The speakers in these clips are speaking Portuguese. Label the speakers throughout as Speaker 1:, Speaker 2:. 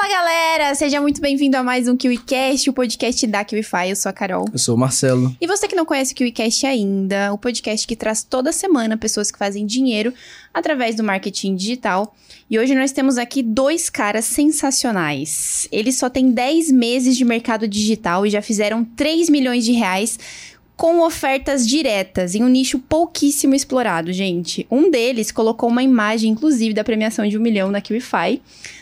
Speaker 1: Fala galera, seja muito bem-vindo a mais um KiwiCast, o podcast da KiwiFi. Eu sou a Carol.
Speaker 2: Eu sou o Marcelo.
Speaker 1: E você que não conhece o KiwiCast ainda, o podcast que traz toda semana pessoas que fazem dinheiro através do marketing digital. E hoje nós temos aqui dois caras sensacionais. Eles só têm 10 meses de mercado digital e já fizeram 3 milhões de reais com ofertas diretas em um nicho pouquíssimo explorado, gente. Um deles colocou uma imagem, inclusive, da premiação de um milhão na KiwiFi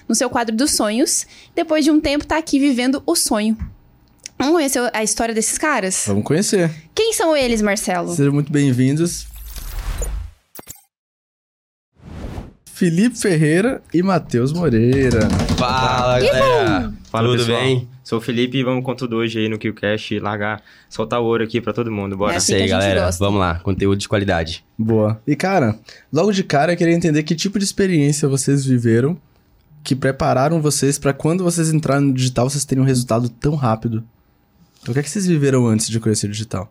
Speaker 1: no seu quadro dos sonhos. Depois de um tempo, tá aqui vivendo o sonho. Vamos conhecer a história desses caras?
Speaker 2: Vamos conhecer.
Speaker 1: Quem são eles, Marcelo?
Speaker 2: Sejam muito bem-vindos. Felipe Ferreira e Matheus Moreira.
Speaker 3: Fala, galera.
Speaker 4: Fala,
Speaker 3: Tudo
Speaker 4: pessoal.
Speaker 3: bem?
Speaker 4: Sou o Felipe e vamos com tudo hoje aí no KillCast, largar, soltar o ouro aqui pra todo mundo, bora.
Speaker 1: É assim
Speaker 3: Isso aí, galera.
Speaker 1: gosta.
Speaker 3: Vamos lá, conteúdo de qualidade.
Speaker 2: Boa. E cara, logo de cara eu queria entender que tipo de experiência vocês viveram que prepararam vocês pra quando vocês entrarem no digital vocês terem um resultado tão rápido. Então, o que é que vocês viveram antes de conhecer o digital?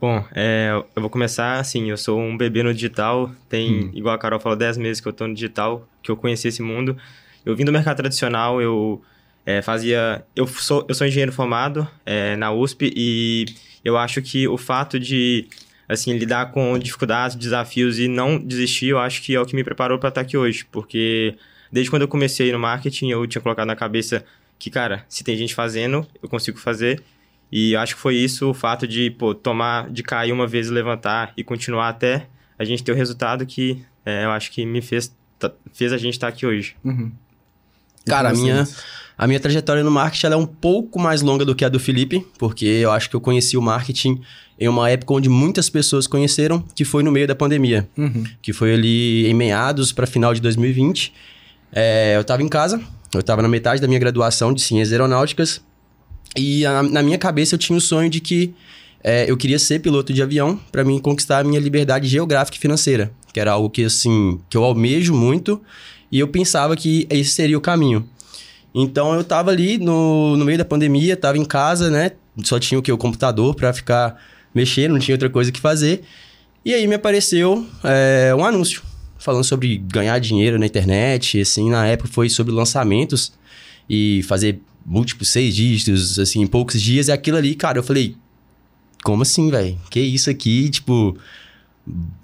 Speaker 4: Bom, é, eu vou começar assim, eu sou um bebê no digital, tem, igual a Carol falou, 10 meses que eu tô no digital, que eu conheci esse mundo. Eu vim do mercado tradicional, eu é, fazia... Eu sou, eu sou engenheiro formado é, na USP e eu acho que o fato de, assim, lidar com dificuldades, desafios e não desistir, eu acho que é o que me preparou para estar aqui hoje, porque desde quando eu comecei no marketing, eu tinha colocado na cabeça que, cara, se tem gente fazendo, eu consigo fazer. E eu acho que foi isso o fato de, pô, tomar, de cair uma vez e levantar e continuar até a gente ter o resultado que é, eu acho que me fez, tá- fez a gente estar aqui hoje.
Speaker 2: Uhum.
Speaker 3: Cara, a minha? A minha trajetória no marketing é um pouco mais longa do que a do Felipe, porque eu acho que eu conheci o marketing em uma época onde muitas pessoas conheceram, que foi no meio da pandemia,
Speaker 2: Uhum.
Speaker 3: que foi ali em meados para final de 2020. É, eu tava em casa, eu tava na metade da minha graduação de ciências aeronáuticas, e a- na minha cabeça eu tinha o sonho de que é, eu queria ser piloto de avião para mim conquistar a minha liberdade geográfica e financeira, que era algo que assim que eu almejo muito e eu pensava que esse seria o caminho. Então eu tava ali no, no meio da pandemia, tava em casa, né? Só tinha o que o computador para ficar mexendo, não tinha outra coisa que fazer. E aí me apareceu é, um anúncio falando sobre ganhar dinheiro na internet, assim, na época foi sobre lançamentos e fazer múltiplos seis dígitos, assim, em poucos dias. E aquilo ali, cara, eu falei, como assim, velho? Que isso aqui, tipo,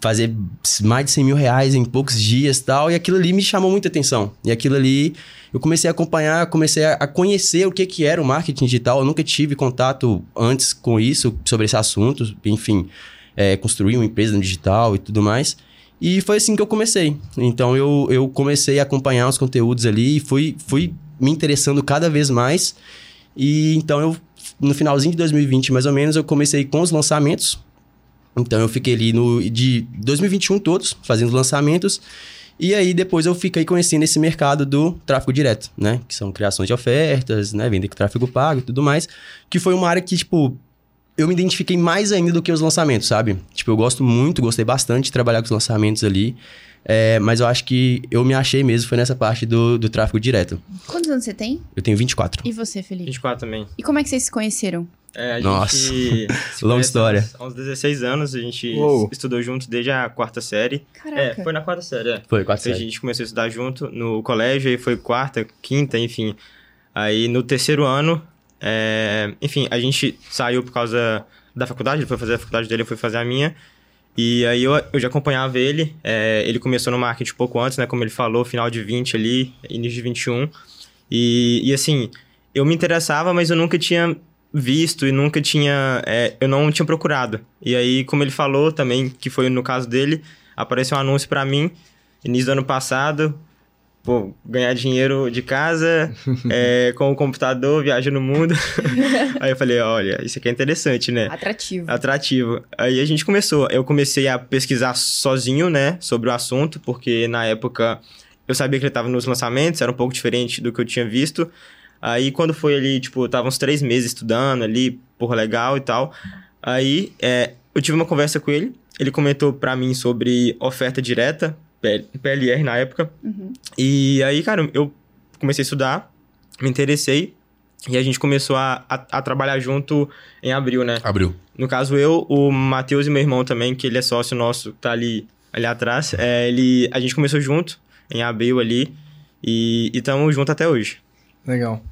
Speaker 3: fazer mais de 100 mil reais em poucos dias tal. E aquilo ali me chamou muita atenção. E aquilo ali, eu comecei a acompanhar, comecei a a conhecer o que, que era o marketing digital. Eu nunca tive contato antes com isso, sobre esse assunto. Enfim, é, construir uma empresa no digital e tudo mais. E foi assim que eu comecei. Então eu, eu comecei a acompanhar os conteúdos ali e fui, fui me interessando cada vez mais. E então eu, no finalzinho de 2020, mais ou menos, eu comecei com os lançamentos. Então eu fiquei ali no de 2021 todos, fazendo lançamentos. E aí depois eu fiquei conhecendo esse mercado do tráfego direto, né? Que são criações de ofertas, né? Venda com tráfego pago e tudo mais. Que foi uma área que, tipo, eu me identifiquei mais ainda do que os lançamentos, sabe? Tipo, eu gosto muito, gostei bastante de trabalhar com os lançamentos ali. É, mas eu acho que eu me achei mesmo, foi nessa parte do, do tráfego direto.
Speaker 1: Quantos anos você tem?
Speaker 3: Eu tenho 24.
Speaker 1: E você, Felipe?
Speaker 4: 24 também.
Speaker 1: E como é que vocês se conheceram?
Speaker 4: É, a
Speaker 3: Nossa. Longa história.
Speaker 4: Há uns 16 anos, a gente
Speaker 2: Uou.
Speaker 4: estudou junto desde a quarta série.
Speaker 1: Caraca.
Speaker 4: É, foi na quarta série, é.
Speaker 3: Foi, 4
Speaker 4: A gente começou a estudar junto no colégio, aí foi quarta, quinta, enfim. Aí no terceiro ano, é, enfim, a gente saiu por causa da faculdade, ele foi fazer a faculdade dele, eu fui fazer a minha. E aí eu, eu já acompanhava ele, é, ele começou no marketing um pouco antes, né, como ele falou, final de 20 ali, início de 21. E, e assim, eu me interessava, mas eu nunca tinha visto e nunca tinha, é, eu não tinha procurado. E aí, como ele falou também, que foi no caso dele, apareceu um anúncio pra mim, início do ano passado, pô, ganhar dinheiro de casa, é, com o computador, viaja no mundo. Aí eu falei, olha, isso aqui é interessante, né?
Speaker 1: Atrativo.
Speaker 4: Atrativo. Aí a gente começou. Eu comecei a pesquisar sozinho, né, sobre o assunto, porque na época eu sabia que ele estava nos lançamentos, era um pouco diferente do que eu tinha visto. Aí quando foi ali, tipo, eu tava uns três meses estudando ali, porra, legal e tal. Aí é, eu tive uma conversa com ele, ele comentou pra mim sobre oferta direta, PL PLR na época.
Speaker 1: Uhum.
Speaker 4: E aí, cara, eu comecei a estudar, me interessei, e a gente começou a, a, a trabalhar junto em abril, né?
Speaker 3: Abriu.
Speaker 4: No caso, eu, o Matheus e meu irmão também, que ele é sócio nosso, tá ali, ali atrás. É, ele, a gente começou junto, em abril ali, e estamos junto até hoje.
Speaker 2: Legal.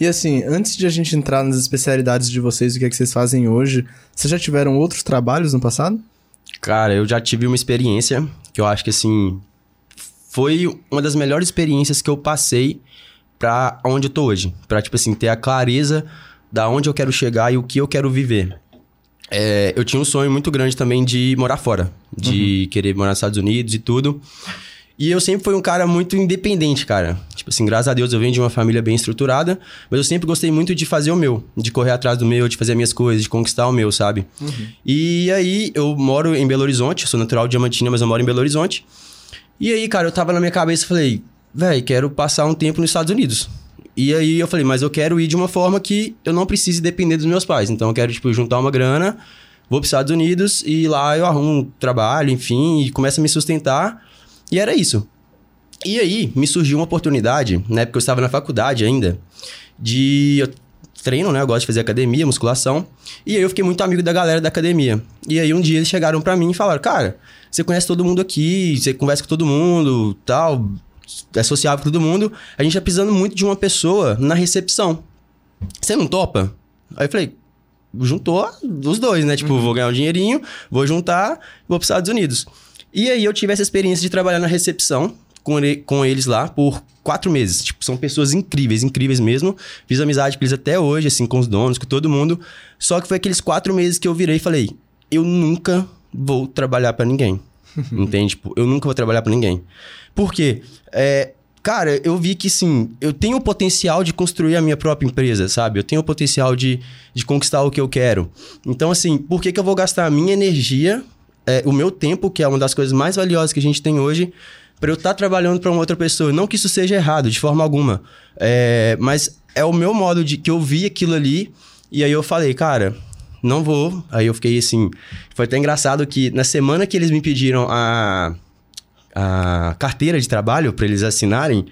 Speaker 2: E assim, antes de a gente entrar nas especialidades de vocês, o que é que vocês fazem hoje, vocês já tiveram outros trabalhos no passado?
Speaker 3: Cara, eu já tive uma experiência que eu acho que, assim, foi uma das melhores experiências que eu passei pra onde eu tô hoje. Pra, tipo assim, ter a clareza da onde eu quero chegar e o que eu quero viver. É, eu tinha um sonho muito grande também de morar fora, de querer morar nos Estados Unidos e tudo. E eu sempre fui um cara muito independente, cara. Tipo assim, graças a Deus eu venho de uma família bem estruturada, mas eu sempre gostei muito de fazer o meu, de correr atrás do meu, de fazer as minhas coisas, de conquistar o meu, sabe? E aí eu moro em Belo Horizonte, sou natural de Diamantina, mas eu moro em Belo Horizonte. E aí, cara, eu tava na minha cabeça e falei, velho, quero passar um tempo nos Estados Unidos. E aí eu falei, mas eu quero ir de uma forma que eu não precise depender dos meus pais. Então eu quero, tipo, juntar uma grana, vou para os Estados Unidos e lá eu arrumo um trabalho, enfim, e começo a me sustentar. E era isso. E aí me surgiu uma oportunidade, na época eu estava na faculdade ainda, de. Eu treino, né? Eu gosto de fazer academia, musculação. E aí eu fiquei muito amigo da galera da academia. E aí um dia eles chegaram pra mim e falaram: Cara, você conhece todo mundo aqui, você conversa com todo mundo, tal, é sociável com todo mundo. A gente tá precisando muito de uma pessoa na recepção. Você não topa? Aí eu falei, juntou os dois, né? Tipo, vou ganhar um dinheirinho, vou juntar, vou para os Estados Unidos. E aí eu tive essa experiência de trabalhar na recepção com, ele- com eles lá por quatro meses. Tipo, são pessoas incríveis, incríveis mesmo. Fiz amizade com eles até hoje, assim, com os donos, com todo mundo. Só que foi aqueles quatro meses que eu virei e falei, eu nunca vou trabalhar para ninguém. Entende? Tipo, eu nunca vou trabalhar para ninguém. Por quê? É, cara, eu vi que, sim, eu tenho o potencial de construir a minha própria empresa, sabe? Eu tenho o potencial de, de conquistar o que eu quero. Então, assim, por que, que eu vou gastar a minha energia, é, o meu tempo, que é uma das coisas mais valiosas que a gente tem hoje, para eu estar trabalhando para uma outra pessoa? Não que isso seja errado, de forma alguma. É, mas é o meu modo de que eu vi aquilo ali, e aí eu falei, cara, não vou. Aí eu fiquei assim. Foi até engraçado que na semana que eles me pediram a, a carteira de trabalho para eles assinarem,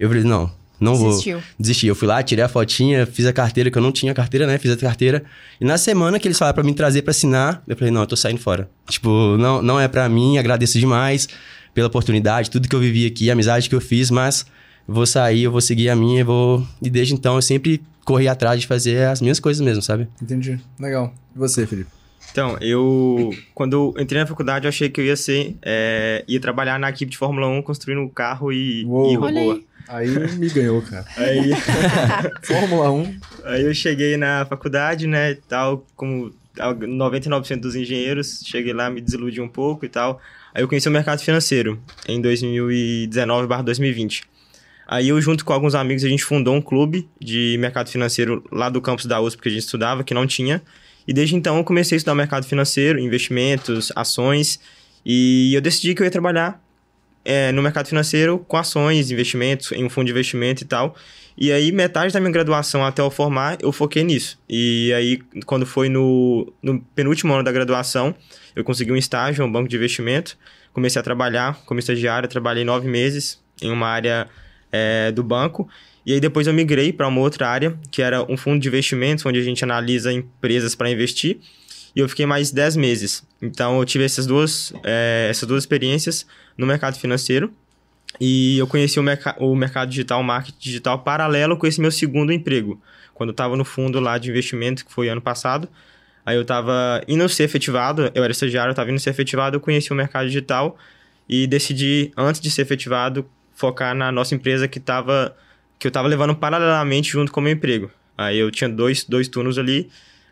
Speaker 3: eu falei, não, não vou.
Speaker 1: Desistiu.
Speaker 3: Desisti. Eu fui lá, tirei a fotinha, fiz a carteira, que eu não tinha carteira, né? Fiz a carteira. E na semana que eles falaram pra me trazer pra assinar, eu falei, não, eu tô saindo fora. Tipo, não, não é pra mim, agradeço demais pela oportunidade, tudo que eu vivi aqui, a amizade que eu fiz, mas eu vou sair, eu vou seguir a minha, eu vou... E desde então eu sempre corri atrás de fazer as minhas coisas mesmo, sabe?
Speaker 2: Entendi. Legal. E você, Felipe?
Speaker 4: Então, eu. Quando eu entrei na faculdade, eu achei que eu ia ser. é, ia trabalhar na equipe de Fórmula 1, construindo um carro e,
Speaker 2: Uou.
Speaker 4: e robô.
Speaker 1: aí.
Speaker 2: Aí me ganhou, cara.
Speaker 4: Aí,
Speaker 2: Fórmula 1.
Speaker 4: aí eu cheguei na faculdade, né, e tal, como 99% dos engenheiros, cheguei lá, me desiludi um pouco e tal. Aí eu conheci o mercado financeiro em 2019/2020. Aí eu, junto com alguns amigos, a gente fundou um clube de mercado financeiro lá do campus da USP que a gente estudava, que não tinha. E desde então eu comecei a estudar mercado financeiro, investimentos, ações. E eu decidi que eu ia trabalhar é, no mercado financeiro com ações, investimentos, em um fundo de investimento e tal. E aí, metade da minha graduação até eu formar, eu foquei nisso. E aí, quando foi no, no penúltimo ano da graduação, eu consegui um estágio em um banco de investimento. Comecei a trabalhar como estagiário, trabalhei nove meses em uma área é, do banco. E aí, depois eu migrei para uma outra área, que era um fundo de investimentos, onde a gente analisa empresas para investir. E eu fiquei mais 10 meses. Então, eu tive essas duas, é, essas duas experiências no mercado financeiro. E eu conheci o, merca o mercado digital, o marketing digital, paralelo com esse meu segundo emprego. Quando eu estava no fundo lá de investimento, que foi ano passado. Aí eu estava indo ser efetivado, eu era estagiário, eu estava indo ser efetivado, eu conheci o mercado digital e decidi, antes de ser efetivado, focar na nossa empresa que estava que eu estava levando paralelamente junto com o meu emprego. Aí eu tinha dois, dois turnos ali,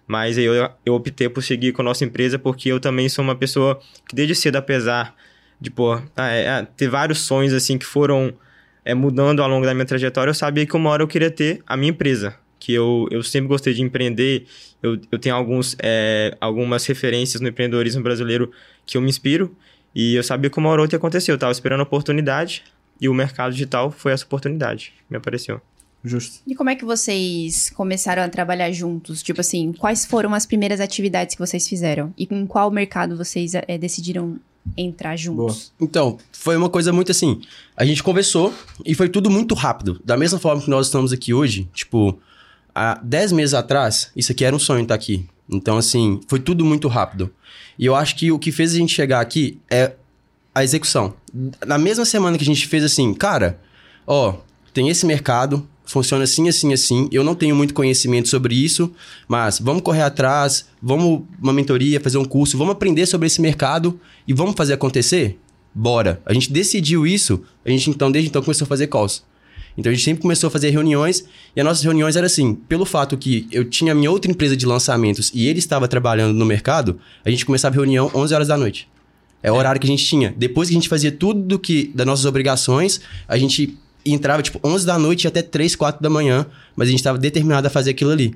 Speaker 4: mas aí eu, eu optei por seguir com a nossa empresa porque eu também sou uma pessoa que desde cedo, apesar de pô, ah, é, é, ter vários sonhos assim que foram é, mudando ao longo da minha trajetória, eu sabia que uma hora eu queria ter a minha empresa. Que eu, eu sempre gostei de empreender, eu, eu tenho alguns, é, algumas referências no empreendedorismo brasileiro que eu me inspiro, e eu sabia que uma hora ou outra ia acontecer. Eu estava esperando a oportunidade, e o mercado digital foi essa oportunidade que me apareceu.
Speaker 2: Justo.
Speaker 1: E como é que vocês começaram a trabalhar juntos? Tipo assim, quais foram as primeiras atividades que vocês fizeram? E em qual mercado vocês eh, decidiram entrar juntos?
Speaker 3: Então, foi uma coisa muito assim. A gente conversou e foi tudo muito rápido. Da mesma forma que nós estamos aqui hoje, tipo, há 10 meses atrás, isso aqui era um sonho estar aqui. Então, assim, foi tudo muito rápido. E eu acho que o que fez a gente chegar aqui é a execução. Na mesma semana que a gente fez assim, cara, ó, tem esse mercado, funciona assim, assim, assim. Eu não tenho muito conhecimento sobre isso, mas vamos correr atrás, vamos uma mentoria, fazer um curso, vamos aprender sobre esse mercado e vamos fazer acontecer? Bora. A gente decidiu isso, a gente então, desde então, começou a fazer calls. Então a gente sempre começou a fazer reuniões e as nossas reuniões eram assim, pelo fato que eu tinha minha outra empresa de lançamentos e ele estava trabalhando no mercado, a gente começava a reunião 11 horas da noite. É o horário que a gente tinha. Depois que a gente fazia tudo do que das nossas obrigações, a gente entrava tipo 11 da noite até 3, 4 da manhã, mas a gente estava determinado a fazer aquilo ali.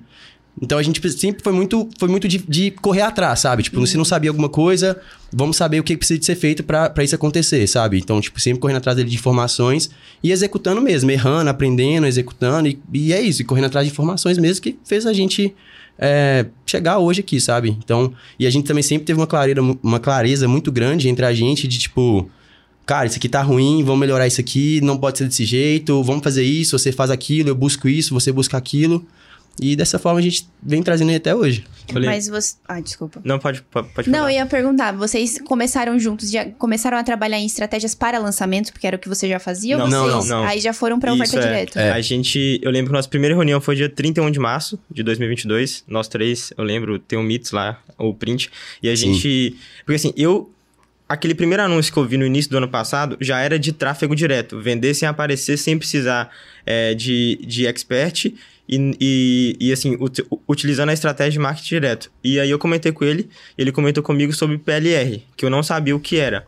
Speaker 3: Então a gente sempre foi muito, foi muito de, de correr atrás, sabe? Tipo, se não sabia alguma coisa, vamos saber o que precisa de ser feito para isso acontecer, sabe? Então, tipo, sempre correndo atrás dele de informações e executando mesmo, errando, aprendendo, executando, e, e é isso, e correndo atrás de informações mesmo que fez a gente é, chegar hoje aqui, sabe? Então, e a gente também sempre teve uma clareza, uma clareza muito grande entre a gente de tipo, cara, isso aqui tá ruim, vamos melhorar isso aqui, não pode ser desse jeito, vamos fazer isso, você faz aquilo, eu busco isso, você busca aquilo. E dessa forma a gente vem trazendo ele até hoje.
Speaker 4: Falei-
Speaker 1: Mas você. Ah, desculpa.
Speaker 4: Não, pode, pode, pode
Speaker 1: Não, eu ia perguntar, vocês começaram juntos, já começaram a trabalhar em estratégias para lançamento, porque era o que você já fazia? ou
Speaker 4: Não,
Speaker 1: vocês
Speaker 4: não, não.
Speaker 1: aí já foram para oferta
Speaker 4: é.
Speaker 1: direto?
Speaker 4: A gente, eu lembro que nossa primeira reunião foi dia 31 de março de 2022. Nós três, eu lembro, tem um Meets lá, o print. E a
Speaker 3: Sim.
Speaker 4: gente. Porque assim, eu. Aquele primeiro anúncio que eu vi no início do ano passado já era de tráfego direto. Vender sem aparecer, sem precisar é, de, de expert. E, e, e, assim, ut- utilizando a estratégia de marketing direto. E aí eu comentei com ele, ele comentou comigo sobre PLR, que eu não sabia o que era.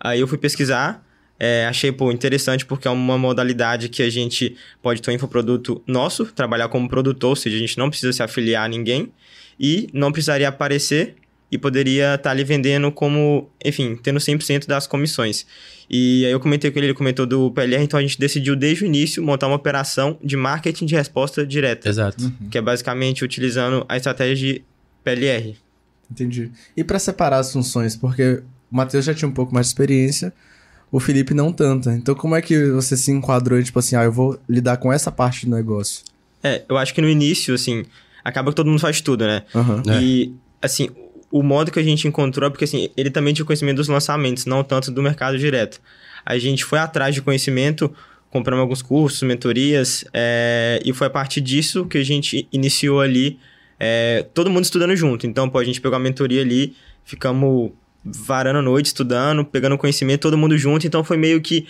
Speaker 4: Aí eu fui pesquisar, é, achei, pô, interessante porque é uma modalidade que a gente pode ter um infoproduto nosso, trabalhar como produtor, ou seja, a gente não precisa se afiliar a ninguém e não precisaria aparecer e poderia estar ali vendendo como, enfim, tendo 100% das comissões. E aí eu comentei com ele, ele comentou do PLR, então a gente decidiu desde o início montar uma operação de marketing de resposta direta,
Speaker 3: Exato.
Speaker 4: que é basicamente utilizando a estratégia de PLR.
Speaker 2: Entendi. E pra separar as funções, porque o Matheus já tinha um pouco mais de experiência, o Felipe não tanta. Então como é que você se enquadrou tipo assim, ah, eu vou lidar com essa parte do negócio?
Speaker 4: É, eu acho que no início, assim, acaba que todo mundo faz tudo, né?
Speaker 3: É.
Speaker 4: E, assim, o modo que a gente encontrou é porque, assim, ele também tinha conhecimento dos lançamentos, não tanto do mercado direto. A gente foi atrás de conhecimento, compramos alguns cursos, mentorias, é, e foi a partir disso que a gente iniciou ali, é, todo mundo estudando junto. Então, pô, a gente pegou a mentoria ali, ficamos varando a noite estudando, pegando conhecimento, todo mundo junto. Então, foi meio que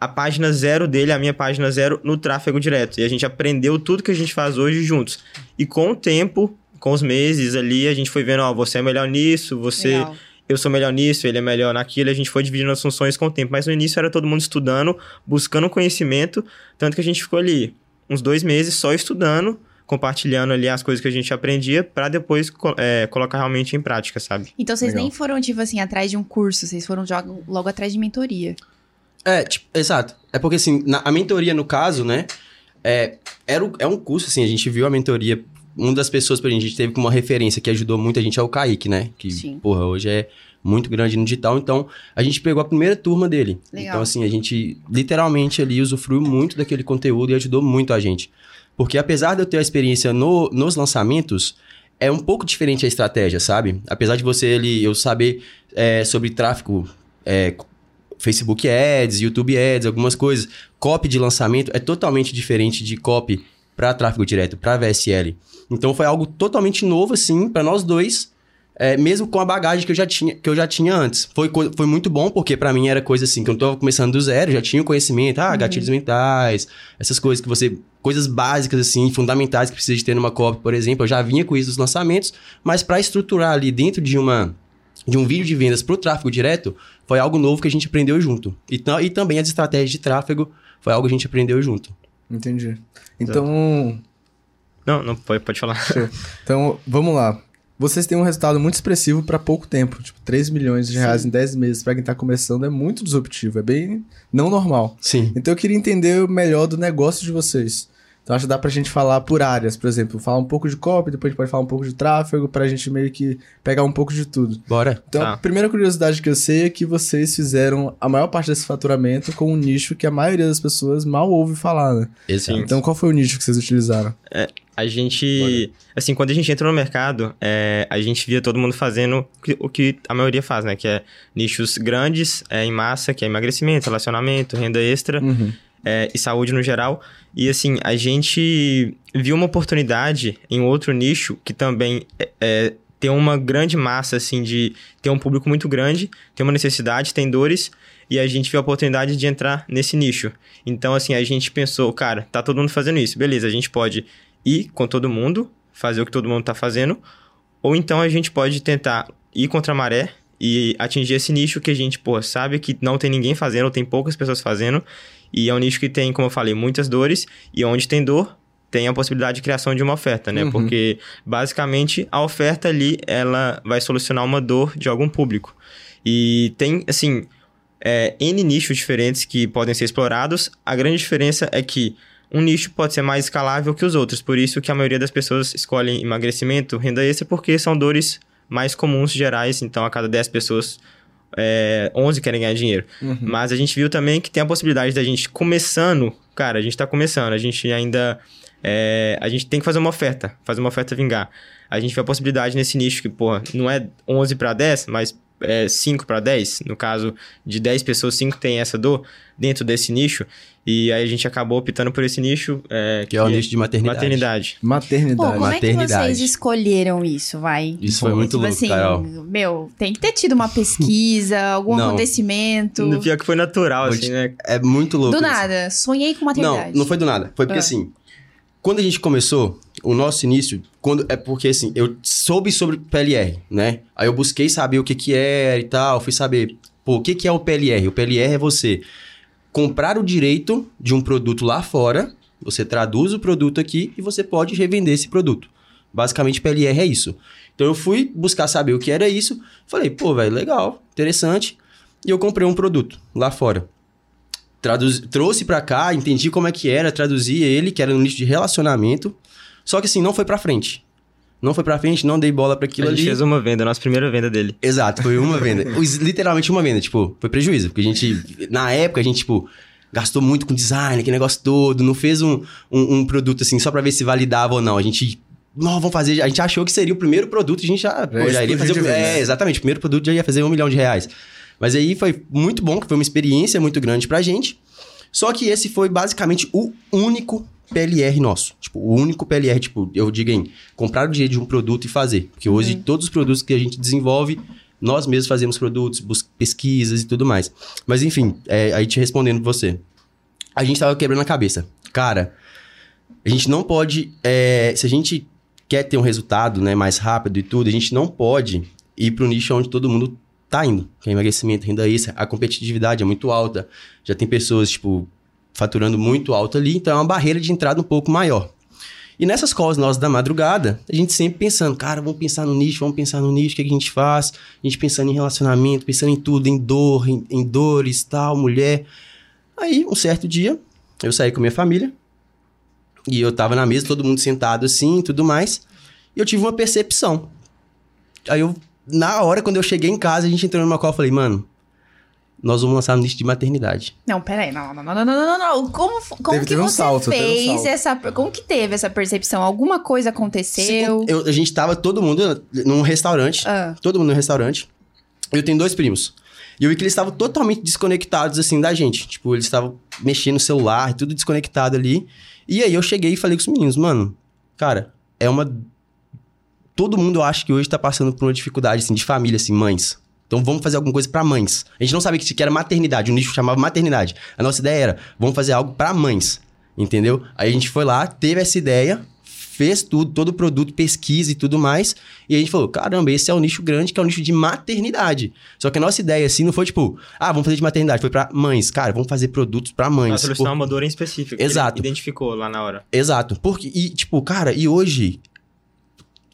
Speaker 4: a página zero dele, a minha página zero, no tráfego direto. E a gente aprendeu tudo que a gente faz hoje juntos. E com o tempo, com os meses ali, a gente foi vendo, ó, você é melhor nisso, você...
Speaker 1: Legal.
Speaker 4: Eu sou melhor nisso, ele é melhor naquilo, a gente foi dividindo as funções com o tempo. Mas no início era todo mundo estudando, buscando conhecimento, tanto que a gente ficou ali uns dois meses só estudando, compartilhando ali as coisas que a gente aprendia, pra depois é, colocar realmente em prática, sabe?
Speaker 1: Então vocês
Speaker 2: Legal.
Speaker 1: nem foram, tipo assim, atrás de um curso, vocês foram jogo- logo atrás de mentoria.
Speaker 3: É, tipo, exato. É porque, assim, na- a mentoria, no caso, né? É, era, o- é um curso, assim, a gente viu a mentoria. Uma das pessoas pra gente, a gente teve como uma referência que ajudou muito a gente é o Kaique, né? Que,
Speaker 1: Sim.
Speaker 3: porra, hoje é muito grande no digital. Então, a gente pegou a primeira turma dele.
Speaker 1: Legal.
Speaker 3: Então, assim, a gente literalmente ali usufruiu muito daquele conteúdo e ajudou muito a gente. Porque apesar de eu ter a experiência no- nos lançamentos, é um pouco diferente a estratégia, sabe? Apesar de você ali, eu saber é, sobre tráfego, é, Facebook Ads, YouTube Ads, algumas coisas, copy de lançamento é totalmente diferente de copy para tráfego direto, para VSL. Então foi algo totalmente novo assim para nós dois, é, mesmo com a bagagem que eu já tinha, que eu já tinha antes. Foi, foi muito bom porque para mim era coisa assim que eu não tava começando do zero, já tinha o conhecimento, ah, gatilhos mentais, essas coisas que você coisas básicas assim, fundamentais que precisa de ter numa copy, por exemplo, eu já vinha com isso dos lançamentos, mas para estruturar ali dentro de uma de um vídeo de vendas para o tráfego direto, foi algo novo que a gente aprendeu junto. E, e também as estratégias de tráfego foi algo que a gente aprendeu junto.
Speaker 2: Entendi. Então,
Speaker 4: Não, não pode, pode falar.
Speaker 2: então, vamos lá. Vocês têm um resultado muito expressivo para pouco tempo. Tipo, 3 milhões de reais em 10 meses para quem tá começando é muito disruptivo. É bem não normal.
Speaker 3: Sim.
Speaker 2: Então eu queria entender melhor do negócio de vocês. Então acho que dá pra gente falar por áreas, por exemplo, falar um pouco de copy, depois a gente pode falar um pouco de tráfego, pra gente meio que pegar um pouco de tudo.
Speaker 3: Bora.
Speaker 2: Então
Speaker 4: Tá.
Speaker 2: a primeira curiosidade que eu sei é que vocês fizeram a maior parte desse faturamento com um nicho que a maioria das pessoas mal ouve falar, né?
Speaker 3: Exato.
Speaker 2: Então qual foi o nicho que vocês utilizaram?
Speaker 4: A gente, assim, quando a gente entrou no mercado, é, a gente via todo mundo fazendo o que- a maioria faz, né? Que é nichos grandes, é, em massa, que é emagrecimento, relacionamento, renda extra.
Speaker 2: Uhum.
Speaker 4: é, e saúde no geral. E assim, a gente viu uma oportunidade em outro nicho que também é, é, tem uma grande massa, assim, de ter um público muito grande, tem uma necessidade, tem dores, e a gente viu a oportunidade de entrar nesse nicho. Então, assim, a gente pensou, cara, tá todo mundo fazendo isso, beleza, a gente pode ir com todo mundo, fazer o que todo mundo tá fazendo, ou então a gente pode tentar ir contra a maré e atingir esse nicho que a gente, pô, sabe que não tem ninguém fazendo, ou tem poucas pessoas fazendo, e é um nicho que tem, como eu falei, muitas dores, e onde tem dor, tem a possibilidade de criação de uma oferta, né?
Speaker 2: Uhum.
Speaker 4: Porque, basicamente, a oferta ali, ela vai solucionar uma dor de algum público. E tem, assim, é, N nichos diferentes que podem ser explorados. A grande diferença é que um nicho pode ser mais escalável que os outros. Por isso que a maioria das pessoas escolhem emagrecimento, renda extra, porque são dores mais comuns, gerais. Então, a cada 10 pessoas, é, 11 querem ganhar dinheiro. Mas a gente viu também que tem a possibilidade da gente começando... Cara, a gente tá começando. A gente ainda... é, a gente tem que fazer uma oferta. Fazer uma oferta vingar. A gente vê a possibilidade nesse nicho que, porra, não é 11 para 10, mas é 5 para 10. No caso de 10 pessoas, 5 tem essa dor dentro desse nicho. E aí a gente acabou optando por esse nicho. É,
Speaker 3: Que é o nicho de maternidade.
Speaker 4: maternidade.
Speaker 1: Pô,
Speaker 2: Maternidade.
Speaker 1: como é que
Speaker 3: maternidade.
Speaker 1: vocês escolheram isso, vai?
Speaker 3: Isso foi muito
Speaker 1: tipo
Speaker 3: louco,
Speaker 1: assim,
Speaker 3: Carol.
Speaker 1: meu, tem que ter tido uma pesquisa, algum
Speaker 3: Não.
Speaker 1: acontecimento.
Speaker 4: No Pior que foi natural,
Speaker 3: Vou
Speaker 4: assim, né?
Speaker 3: É muito louco.
Speaker 1: Do
Speaker 3: isso.
Speaker 1: nada, sonhei com
Speaker 3: Não,
Speaker 1: maternidade.
Speaker 3: não foi do nada. Foi porque
Speaker 1: Ah.
Speaker 3: assim, quando a gente começou, o nosso início, quando é porque assim, eu soube sobre PLR, né? Aí eu busquei saber o que que era e tal, fui saber, pô, o que que é o PLR? O PLR é você comprar o direito de um produto lá fora, você traduz o produto aqui e você pode revender esse produto. Basicamente, PLR é isso. Então eu fui buscar saber o que era isso, falei, pô, velho, legal, interessante. E eu comprei um produto lá fora. Traduz, trouxe pra cá, entendi como é que era, traduzi ele, que era no nicho de relacionamento. Só que assim, não foi pra frente. Não foi pra frente, não dei bola pra aquilo
Speaker 4: a gente
Speaker 3: ali.
Speaker 4: fez uma venda, a nossa primeira venda dele.
Speaker 3: Exato, foi uma venda. Literalmente uma venda, tipo, foi prejuízo. Porque a gente, na época, a gente, tipo, gastou muito com design, aquele negócio todo, não fez um, um, um produto assim só pra ver se validava ou não. A gente. Não, vamos fazer. A gente achou que seria o primeiro produto, a gente já, pô, já iria fazer. o- é,
Speaker 2: né?
Speaker 3: exatamente. O primeiro produto já ia fazer um milhão de reais. Mas aí foi muito bom, que foi uma experiência muito grande pra gente. Só que esse foi basicamente o único PLR nosso. Tipo, o único PLR, tipo, eu digo em comprar o direito de um produto e fazer. Porque hoje todos os produtos que a gente desenvolve, nós mesmos fazemos produtos, pesquisas e tudo mais. Mas enfim, é, aí te respondendo você. A gente tava quebrando a cabeça. Cara, a gente não pode. é, se a gente quer ter um resultado né, mais rápido e tudo, a gente não pode ir pro nicho onde todo mundo tá indo. Que é emagrecimento, renda extra, a competitividade é muito alta. Já tem pessoas, tipo, faturando muito alto ali, então é uma barreira de entrada um pouco maior. E nessas calls nossas da madrugada, a gente sempre pensando, cara, vamos pensar no nicho, vamos pensar no nicho, o que, é que a gente faz? A gente pensando em relacionamento, pensando em tudo, em dor, em, em dores, tal, mulher. Aí, um certo dia, eu saí com minha família, e eu tava na mesa, todo mundo sentado assim e tudo mais, e eu tive uma percepção. Aí eu, na hora, quando eu cheguei em casa, a gente entrou numa call, eu falei, mano, nós vamos lançar um nicho de maternidade.
Speaker 1: Não, peraí, não, não, não, não, não, não, não. Como, como
Speaker 2: teve,
Speaker 1: que
Speaker 2: teve
Speaker 1: você
Speaker 2: um salto,
Speaker 1: fez
Speaker 2: um
Speaker 1: essa... Como que teve essa percepção? Alguma coisa aconteceu?
Speaker 3: Sim, eu, a gente tava todo mundo num restaurante,
Speaker 1: ah.
Speaker 3: todo mundo num restaurante. Eu tenho dois primos. E eu vi que eles estavam totalmente desconectados, assim, da gente. Tipo, eles estavam mexendo no celular, tudo desconectado ali. E aí eu cheguei e falei com os meninos, mano, cara, é uma... Todo mundo acha que hoje tá passando por uma dificuldade, assim, de família, assim, mães. Então vamos fazer alguma coisa pra mães. A gente não sabia que era maternidade, o nicho chamava maternidade. A nossa ideia era, vamos fazer algo pra mães. Entendeu? Aí a gente foi lá, teve essa ideia, fez tudo, todo o produto, pesquisa e tudo mais. E a gente falou: caramba, esse é o nicho grande, que é o nicho de maternidade. Só que a nossa ideia, assim, não foi tipo, ah, vamos fazer de maternidade, foi pra mães. Cara, vamos fazer produtos pra mães.
Speaker 4: Pra solucionar
Speaker 3: Por-
Speaker 4: uma dor em específico.
Speaker 3: Exato.
Speaker 4: identificou lá na hora.
Speaker 3: Exato. Porque, e, tipo, cara, e hoje.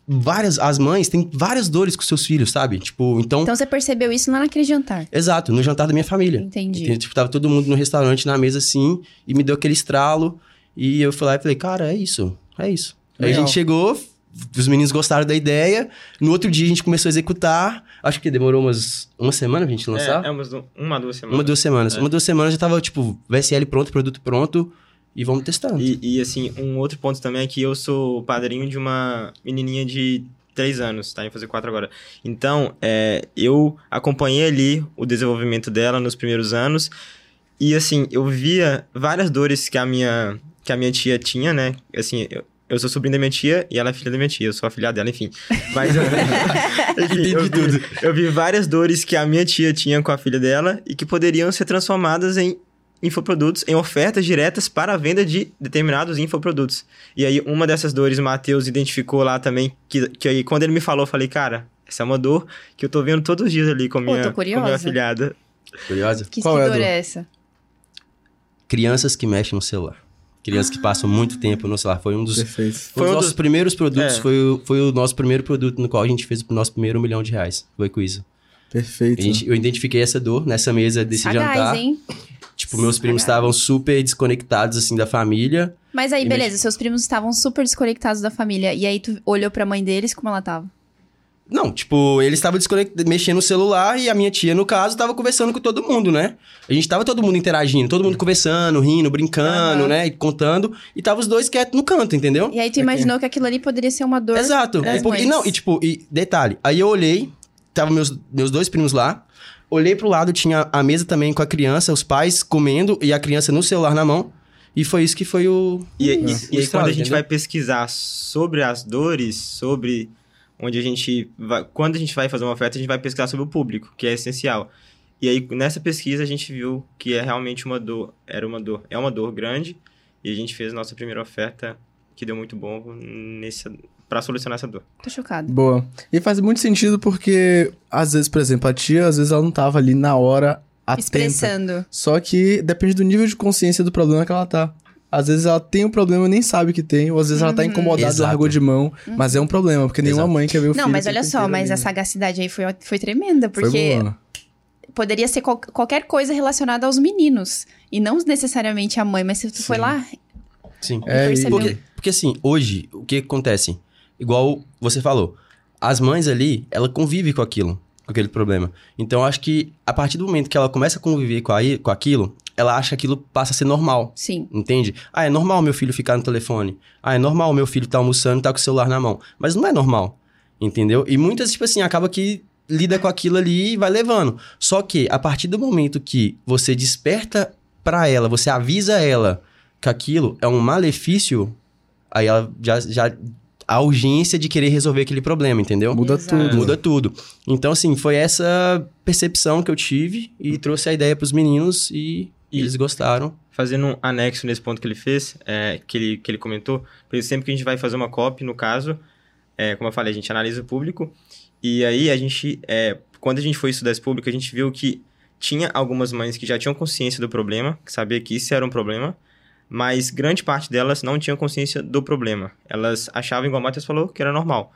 Speaker 3: Várias, as mães têm várias dores com seus filhos, sabe? Tipo, então.
Speaker 1: Então você percebeu isso lá naquele jantar.
Speaker 3: Exato, no jantar da minha família.
Speaker 1: Entendi.
Speaker 3: Entendeu? Tipo, tava todo mundo no restaurante, na mesa assim, e me deu aquele estralo. E eu fui lá e falei, cara, é isso, é isso. Aí a
Speaker 2: Legal.
Speaker 3: gente chegou, os meninos gostaram da ideia. No outro dia a gente começou a executar. Acho que demorou umas uma semana pra gente lançar.
Speaker 4: É, é umas, uma, duas semanas.
Speaker 3: uma, duas semanas.
Speaker 4: É.
Speaker 3: Uma, duas semanas já tava, tipo, VSL pronto, produto pronto. E vamos testando.
Speaker 4: E, e, assim, um outro ponto também é que eu sou padrinho de uma menininha de três anos, tá? Em fazer quatro agora. Então, é, eu acompanhei ali o desenvolvimento dela nos primeiros anos E assim, eu via várias dores que a minha, que a minha tia tinha, né? Assim, eu, eu sou sobrinho da minha tia e ela é filha da minha tia, eu sou a filha dela, enfim. Mas eu, enfim, eu, vi, eu vi várias dores que a minha tia tinha com a filha dela e que poderiam ser transformadas em infoprodutos, em ofertas diretas para a venda de determinados infoprodutos. E aí, uma dessas dores o Matheus identificou lá também, que, que aí quando ele me falou, eu falei, cara, essa é uma dor que eu tô vendo todos os dias ali com a minha,
Speaker 1: tô
Speaker 4: com minha afilhada.
Speaker 3: Curiosa?
Speaker 1: Que,
Speaker 2: Qual
Speaker 1: que
Speaker 2: é a
Speaker 1: dor
Speaker 2: dor?
Speaker 1: é essa?
Speaker 3: Crianças que mexem no celular. Crianças que passam muito tempo no celular. Foi um dos,
Speaker 2: Perfeito.
Speaker 3: foi um dos nossos
Speaker 4: dos-
Speaker 3: primeiros produtos.
Speaker 4: É.
Speaker 3: Foi, o, foi o nosso primeiro produto no qual a gente fez o nosso primeiro milhão de reais. Foi com isso.
Speaker 2: Perfeito.
Speaker 3: A gente- eu identifiquei essa dor nessa mesa desse
Speaker 1: Sagaz,
Speaker 3: jantar.
Speaker 1: hein?
Speaker 3: Tipo, meus primos estavam super desconectados, assim, da família.
Speaker 1: Mas aí,
Speaker 3: E
Speaker 1: beleza, seus primos estavam super desconectados da família. E aí tu olhou pra mãe deles, como ela tava?
Speaker 3: Não, tipo, eles estavam desconect- mexendo no celular e a minha tia, no caso, tava conversando com todo mundo, né? A gente tava todo mundo interagindo, todo mundo conversando, rindo, brincando,
Speaker 1: Aham.
Speaker 3: né? E contando. E tava os dois quietos no canto, entendeu?
Speaker 1: E aí tu imaginou que aquilo ali poderia ser uma dor.
Speaker 3: Exato. É
Speaker 1: mães.
Speaker 3: não, e tipo, e detalhe, aí eu olhei, tava meus, meus dois primos lá, olhei pro lado, tinha a mesa também com a criança, os pais comendo e a criança no celular na mão. E foi isso que foi o.
Speaker 4: E, e-
Speaker 3: o
Speaker 4: e aí, quando a gente
Speaker 3: entendeu?
Speaker 4: vai pesquisar sobre as dores, sobre onde a gente vai. Quando a gente vai fazer uma oferta, a gente vai pesquisar sobre o público, que é essencial. E aí, nessa pesquisa, a gente viu que é realmente uma dor. Era uma dor. É uma dor grande. E a gente fez a nossa primeira oferta, que deu muito bom nesse, pra solucionar essa dor.
Speaker 1: Tô chocada.
Speaker 2: Boa. E faz muito sentido porque, às vezes, por exemplo, a tia, às vezes ela não tava ali na hora, atenta.
Speaker 1: Expressando.
Speaker 2: Só que depende do nível de consciência do problema que ela tá. Às vezes ela tem um problema e nem sabe que tem, ou às vezes ela tá
Speaker 1: Uhum.
Speaker 2: incomodada e
Speaker 3: Exato.
Speaker 2: largou de mão, mas é um problema, porque nenhuma
Speaker 3: Exato.
Speaker 2: mãe quer ver o filho.
Speaker 1: Não, mas olha só, mas
Speaker 2: ali,
Speaker 1: a sagacidade aí foi, foi tremenda,
Speaker 2: Foi
Speaker 1: porque
Speaker 2: boa.
Speaker 1: poderia ser qual- qualquer coisa relacionada aos meninos. E não necessariamente a mãe, mas se tu foi
Speaker 2: Sim.
Speaker 1: lá,
Speaker 3: Sim.
Speaker 2: É, e-
Speaker 1: percebeu.
Speaker 3: Porque, porque assim, hoje, o que acontece? Igual você falou, as mães ali, ela convive com aquilo, com aquele problema. Então, eu acho que a partir do momento que ela começa a conviver com, aí, com aquilo, ela acha que aquilo passa a ser normal.
Speaker 1: Sim.
Speaker 3: Entende? Ah, é normal meu filho ficar no telefone. Ah, é normal meu filho estar almoçando e estar com o celular na mão. Mas não é normal. Entendeu? E muitas, tipo assim, acaba que lida com aquilo ali e vai levando. Só que, a partir do momento que você desperta pra ela, você avisa ela que aquilo é um malefício, aí ela já. já a urgência de querer resolver aquele problema, entendeu?
Speaker 2: Muda
Speaker 1: Exato.
Speaker 2: tudo.
Speaker 3: Muda tudo. Então, assim, foi essa percepção que eu tive e trouxe a ideia pros meninos e,
Speaker 4: E-
Speaker 3: eles gostaram.
Speaker 4: Fazendo um anexo nesse ponto que ele fez, é, que, ele, que ele comentou, por exemplo, sempre que a gente vai fazer uma copy, no caso, é, como eu falei, a gente analisa o público, e aí a gente, é, quando a gente foi estudar esse público, a gente viu que tinha algumas mães que já tinham consciência do problema, que sabia que isso era um problema, mas grande parte delas não tinham consciência do problema. Elas achavam, igual o Matheus falou, que era normal.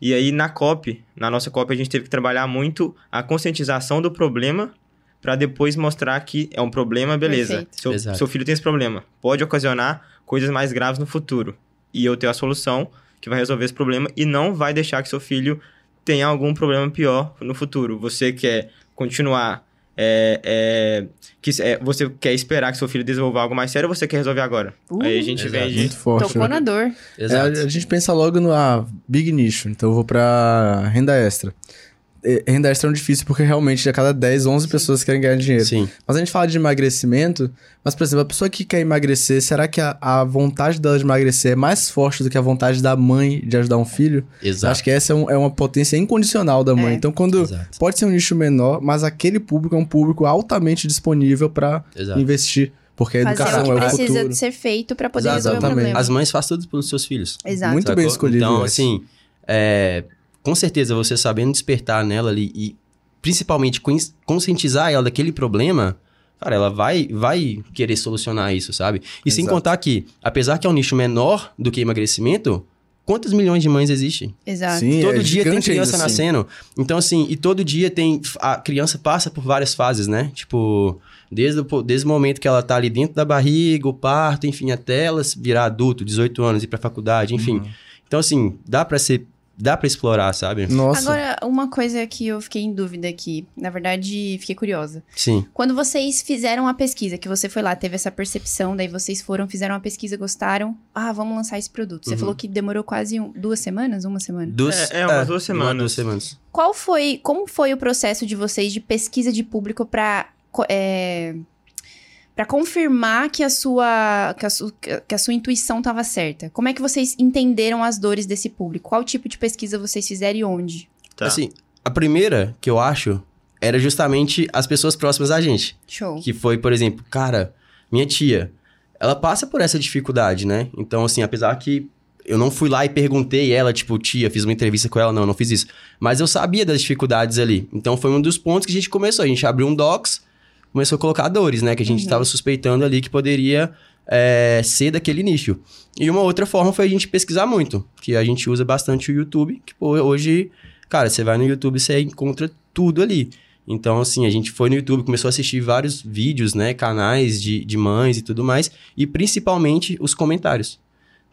Speaker 4: E aí, na COP, na nossa COP, a gente teve que trabalhar muito a conscientização do problema para depois mostrar que é um problema, beleza. Seu, seu filho tem esse problema. Pode ocasionar coisas mais graves no futuro. E eu tenho a solução que vai resolver esse problema e não vai deixar que seu filho tenha algum problema pior no futuro. Você quer continuar. É, é, que, é, você quer esperar que seu filho desenvolva algo mais sério ou você quer resolver agora?
Speaker 1: Uh,
Speaker 4: Aí a gente
Speaker 3: exato.
Speaker 4: vende.
Speaker 2: Muito forte.
Speaker 1: tocou
Speaker 2: né?
Speaker 1: na dor.
Speaker 2: É,
Speaker 3: Exato.
Speaker 2: a, a gente pensa logo no ah, big nicho, então eu vou pra renda extra. Renda extra é um difícil porque realmente a cada 10, 11 pessoas querem ganhar dinheiro.
Speaker 3: Sim.
Speaker 2: Mas a gente fala de emagrecimento, mas, por exemplo, a pessoa que quer emagrecer, será que a, a vontade dela de emagrecer é mais forte do que a vontade da mãe de ajudar um filho?
Speaker 3: Exato.
Speaker 2: Acho que essa é, um- é uma potência incondicional da mãe.
Speaker 1: É.
Speaker 2: Então, quando
Speaker 3: Exato.
Speaker 2: pode ser um nicho menor, mas aquele público é um público altamente disponível pra
Speaker 3: Exato.
Speaker 2: investir. Porque a
Speaker 1: Fazer
Speaker 2: educação
Speaker 1: o que
Speaker 2: é o
Speaker 1: precisa
Speaker 2: futuro.
Speaker 1: de ser feito pra poder
Speaker 3: Exato.
Speaker 1: resolver o
Speaker 2: Exatamente.
Speaker 1: problema.
Speaker 3: As mães fazem tudo pelos seus filhos.
Speaker 1: Exato.
Speaker 2: Muito bem
Speaker 3: sacou?
Speaker 2: escolhido.
Speaker 3: Então, assim, é, com certeza você sabendo despertar nela ali e principalmente cons- conscientizar ela daquele problema, cara, ela vai, vai querer solucionar isso, sabe? E sem
Speaker 2: Exato.
Speaker 3: contar que, apesar que é um nicho menor do que emagrecimento, quantas milhões de mães existem?
Speaker 1: Exato.
Speaker 2: Sim,
Speaker 3: todo
Speaker 2: é
Speaker 3: dia tem criança
Speaker 2: assim.
Speaker 3: nascendo. Então, assim, e todo dia tem. A criança passa por várias fases, né? Tipo, desde o, desde o momento que ela tá ali dentro da barriga, o parto, enfim, até ela virar adulto, 18 anos, ir pra faculdade, enfim.
Speaker 2: Uhum.
Speaker 3: Então, assim, dá pra ser. Dá pra explorar, sabe?
Speaker 2: Nossa.
Speaker 1: Agora, uma coisa que eu fiquei em dúvida aqui, na verdade, fiquei curiosa.
Speaker 3: Sim.
Speaker 1: Quando vocês fizeram a pesquisa, que você foi lá, teve essa percepção, daí vocês foram, fizeram a pesquisa, gostaram, ah, vamos lançar esse produto. Você
Speaker 3: Uhum.
Speaker 1: falou que demorou quase um- duas semanas, uma semana.
Speaker 3: Duas,
Speaker 4: É, é, umas duas
Speaker 3: uma,
Speaker 4: semanas.
Speaker 3: duas semanas.
Speaker 1: Qual foi, como foi o processo de vocês de pesquisa de público pra co- é, Pra confirmar que a sua que a, su, que a sua intuição estava certa. Como é que vocês entenderam as dores desse público? Qual tipo de pesquisa vocês fizeram e onde?
Speaker 4: Tá.
Speaker 3: Assim, a primeira que eu acho era justamente as pessoas próximas a gente.
Speaker 1: Show.
Speaker 3: Que foi, por exemplo, cara, minha tia, ela passa por essa dificuldade, né? Então, assim, apesar que eu não fui lá e perguntei ela, tipo, tia, fiz uma entrevista com ela, não, não fiz isso. Mas eu sabia das dificuldades ali. Então, foi um dos pontos que a gente começou. A gente abriu um docs, começou a colocar dores, né? Que a gente
Speaker 1: Uhum.
Speaker 3: estava suspeitando ali que poderia é, ser daquele nicho. E uma outra forma foi a gente pesquisar muito, que a gente usa bastante o YouTube, que pô, hoje, cara, você vai no YouTube e você encontra tudo ali. Então, assim, a gente foi no YouTube, começou a assistir vários vídeos, né, canais de, de mães e tudo mais, e principalmente os comentários.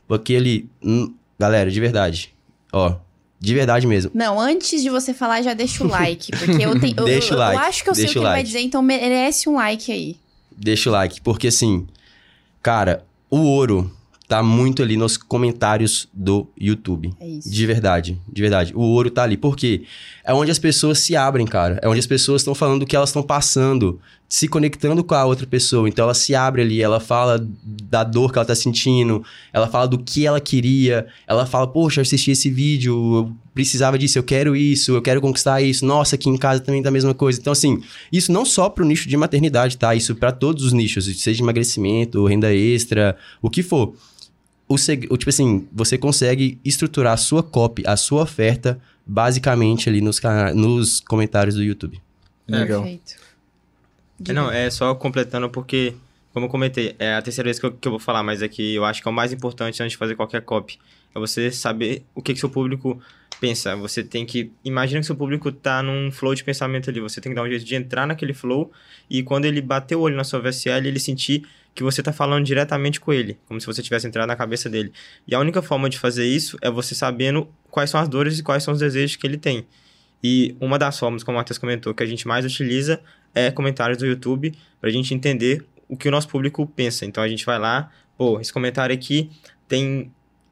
Speaker 3: Porque ali, hum, galera, de verdade, ó, de verdade mesmo.
Speaker 1: Não, antes de você falar, já deixa o like. Porque eu, tenho, eu,
Speaker 3: Deixa o like,
Speaker 1: eu acho que eu sei o que
Speaker 3: o
Speaker 1: ele vai
Speaker 3: like.
Speaker 1: dizer, então merece um like aí.
Speaker 3: Deixa o like, porque assim, cara, o ouro tá muito ali nos comentários do YouTube.
Speaker 1: É isso.
Speaker 3: De verdade, de verdade. O ouro tá ali. Por quê? É onde as pessoas se abrem, cara. É onde as pessoas estão falando do que elas estão passando, se conectando com a outra pessoa. Então ela se abre ali, ela fala da dor que ela tá sentindo, ela fala do que ela queria, ela fala, poxa, eu assisti esse vídeo, eu precisava disso, eu quero isso, eu quero conquistar isso. Nossa, aqui em casa também tá a mesma coisa. Então, assim, isso não só pro nicho de maternidade, tá? Isso para todos os nichos, seja emagrecimento, renda extra, o que for o, o tipo assim, você consegue estruturar a sua copy, a sua oferta, basicamente ali nos, nos comentários do YouTube.
Speaker 2: Legal.
Speaker 1: Perfeito.
Speaker 4: É, não, é só completando porque, como eu comentei, é a terceira vez que eu, que eu vou falar, mas é que eu acho que é o mais importante antes de fazer qualquer copy. É você saber o que, que seu público pensa. Você tem que. Imagina que seu público tá num flow de pensamento ali. Você tem que dar um jeito de entrar naquele flow e quando ele bater o olho na sua VSL, ele sentir que você tá falando diretamente com ele, como se você tivesse entrado na cabeça dele. E a única forma de fazer isso é você sabendo quais são as dores e quais são os desejos que ele tem. E uma das formas, como o Matheus comentou, que a gente mais utiliza é comentários do YouTube, pra gente entender o que o nosso público pensa. Então a gente vai lá, pô, esse comentário aqui tem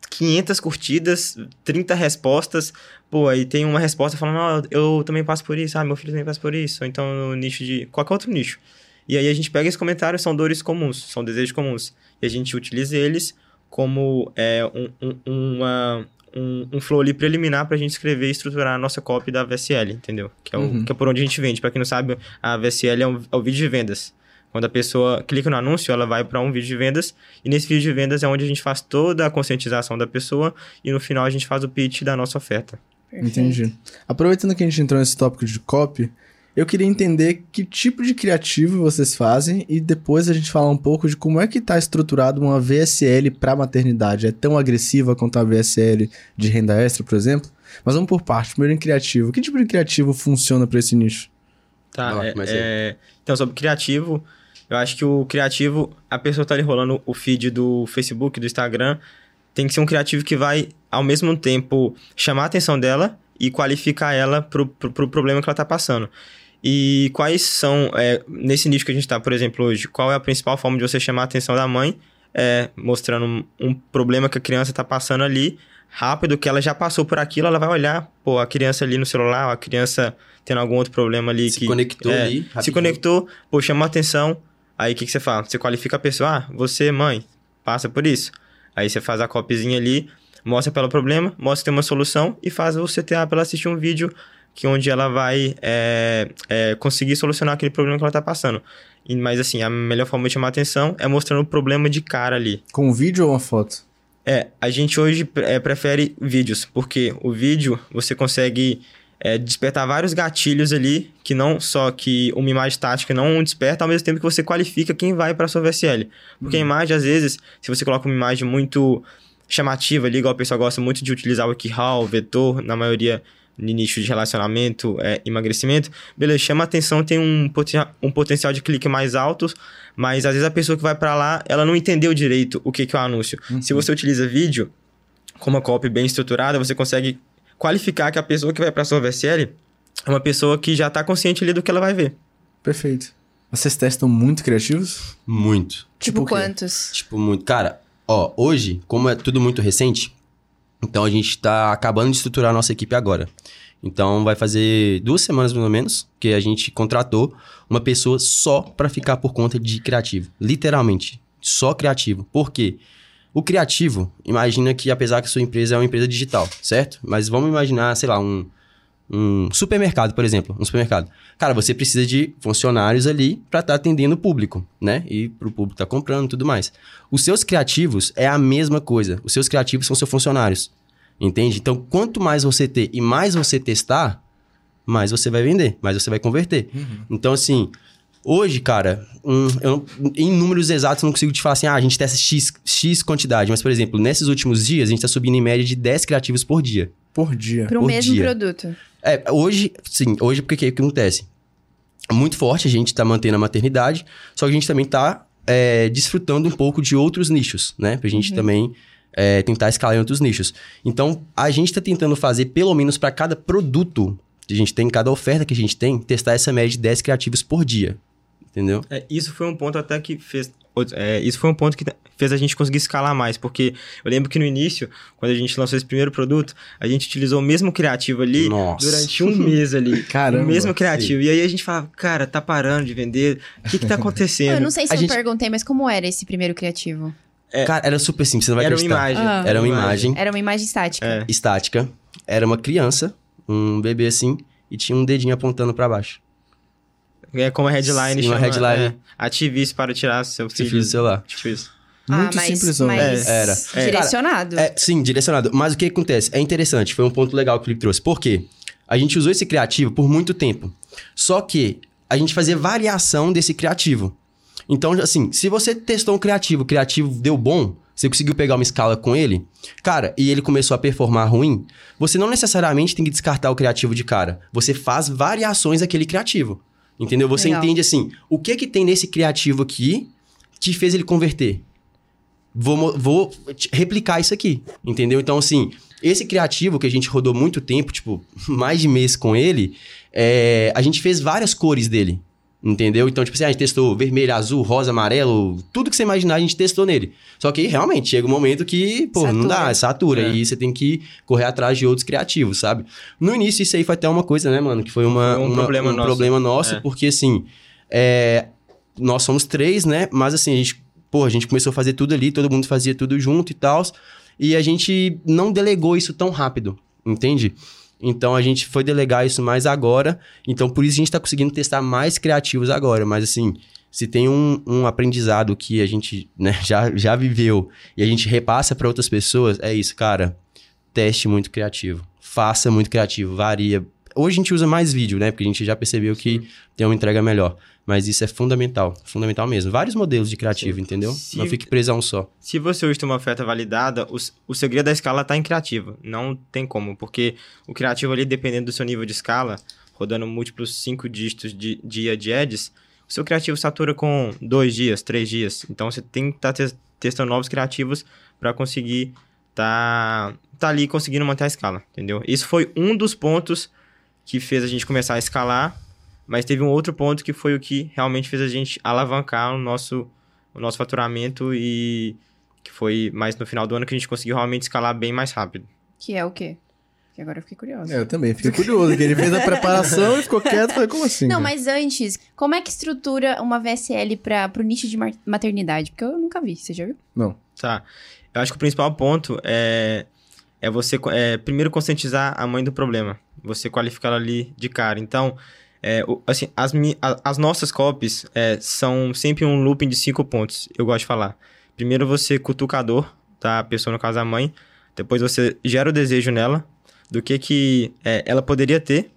Speaker 4: 500 curtidas, 30 respostas, pô, aí tem uma resposta falando, ó, eu também passo por isso, ah, meu filho também passa por isso, ou então no nicho de qualquer outro nicho. E aí a gente pega esses comentários, são dores comuns, são desejos comuns, e a gente utiliza eles como é, um, um, uma, um, um flow ali preliminar pra gente escrever e estruturar a nossa copy da VSL, entendeu? Que é, o,
Speaker 2: Uhum.
Speaker 4: que é por onde a gente vende. Pra quem não sabe, a VSL é, um, é o vídeo de vendas. Quando a pessoa clica no anúncio, ela vai para um vídeo de vendas, e nesse vídeo de vendas é onde a gente faz toda a conscientização da pessoa, e no final a gente faz o pitch da nossa oferta.
Speaker 1: Perfeito.
Speaker 2: Entendi. Aproveitando que a gente entrou nesse tópico de copy, eu queria entender que tipo de criativo vocês fazem e depois a gente falar um pouco de como é que tá estruturado uma VSL para maternidade. É tão agressiva quanto a VSL de renda extra, por exemplo? Mas vamos por parte. Primeiro em criativo. Que tipo de criativo funciona para esse nicho?
Speaker 4: Tá,
Speaker 3: Não,
Speaker 4: é- é- Então, sobre criativo, eu acho que o criativo, a pessoa tá ali rolando o feed do Facebook, do Instagram, tem que ser um criativo que vai, ao mesmo tempo, chamar a atenção dela e qualificar ela pro, pro, pro problema que ela tá passando. E quais são, é, nesse nicho que a gente tá, por exemplo, hoje, qual é a principal forma de você chamar a atenção da mãe? É mostrando um, um problema que a criança tá passando ali, rápido, que ela já passou por aquilo, ela vai olhar, pô, a criança ali no celular, a criança tendo algum outro problema ali
Speaker 3: Se
Speaker 4: que...
Speaker 3: conectou
Speaker 4: é,
Speaker 3: ali.
Speaker 4: se
Speaker 3: rapidinho.
Speaker 4: conectou, pô, chamou a atenção. Aí o que, que você fala? Você qualifica a pessoa, ah, você, mãe, passa por isso. Aí você faz a copyzinha ali, mostra pra ela o problema, mostra que tem uma solução e faz o CTA pra ela assistir um vídeo que onde ela vai é, é, conseguir solucionar aquele problema que ela tá passando. E, mas assim, a melhor forma de chamar atenção é mostrando o problema de cara ali.
Speaker 2: Com um vídeo ou uma foto?
Speaker 4: É, a gente hoje é, prefere vídeos, porque o vídeo você consegue é, despertar vários gatilhos ali, que não só que uma imagem estática não desperta, ao mesmo tempo que você qualifica quem vai para sua VSL. Porque a imagem, às vezes, se você coloca uma imagem muito chamativa ali, igual o pessoal gosta muito de utilizar o o vetor, na maioria nicho de relacionamento, é, emagrecimento, beleza, chama atenção, tem um, poten- um potencial de clique mais alto, mas às vezes a pessoa que vai para lá, ela não entendeu direito o que, que é o anúncio. Se você utiliza vídeo com uma copy bem estruturada, você consegue qualificar que a pessoa que vai para sua VSL é uma pessoa que já está consciente ali do que ela vai ver.
Speaker 2: Perfeito. Vocês testam muito criativos?
Speaker 3: Muito.
Speaker 1: Tipo
Speaker 2: Tipo
Speaker 1: quantos?
Speaker 3: Tipo, muito. Cara, ó, hoje, como é tudo muito recente, Então a gente está acabando de estruturar a nossa equipe agora. Então vai fazer duas semanas mais ou menos que a gente contratou uma pessoa só para ficar por conta de criativo. Literalmente, só criativo. Por quê? O criativo, imagina que apesar que a sua empresa é uma empresa digital, certo? Mas vamos imaginar, sei lá, um, um supermercado, por exemplo, um supermercado. Cara, você precisa de funcionários ali para estar tá atendendo o público, né? E para o público estar tá comprando e tudo mais. Os seus criativos é a mesma coisa. Os seus criativos são seus funcionários. Entende? Então, quanto mais você ter e mais você testar, mais você vai vender, mais você vai converter. Uhum. Então, assim, hoje, cara, um, eu, em números exatos, eu não consigo te falar assim, ah, a gente testa X, X quantidade. Mas, por exemplo, nesses últimos dias, a gente está subindo em média de 10 criativos por dia.
Speaker 2: Por dia.
Speaker 1: Para o mesmo dia. produto.
Speaker 3: É, hoje, sim, hoje porque o que acontece? Muito forte, a gente está mantendo a maternidade, só que a gente também está é, desfrutando um pouco de outros nichos, né? Pra gente uhum. também é, tentar escalar em outros nichos. Então, a gente está tentando fazer, pelo menos para cada produto que a gente tem, cada oferta que a gente tem, testar essa média de 10 criativos por dia. Entendeu?
Speaker 4: É, isso foi um ponto até que fez. É, isso foi um ponto que fez a gente conseguir escalar mais, porque eu lembro que no início, quando a gente lançou esse primeiro produto, a gente utilizou o mesmo criativo ali Nossa. durante um mês ali.
Speaker 2: Caramba.
Speaker 4: O mesmo criativo. Sim. E aí a gente falava, cara, tá parando de vender, o que que tá acontecendo?
Speaker 1: eu não sei se
Speaker 4: a
Speaker 1: eu
Speaker 4: gente...
Speaker 1: perguntei, mas como era esse primeiro criativo?
Speaker 3: É, Cara, era super simples, você não vai
Speaker 4: era
Speaker 3: acreditar.
Speaker 4: Uma imagem. Ah.
Speaker 3: Era uma imagem.
Speaker 1: Era uma imagem estática.
Speaker 3: É. Estática. Era uma criança, um bebê assim, e tinha um dedinho apontando para baixo.
Speaker 4: É como a headline
Speaker 3: Sim, chama. Uma headline. É,
Speaker 4: ative isso para tirar seu filho.
Speaker 3: filho do celular.
Speaker 4: Tipo isso.
Speaker 2: Muito ah, mas, simples,
Speaker 1: mas
Speaker 3: é, era.
Speaker 1: Direcionado.
Speaker 3: Cara, é, sim, direcionado. Mas o que acontece? É interessante, foi um ponto legal que ele trouxe. Por quê? A gente usou esse criativo por muito tempo. Só que a gente fazia variação desse criativo. Então, assim, se você testou um criativo, o criativo deu bom, você conseguiu pegar uma escala com ele, cara, e ele começou a performar ruim, você não necessariamente tem que descartar o criativo de cara. Você faz variações daquele criativo. Entendeu? Você Legal. entende assim, o que que tem nesse criativo aqui que fez ele converter? Vou, vou replicar isso aqui, entendeu? Então, assim, esse criativo que a gente rodou muito tempo, tipo, mais de mês com ele, é, a gente fez várias cores dele. Entendeu? Então, tipo assim, a gente testou vermelho, azul, rosa, amarelo, tudo que você imaginar a gente testou nele. Só que realmente chega um momento que, pô, satura. não dá, satura. É. E você tem que correr atrás de outros criativos, sabe? No início, isso aí foi até uma coisa, né, mano? Que foi uma,
Speaker 4: um,
Speaker 3: uma,
Speaker 4: problema,
Speaker 3: um
Speaker 4: nosso.
Speaker 3: problema nosso, é. porque assim, é, nós somos três, né? Mas assim, a gente, pô, a gente começou a fazer tudo ali, todo mundo fazia tudo junto e tal. E a gente não delegou isso tão rápido, entende? Então a gente foi delegar isso mais agora. Então por isso a gente está conseguindo testar mais criativos agora. Mas assim, se tem um, um aprendizado que a gente né, já, já viveu e a gente repassa para outras pessoas, é isso, cara. Teste muito criativo. Faça muito criativo, varia. Hoje a gente usa mais vídeo, né? Porque a gente já percebeu que tem uma entrega melhor. Mas isso é fundamental, fundamental mesmo. Vários modelos de criativo, Sim. entendeu? Se, não fique preso a um só.
Speaker 4: Se você tem uma oferta validada, o, o segredo da escala está em criativo. Não tem como, porque o criativo ali, dependendo do seu nível de escala, rodando múltiplos cinco dígitos de dia de ads, o seu criativo satura com dois dias, três dias. Então você tem que estar tá testando novos criativos para conseguir tá, tá ali conseguindo manter a escala, entendeu? Isso foi um dos pontos que fez a gente começar a escalar mas teve um outro ponto que foi o que realmente fez a gente alavancar o nosso, o nosso faturamento e que foi mais no final do ano que a gente conseguiu realmente escalar bem mais rápido.
Speaker 1: Que é o quê? Que agora eu fiquei curiosa.
Speaker 2: É, eu também fiquei curioso, que ele fez a preparação e ficou quieto, falei, como assim?
Speaker 1: Não, mas antes, como é que estrutura uma VSL para o nicho de maternidade? Porque eu nunca vi, você já viu?
Speaker 2: Não.
Speaker 4: Tá. Eu acho que o principal ponto é, é você, é, primeiro, conscientizar a mãe do problema. Você qualificar ali de cara. Então, é, assim, as, as nossas copies é, são sempre um looping de cinco pontos, eu gosto de falar. Primeiro você cutucador, tá? A pessoa, no caso a mãe. Depois você gera o desejo nela, do que que é, ela poderia ter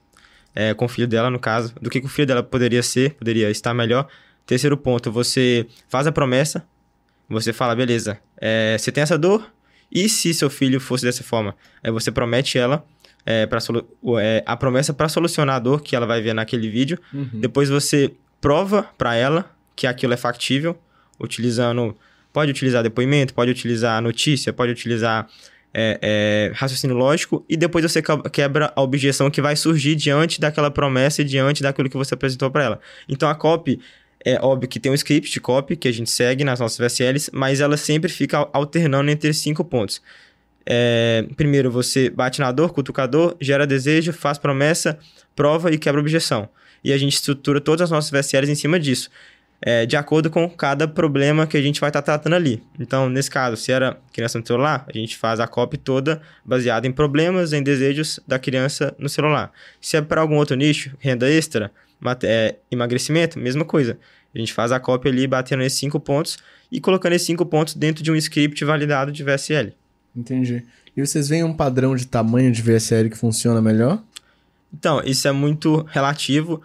Speaker 4: é, com o filho dela, no caso. Do que, que o filho dela poderia ser, poderia estar melhor. Terceiro ponto, você faz a promessa. Você fala, beleza, é, você tem essa dor, e se seu filho fosse dessa forma? Aí você promete ela é, pra é, a promessa para solucionar a dor que ela vai ver naquele vídeo. Uhum. Depois você prova para ela que aquilo é factível, utilizando. Pode utilizar depoimento, pode utilizar notícia, pode utilizar é, é, raciocínio lógico, e depois você quebra a objeção que vai surgir diante daquela promessa e diante daquilo que você apresentou para ela. Então a copy é óbvio que tem um script de copy que a gente segue nas nossas VSLs, mas ela sempre fica alternando entre cinco pontos. É, primeiro você bate na dor, cutucador, gera desejo, faz promessa, prova e quebra objeção. E a gente estrutura todas as nossas VSLs em cima disso. É, de acordo com cada problema que a gente vai estar tá tratando ali. Então, nesse caso, se era criança no celular, a gente faz a copy toda baseada em problemas, em desejos da criança no celular. Se é para algum outro nicho, renda extra, é, emagrecimento, mesma coisa. A gente faz a cópia ali batendo esses cinco pontos e colocando esses cinco pontos dentro de um script validado de VSL.
Speaker 2: Entendi. E vocês veem um padrão de tamanho de VSL que funciona melhor?
Speaker 4: Então, isso é muito relativo.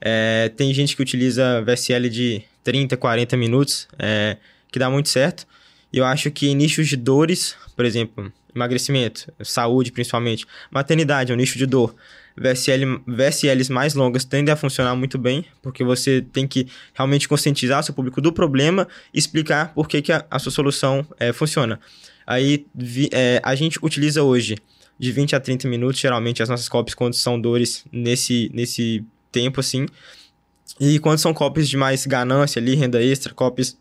Speaker 4: É, tem gente que utiliza VSL de 30, 40 minutos, é, que dá muito certo. E eu acho que nichos de dores, por exemplo, emagrecimento, saúde principalmente, maternidade é um nicho de dor. VSL, VSLs mais longas tendem a funcionar muito bem, porque você tem que realmente conscientizar seu público do problema e explicar por que, que a, a sua solução é, funciona. Aí vi, é, a gente utiliza hoje de 20 a 30 minutos, geralmente, as nossas copies quando são dores nesse, nesse tempo, assim. E quando são copies de mais ganância ali, renda extra, copies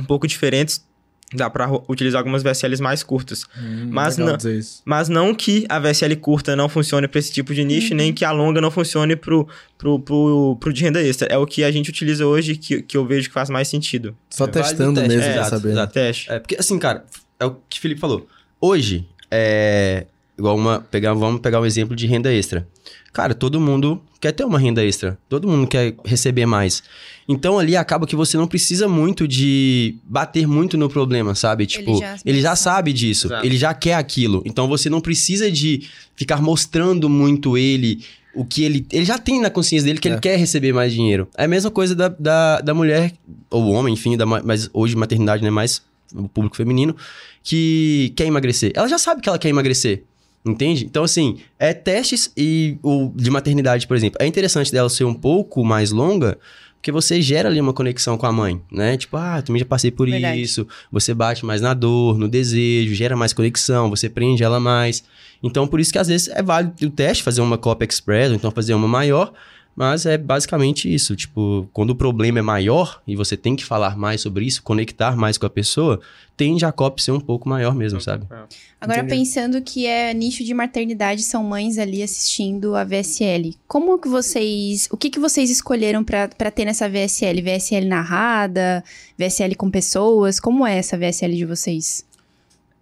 Speaker 4: um pouco diferentes, dá para utilizar algumas VSLs mais curtas.
Speaker 2: Hum,
Speaker 4: mas, não, mas não que a VSL curta não funcione para esse tipo de nicho, nem que a longa não funcione pro, pro, pro, pro de renda extra. É o que a gente utiliza hoje que, que eu vejo que faz mais sentido.
Speaker 2: Só é, testando mesmo é,
Speaker 3: pra
Speaker 2: saber.
Speaker 3: Exato, teste. É, porque assim, cara, é o que o Felipe falou. Hoje, é... Igual uma... Pegar, vamos pegar um exemplo de renda extra. Cara, todo mundo quer ter uma renda extra. Todo mundo quer receber mais. Então ali acaba que você não precisa muito de bater muito no problema, sabe? Tipo, ele já, ele já sabe disso, Exato. ele já quer aquilo. Então você não precisa de ficar mostrando muito ele o que ele. Ele já tem na consciência dele que é. ele quer receber mais dinheiro. É a mesma coisa da, da, da mulher, ou homem, enfim, da, mas hoje maternidade não é mais o público feminino, que quer emagrecer. Ela já sabe que ela quer emagrecer. Entende? Então, assim, é testes e o de maternidade, por exemplo. É interessante dela ser um pouco mais longa, porque você gera ali uma conexão com a mãe, né? Tipo, ah, também já passei por Verdade. isso. Você bate mais na dor, no desejo, gera mais conexão, você prende ela mais. Então, por isso que às vezes é válido o teste, fazer uma cópia express, ou então fazer uma maior, mas é basicamente isso. Tipo, quando o problema é maior e você tem que falar mais sobre isso, conectar mais com a pessoa, tende a COP ser um pouco maior mesmo, sabe? É.
Speaker 1: Agora, Entendeu? pensando que é nicho de maternidade, são mães ali assistindo a VSL. Como que vocês. O que, que vocês escolheram para ter nessa VSL? VSL narrada? VSL com pessoas? Como é essa VSL de vocês?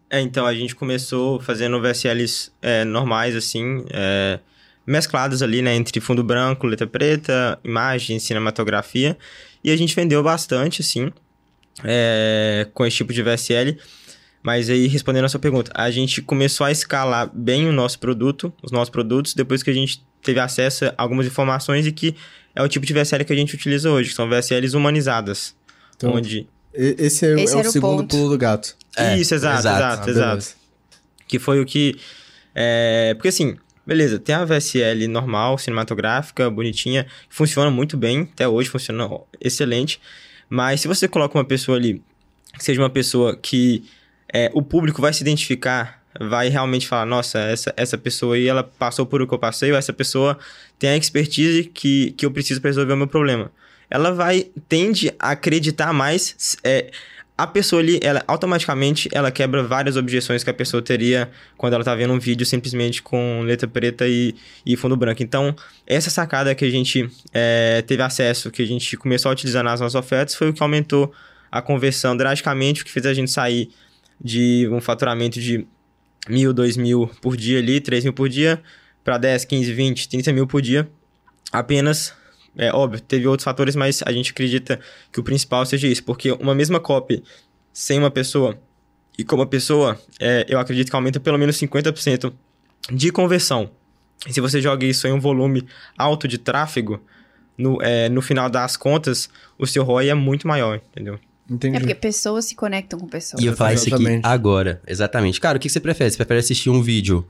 Speaker 4: É, então, a gente começou fazendo VSLs é, normais, assim. É mescladas ali, né, entre fundo branco, letra preta, imagem, cinematografia. E a gente vendeu bastante, assim, é, com esse tipo de VSL. Mas aí, respondendo a sua pergunta, a gente começou a escalar bem o nosso produto, os nossos produtos, depois que a gente teve acesso a algumas informações e que é o tipo de VSL que a gente utiliza hoje, que são VSLs humanizadas. Então, onde...
Speaker 2: Esse é, esse é o segundo ponto. pulo do gato.
Speaker 4: É, Isso, exato, exato, exato. Ah, exato. Que foi o que... É, porque assim, Beleza, tem a VSL normal, cinematográfica, bonitinha, funciona muito bem, até hoje funciona excelente. Mas se você coloca uma pessoa ali, que seja uma pessoa que é, o público vai se identificar, vai realmente falar, nossa, essa, essa pessoa aí, ela passou por o que eu passei, ou essa pessoa tem a expertise que, que eu preciso para resolver o meu problema. Ela vai, tende a acreditar mais, é, a pessoa ali, ela automaticamente ela quebra várias objeções que a pessoa teria quando ela tá vendo um vídeo simplesmente com letra preta e, e fundo branco. Então, essa sacada que a gente é, teve acesso, que a gente começou a utilizar nas nossas ofertas, foi o que aumentou a conversão drasticamente, o que fez a gente sair de um faturamento de mil, dois mil por dia ali, três mil por dia, para 10, 15, 20, 30 mil por dia, apenas é óbvio, teve outros fatores, mas a gente acredita que o principal seja isso, porque uma mesma copy sem uma pessoa e com uma pessoa, é, eu acredito que aumenta pelo menos 50% de conversão. E se você joga isso em um volume alto de tráfego, no, é, no final das contas, o seu ROI é muito maior, entendeu?
Speaker 1: Entendi. É porque pessoas se conectam com pessoas.
Speaker 3: E eu faço isso aqui agora, exatamente. Cara, o que você prefere? Você prefere assistir um vídeo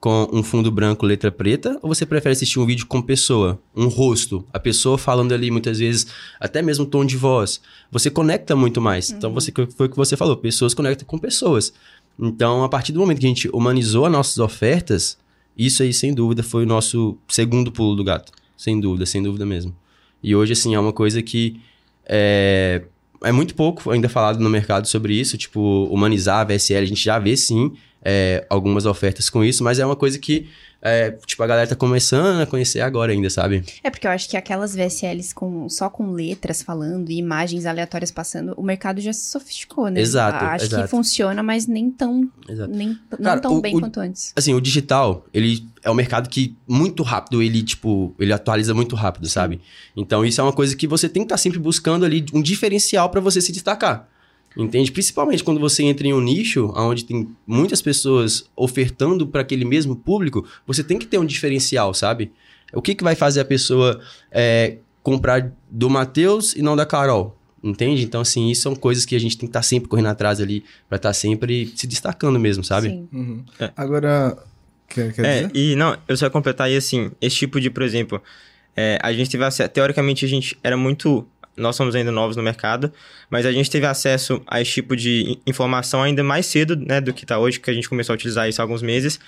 Speaker 3: com um fundo branco, letra preta, ou você prefere assistir um vídeo com pessoa, um rosto, a pessoa falando ali muitas vezes, até mesmo tom de voz. Você conecta muito mais. Então, uhum. Então, você, foi o que você falou, pessoas conectam com pessoas. Então, a partir do momento que a gente humanizou as nossas ofertas, isso aí, sem dúvida, foi o nosso segundo pulo do gato. Sem dúvida, sem dúvida mesmo. E hoje, assim, é uma coisa que é, é muito pouco ainda falado no mercado sobre isso, tipo, humanizar a VSL, a gente já vê sim, é, algumas ofertas com isso, mas é uma coisa que, é, tipo, a galera tá começando a conhecer agora ainda, sabe?
Speaker 1: É porque eu acho que aquelas VSLs com, só com letras falando e imagens aleatórias passando, o mercado já se sofisticou, né?
Speaker 3: Exato,
Speaker 1: Acho
Speaker 3: exato.
Speaker 1: que funciona, mas nem tão,
Speaker 3: Exato.
Speaker 1: nem, não
Speaker 3: Cara,
Speaker 1: tão
Speaker 3: o-
Speaker 1: bem
Speaker 3: o-
Speaker 1: quanto antes.
Speaker 3: Assim, o digital, ele é um mercado que muito rápido, ele, tipo, ele atualiza muito rápido, sabe? Então, isso é uma coisa que você tem que estar sempre buscando ali um diferencial para você se destacar. Entende? Principalmente quando você entra em um nicho onde tem muitas pessoas ofertando para aquele mesmo público, você tem que ter um diferencial, sabe? O que, que vai fazer a pessoa é, comprar do Matheus e não da Carol? Entende? Então, assim, isso são coisas que a gente tem que estar sempre correndo atrás ali para estar sempre se destacando mesmo, sabe?
Speaker 1: Sim.
Speaker 2: Uhum.
Speaker 4: É.
Speaker 2: Agora, quer, quer
Speaker 4: É,
Speaker 2: dizer?
Speaker 4: e não, eu só ia completar aí assim, esse tipo de, por exemplo, é, a gente teve acesso, teoricamente a gente era muito, nós somos ainda novos no mercado, mas a gente teve acesso a esse tipo de in- informação ainda mais cedo, né, do que tá hoje, que a gente começou a utilizar isso há alguns meses,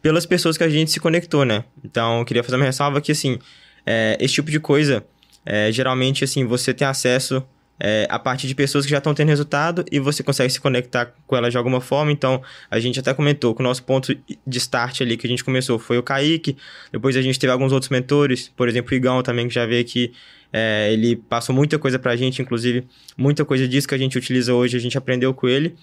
Speaker 4: pelas pessoas que a gente se conectou, né. Então, eu queria fazer uma ressalva que, assim, é, esse tipo de coisa, é, geralmente, assim, você tem acesso é, a partir de pessoas que já estão tendo resultado e você consegue se conectar com elas de alguma forma. Então, a gente até comentou que o nosso ponto de start ali que a gente começou foi o Kaique. Depois a gente teve alguns outros mentores, por exemplo, o Igão também, que já veio aqui. É, ele passou muita coisa pra gente, inclusive, muita coisa disso que a gente utiliza hoje, a gente aprendeu com ele.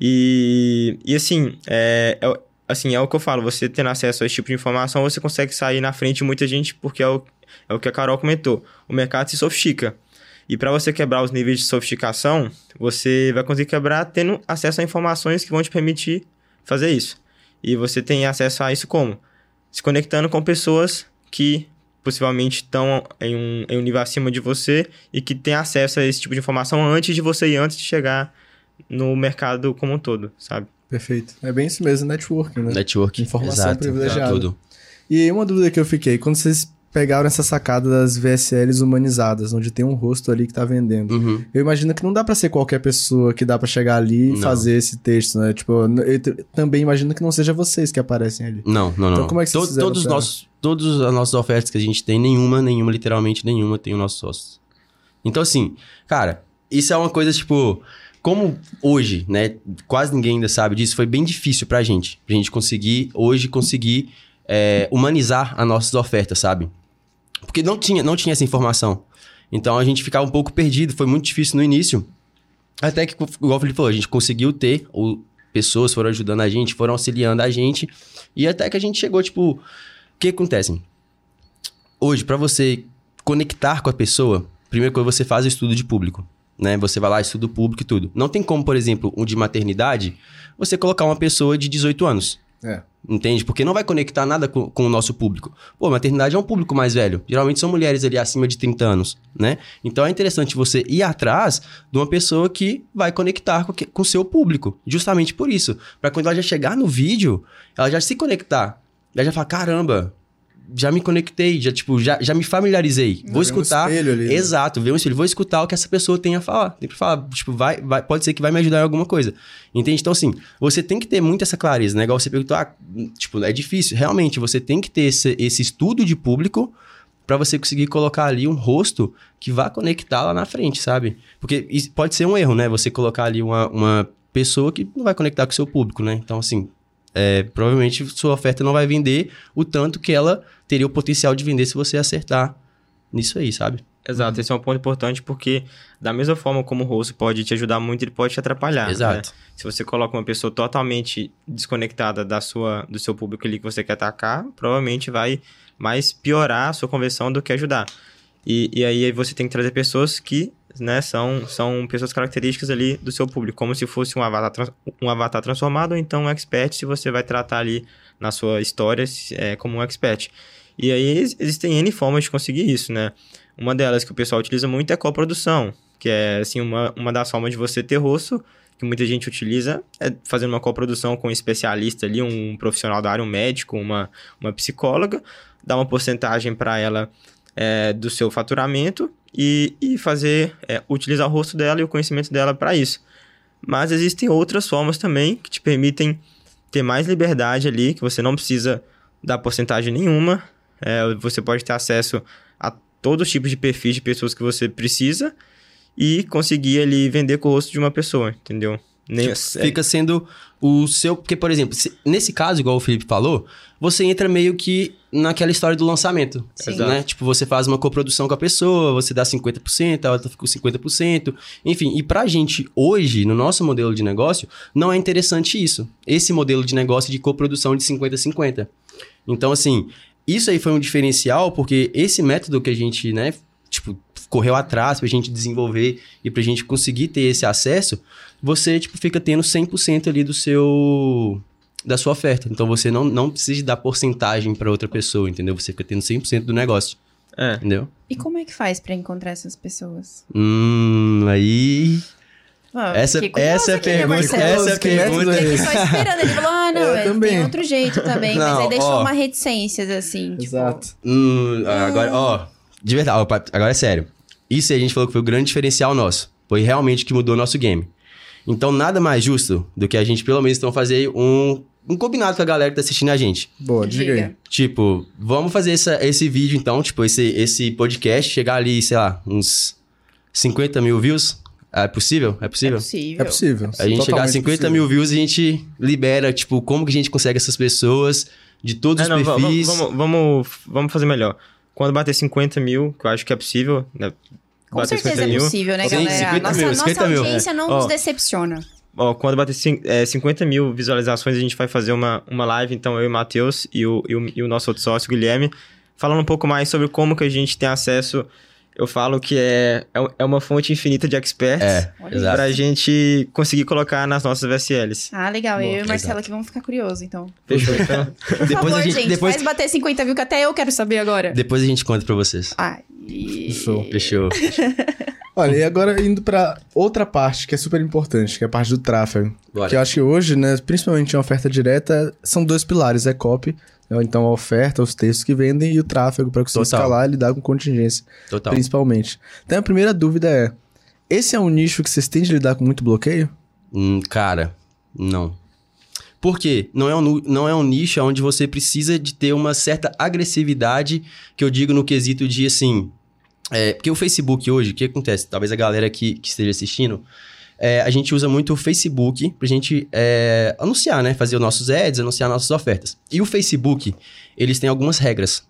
Speaker 4: E, e assim, é, é, assim, é o que eu falo, você tendo acesso a esse tipo de informação, você consegue sair na frente de muita gente, porque é o, é o que a Carol comentou. O mercado se sofistica. E para você quebrar os níveis de sofisticação, você vai conseguir quebrar tendo acesso a informações que vão te permitir fazer isso. E você tem acesso a isso como? Se conectando com pessoas que possivelmente estão em um, em um nível acima de você e que têm acesso a esse tipo de informação antes de você e antes de chegar no mercado como um todo, sabe?
Speaker 2: Perfeito. É bem isso mesmo, networking, né?
Speaker 3: Network.
Speaker 2: Informação
Speaker 3: exato,
Speaker 2: privilegiada.
Speaker 3: Tudo.
Speaker 2: E uma dúvida que eu fiquei, quando vocês pegaram essa sacada das VSLs humanizadas, onde tem um rosto ali que tá vendendo.
Speaker 3: Uhum.
Speaker 2: Eu imagino que não dá pra ser qualquer pessoa que dá pra chegar ali e
Speaker 3: Não.
Speaker 2: fazer esse texto, né? Tipo, eu também imagino que não seja vocês que aparecem ali.
Speaker 3: Não, não, não.
Speaker 2: Então, como é que vocês
Speaker 3: To- todos os
Speaker 2: pra-
Speaker 3: nossos, todas as nossas ofertas que a gente tem, nenhuma, nenhuma, literalmente nenhuma, tem o nosso sócio. Então, assim, cara, isso é uma coisa, tipo, como hoje, né, quase ninguém ainda sabe disso, foi bem difícil pra gente. Pra gente conseguir, hoje, conseguir é, humanizar as nossas ofertas, sabe? Porque não tinha, não tinha essa informação. Então, a gente ficava um pouco perdido, foi muito difícil no início. Até que, igual o Felipe falou, a gente conseguiu ter, o, pessoas foram ajudando a gente, foram auxiliando a gente, e até que a gente chegou, tipo, que acontece? Hoje, pra você conectar com a pessoa, primeiro coisa você faz o estudo de público, né? Você vai lá, estuda o público e tudo. Não tem como, por exemplo, um de maternidade, você colocar uma pessoa de 18 anos.
Speaker 2: É.
Speaker 3: Entende? Porque não vai conectar nada com, com o nosso público. Pô, maternidade é um público mais velho. Geralmente são mulheres ali acima de 30 anos, né? Então é interessante você ir atrás de uma pessoa que vai conectar com o seu público. Justamente por isso. Pra quando ela já chegar no vídeo, ela já se conectar. Ela já fala, caramba, já me conectei, já, tipo, já, já me familiarizei. Vou
Speaker 2: Ver um
Speaker 3: escutar.
Speaker 2: espelho ali, né?
Speaker 3: Exato, ver um espelho. Vou escutar o que essa pessoa tem a falar. Tem que falar, tipo, vai, vai, pode ser que vai me ajudar em alguma coisa. Entende? Então, assim, você tem que ter muito essa clareza, né? Igual você perguntou, ah, tipo, é difícil. Realmente, você tem que ter esse, esse estudo de público para você conseguir colocar ali um rosto que vá conectar lá na frente, sabe? Porque pode ser um erro, né? Você colocar ali uma, uma pessoa que não vai conectar com o seu público, né? Então, assim, é, provavelmente sua oferta não vai vender o tanto que ela teria o potencial de vender se você acertar nisso aí, sabe?
Speaker 4: Exato, esse é um ponto importante porque, da mesma forma como o rosto pode te ajudar muito, ele pode te atrapalhar. né?
Speaker 3: Exato.
Speaker 4: Se você coloca uma pessoa totalmente desconectada da sua, do seu público ali que você quer atacar, provavelmente vai mais piorar a sua conversão do que ajudar. E, e aí você tem que trazer pessoas que né, são, são pessoas características ali do seu público, como se fosse um avatar, um avatar transformado ou então um expert, se você vai tratar ali na sua história é, como um expert. E aí ex- existem N formas de conseguir isso, né? Uma delas que o pessoal utiliza muito é coprodução, que é assim uma, uma das formas de você ter rosto, que muita gente utiliza, é fazendo uma coprodução com um especialista ali, um profissional da área, um médico, uma, uma psicóloga, dar uma porcentagem para ela é, do seu faturamento e, e fazer, é, utilizar o rosto dela e o conhecimento dela para isso. Mas existem outras formas também que te permitem ter mais liberdade ali, que você não precisa dar porcentagem nenhuma, é, você pode ter acesso a todos os tipos de perfis de pessoas que você precisa e conseguir ali vender com o rosto de uma pessoa, entendeu? Nem,
Speaker 3: Tipo, fica sendo o seu. Porque, por exemplo, se- nesse caso, igual o Felipe falou, você entra meio que naquela história do lançamento.
Speaker 1: Sim.
Speaker 3: Né? Tipo, você faz uma coprodução com a pessoa, você dá 50%, a outra fica com 50%. Enfim, e pra gente hoje, no nosso modelo de negócio, não é interessante isso. Esse modelo de negócio de coprodução de 50-50. Então, assim, isso aí foi um diferencial, porque esse método que a gente, né, tipo, correu atrás pra gente desenvolver e pra gente conseguir ter esse acesso, você, tipo, fica tendo 100% ali do seu... da sua oferta. Então, você não, não precisa dar porcentagem pra outra pessoa, entendeu? Você fica tendo 100% do negócio,
Speaker 4: É.
Speaker 3: entendeu?
Speaker 1: E como é que faz pra encontrar essas pessoas?
Speaker 3: Hum, aí...
Speaker 1: Ah,
Speaker 3: Essa- essa é a
Speaker 1: aqui, né,
Speaker 3: pergunta-
Speaker 1: Marcelo?
Speaker 3: essa é a pergunta.
Speaker 1: só esperando. Ele falou, ah, não,
Speaker 2: Eu também.
Speaker 1: tem outro jeito também. mas
Speaker 3: Não,
Speaker 1: aí deixou
Speaker 3: ó.
Speaker 1: uma reticências, assim, tipo...
Speaker 2: Exato.
Speaker 3: Hum, agora, ó, de verdade, agora é sério. Isso aí a gente falou que foi o grande diferencial nosso. Foi realmente que mudou o nosso game. Então, nada mais justo do que a gente, pelo menos, então, fazer um, um combinado com a galera que tá assistindo a gente.
Speaker 2: Boa, diga, aí.
Speaker 3: Tipo, vamos fazer essa, esse vídeo, então, tipo, esse, esse podcast, chegar ali, sei lá, uns 50 mil views. É possível? É
Speaker 1: É
Speaker 3: possível?
Speaker 1: possível.
Speaker 2: É possível.
Speaker 3: A gente chegar a
Speaker 2: Totalmente
Speaker 3: 50
Speaker 2: possível.
Speaker 3: mil views, a gente libera, tipo, como que a gente consegue essas pessoas de todos
Speaker 4: É,
Speaker 3: os
Speaker 4: não,
Speaker 3: perfis.
Speaker 4: vamos, vamos, vamos fazer melhor. Quando bater 50 mil, que eu acho que é possível, né?
Speaker 1: Com
Speaker 4: bater
Speaker 1: certeza é possível, né, galera?
Speaker 3: 50
Speaker 1: nossa
Speaker 3: mil,
Speaker 1: nossa
Speaker 3: 50 mil.
Speaker 1: audiência não
Speaker 4: Ó.
Speaker 1: nos decepciona.
Speaker 4: Ó, quando bater cin- é, 50 mil visualizações, a gente vai fazer uma, uma live, então eu e o Matheus e o, e, o, e o nosso outro sócio, o Guilherme, falando um pouco mais sobre como que a gente tem acesso. Eu falo que é, é, é uma fonte infinita de experts
Speaker 3: É, exato.
Speaker 4: pra gente conseguir colocar nas nossas VSLs.
Speaker 1: Ah, legal. eu e o
Speaker 3: Exato.
Speaker 1: Marcelo aqui vamos ficar curiosos, então.
Speaker 4: Fechou, então?
Speaker 1: Por
Speaker 3: Depois
Speaker 1: favor,
Speaker 3: a gente-
Speaker 1: gente,
Speaker 3: depois-
Speaker 1: faz bater 50 mil, que até eu quero saber agora.
Speaker 3: Depois a gente conta pra vocês.
Speaker 1: Ai.
Speaker 2: Fechou.
Speaker 3: Fechou.
Speaker 2: Olha, e agora indo pra outra parte que é super importante, que é a parte do tráfego.
Speaker 3: Bora.
Speaker 2: Que eu acho que hoje, né, principalmente em oferta direta, são dois pilares, é copy, então a oferta, os textos que vendem e o tráfego para conseguir
Speaker 3: Total.
Speaker 2: escalar e lidar com contingência,
Speaker 3: Total.
Speaker 2: principalmente. Então a primeira dúvida é, esse é um nicho que vocês têm de lidar com muito bloqueio?
Speaker 3: Hum, cara, não. Por quê? Não é, um, não é um nicho onde você precisa de ter uma certa agressividade, que eu digo no quesito de, assim... É, porque o Facebook hoje, o que acontece? Talvez a galera que, que esteja assistindo, é, a gente usa muito o Facebook pra gente é, anunciar, né? Fazer os nossos ads, anunciar nossas ofertas. E o Facebook, eles têm algumas regras,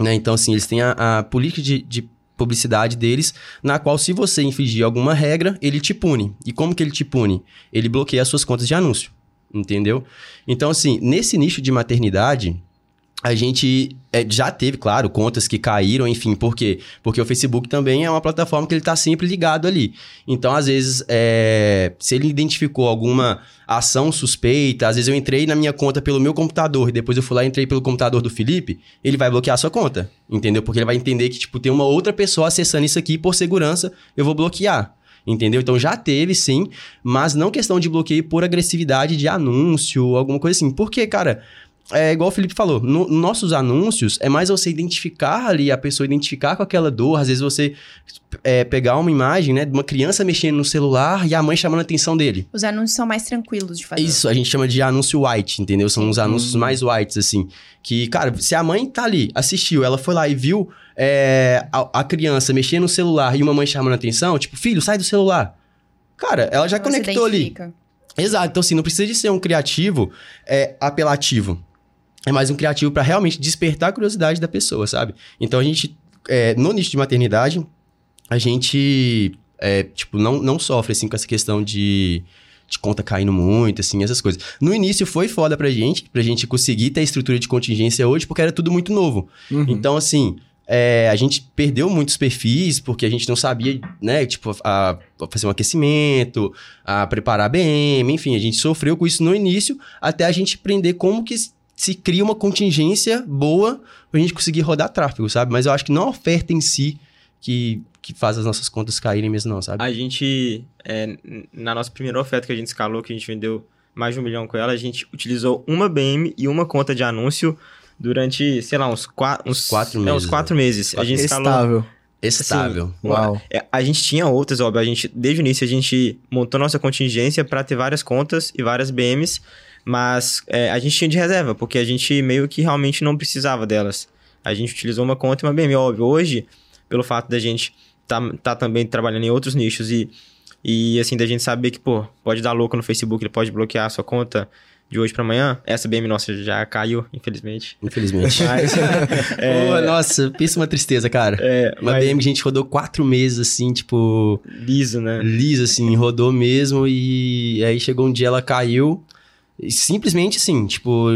Speaker 3: né? Então, assim, eles têm a, a política de, de publicidade deles, na qual se você infringir alguma regra, ele te pune. E como que ele te pune? Ele bloqueia as suas contas de anúncio, entendeu? Então, assim, nesse nicho de maternidade, a gente é, já teve, claro, contas que caíram, enfim, por quê? Porque o Facebook também é uma plataforma que ele está sempre ligado ali. Então, às vezes, é, se ele identificou alguma ação suspeita, às vezes eu entrei na minha conta pelo meu computador e depois eu fui lá e entrei pelo computador do Felipe, ele vai bloquear a sua conta, entendeu? Porque ele vai entender que, tipo, tem uma outra pessoa acessando isso aqui por segurança, eu vou bloquear. Entendeu? Então já teve, sim, mas não questão de bloqueio por agressividade de anúncio, alguma coisa assim. Porque, cara, é igual o Felipe falou, no, nossos anúncios é mais você identificar ali, a pessoa identificar com aquela dor. Às vezes você é, pegar uma imagem, né, de uma criança mexendo no celular e a mãe chamando a atenção dele.
Speaker 1: Os anúncios são mais tranquilos de fazer.
Speaker 3: Isso, a gente chama de anúncio white, entendeu? São os anúncios
Speaker 2: Uhum.
Speaker 3: mais whites, assim. Que, cara, se a mãe tá ali, assistiu, ela foi lá e viu é, a, a criança mexendo no celular e uma mãe chamando a atenção, tipo, filho, sai do celular. Cara, ela já
Speaker 1: Você
Speaker 3: conectou ali.
Speaker 1: identifica.
Speaker 3: Exato, então assim, não precisa de ser um criativo é, apelativo. É mais um criativo pra realmente despertar a curiosidade da pessoa, sabe? Então a gente, é, no nicho de maternidade, a gente, é, tipo, não, não sofre, assim, com essa questão de, de conta caindo muito, assim, essas coisas. No início foi foda pra gente, pra gente conseguir ter a estrutura de contingência hoje, porque era tudo muito novo.
Speaker 2: Uhum.
Speaker 3: Então, assim, é, a gente perdeu muitos perfis porque a gente não sabia, né, tipo, a, a fazer um aquecimento, a preparar BM, enfim, a gente sofreu com isso no início até a gente aprender como que se cria uma contingência boa pra gente conseguir rodar tráfego, sabe? Mas eu acho que não a oferta em si que, que faz as nossas contas caírem mesmo, não, sabe?
Speaker 4: A gente, é, na nossa primeira oferta que a gente escalou, que a gente vendeu mais de um milhão com ela, a gente utilizou uma BM e uma conta de anúncio durante, sei lá, uns, qua uns
Speaker 3: Quatro
Speaker 4: é,
Speaker 3: meses,
Speaker 4: uns quatro meses. A gente escalou.
Speaker 2: Estável.
Speaker 3: Estável.
Speaker 2: Uau.
Speaker 4: É, a gente tinha outras, óbvio. A gente, desde o início, a gente montou nossa contingência para ter várias contas e várias BMs, mas é, a gente tinha de reserva, porque a gente meio que realmente não precisava delas. A gente utilizou uma conta e uma BM, óbvio. Hoje, pelo fato da gente tá, tá também trabalhando em outros nichos e E assim, da gente saber que, pô, pode dar louco no Facebook, ele pode bloquear a sua conta de hoje pra amanhã. Essa BM nossa já caiu, infelizmente.
Speaker 3: Infelizmente.
Speaker 4: Mas,
Speaker 3: Pô, nossa, pensa uma tristeza, cara.
Speaker 4: é,
Speaker 3: Uma
Speaker 4: mas
Speaker 3: BM que a gente rodou quatro meses, assim, tipo,
Speaker 4: liso, né?
Speaker 3: lisa, assim, rodou mesmo. E aí chegou um dia, ela caiu. E simplesmente assim, tipo,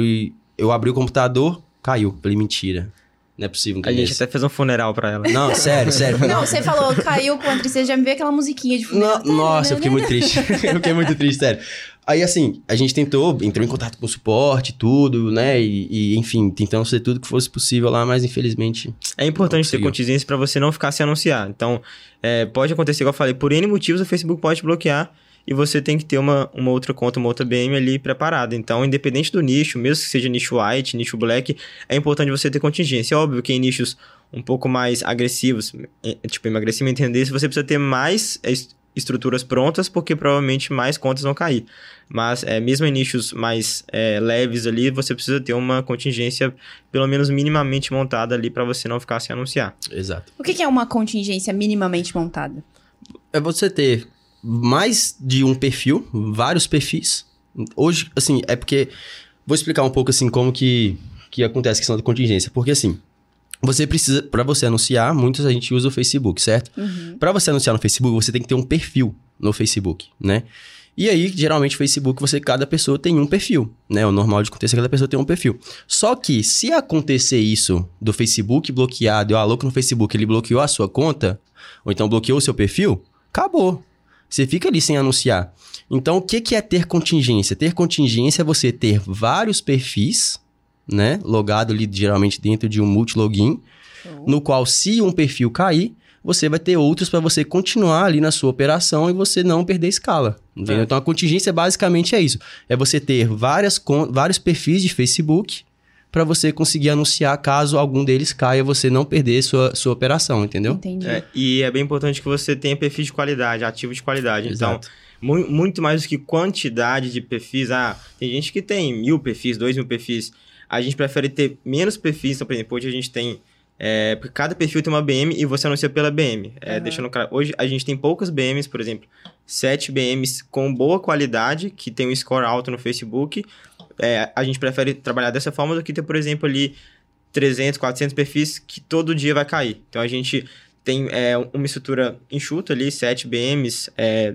Speaker 3: eu abri o computador, caiu. Falei, mentira. Não é possível.
Speaker 4: A gente até fez um funeral pra ela.
Speaker 3: Não, sério, sério.
Speaker 1: Não, você falou, caiu com a tristeza, já me veio aquela musiquinha de fundo.
Speaker 3: No- nossa, eu fiquei muito triste. eu fiquei muito triste, sério. Aí, assim, a gente tentou, entrou em contato com o suporte, tudo, né? E, e, enfim, tentamos fazer tudo que fosse possível lá, mas infelizmente.
Speaker 4: É importante ter contingência pra você não ficar sem anunciar. Então, é, pode acontecer, igual eu falei, por N motivos o Facebook pode bloquear e você tem que ter uma, uma outra conta, uma outra BM ali preparada. Então, independente do nicho, mesmo que seja nicho white, nicho black, é importante você ter contingência. É óbvio que em nichos um pouco mais agressivos, tipo emagrecimento e tendência, você precisa ter mais est- estruturas prontas, porque provavelmente mais contas vão cair. Mas é, mesmo em nichos mais é, leves ali, você precisa ter uma contingência pelo menos minimamente montada ali para você não ficar sem anunciar.
Speaker 3: Exato.
Speaker 1: O que é uma contingência minimamente montada?
Speaker 3: É você ter mais de um perfil, vários perfis. Hoje, assim, é porque. Vou explicar um pouco, assim, como que, que acontece a questão da contingência. Porque, assim, você precisa. Pra você anunciar, muitos a gente usa o Facebook, certo?
Speaker 1: Uhum.
Speaker 3: Pra você anunciar no Facebook, você tem que ter um perfil no Facebook, né? E aí, geralmente, Facebook, você, cada pessoa tem um perfil, né? O normal de acontecer é que cada pessoa tem um perfil. Só que, se acontecer isso do Facebook bloquear, deu a louco no Facebook, ele bloqueou a sua conta, ou então bloqueou o seu perfil, acabou. Você fica ali sem anunciar. Então, o que, que é ter contingência? Ter contingência é você ter vários perfis, né? Logado ali, geralmente, dentro de um multilogin, no qual, se um perfil cair, você vai ter outros para você continuar ali na sua operação e você não perder escala. Entendeu?
Speaker 4: É.
Speaker 3: Então a contingência basicamente é isso. É você ter várias vários perfis de Facebook para você conseguir anunciar caso algum deles caia, você não perder sua, sua operação, entendeu?
Speaker 1: Entendi.
Speaker 4: É, e é bem importante que você tenha perfis de qualidade, ativo de qualidade.
Speaker 3: Exato.
Speaker 4: Então, mu- muito mais do que quantidade de perfis. Ah, tem gente que tem mil perfis, dois mil perfis. A gente prefere ter menos perfis. Então, por exemplo, hoje a gente tem. É, porque cada perfil tem uma BM e você anuncia pela BM. É,
Speaker 1: Aham.
Speaker 4: Deixando claro. Hoje a gente tem poucas BMs, por exemplo, sete BMs com boa qualidade, que tem um score alto no Facebook. É, a gente prefere trabalhar dessa forma do que ter, por exemplo, ali 300, 400 perfis que todo dia vai cair. Então a gente tem é, uma estrutura enxuta ali, 7 BMs, é,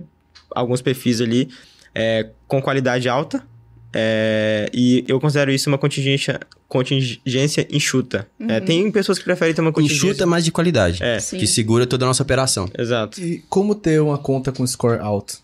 Speaker 4: alguns perfis ali é, com qualidade alta. é, e eu considero isso uma contingência, contingência enxuta. É, tem pessoas que preferem ter uma contingência.
Speaker 3: Enxuta, mas de qualidade.
Speaker 4: É,
Speaker 1: Sim.
Speaker 3: Que segura toda a nossa operação.
Speaker 4: exato.
Speaker 2: E como ter uma conta com score alto?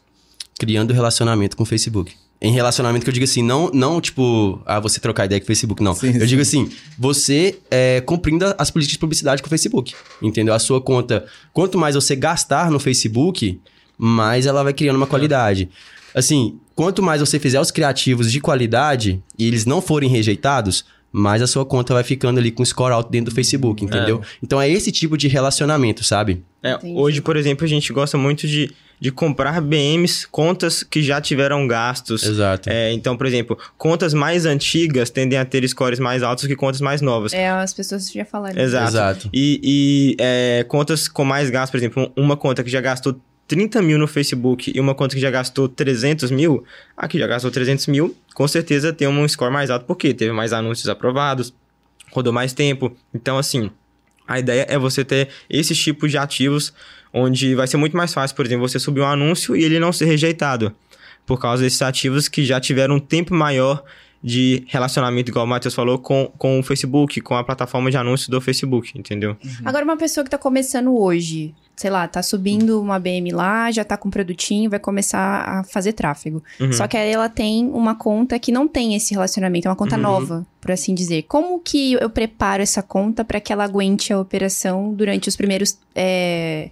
Speaker 3: Criando relacionamento com o Facebook. Em relacionamento que eu digo assim, não, não tipo, ah, você trocar ideia com o Facebook, não.
Speaker 2: Sim,
Speaker 3: eu
Speaker 2: sim.
Speaker 3: digo assim, você é, cumprindo as políticas de publicidade com o Facebook. Entendeu? A sua conta, quanto mais você gastar no Facebook, mais ela vai criando uma qualidade. Assim, quanto mais você fizer os criativos de qualidade e eles não forem rejeitados, mais a sua conta vai ficando ali com score alto dentro do Facebook, entendeu? Então é esse tipo de relacionamento, sabe?
Speaker 4: É, hoje, por exemplo, a gente gosta muito de, de comprar BMs, contas que já tiveram gastos.
Speaker 3: Exato.
Speaker 4: É, então, por exemplo, contas mais antigas tendem a ter scores mais altos que contas mais novas.
Speaker 1: É, as pessoas já falaram.
Speaker 4: Exato.
Speaker 3: Exato.
Speaker 4: E, e, é, contas com mais gastos, por exemplo, uma conta que já gastou 30 mil no Facebook e uma conta que já gastou 300 mil, a que já gastou 300 mil, com certeza tem um score mais alto, porque teve mais anúncios aprovados, rodou mais tempo. Então, assim, a ideia é você ter esses tipos de ativos, onde vai ser muito mais fácil, por exemplo, você subir um anúncio e ele não ser rejeitado, por causa desses ativos que já tiveram um tempo maior de relacionamento, igual o Matheus falou, com, com o Facebook, com a plataforma de anúncios do Facebook, entendeu?
Speaker 1: Agora, uma pessoa que tá começando hoje, sei lá, tá subindo uma BM lá, já tá com um produtinho, vai começar a fazer tráfego.
Speaker 4: Uhum.
Speaker 1: Só que aí ela tem uma conta que não tem esse relacionamento, é uma conta
Speaker 4: Uhum.
Speaker 1: nova, por assim dizer. Como que eu preparo essa conta para que ela aguente a operação durante os primeiros. é,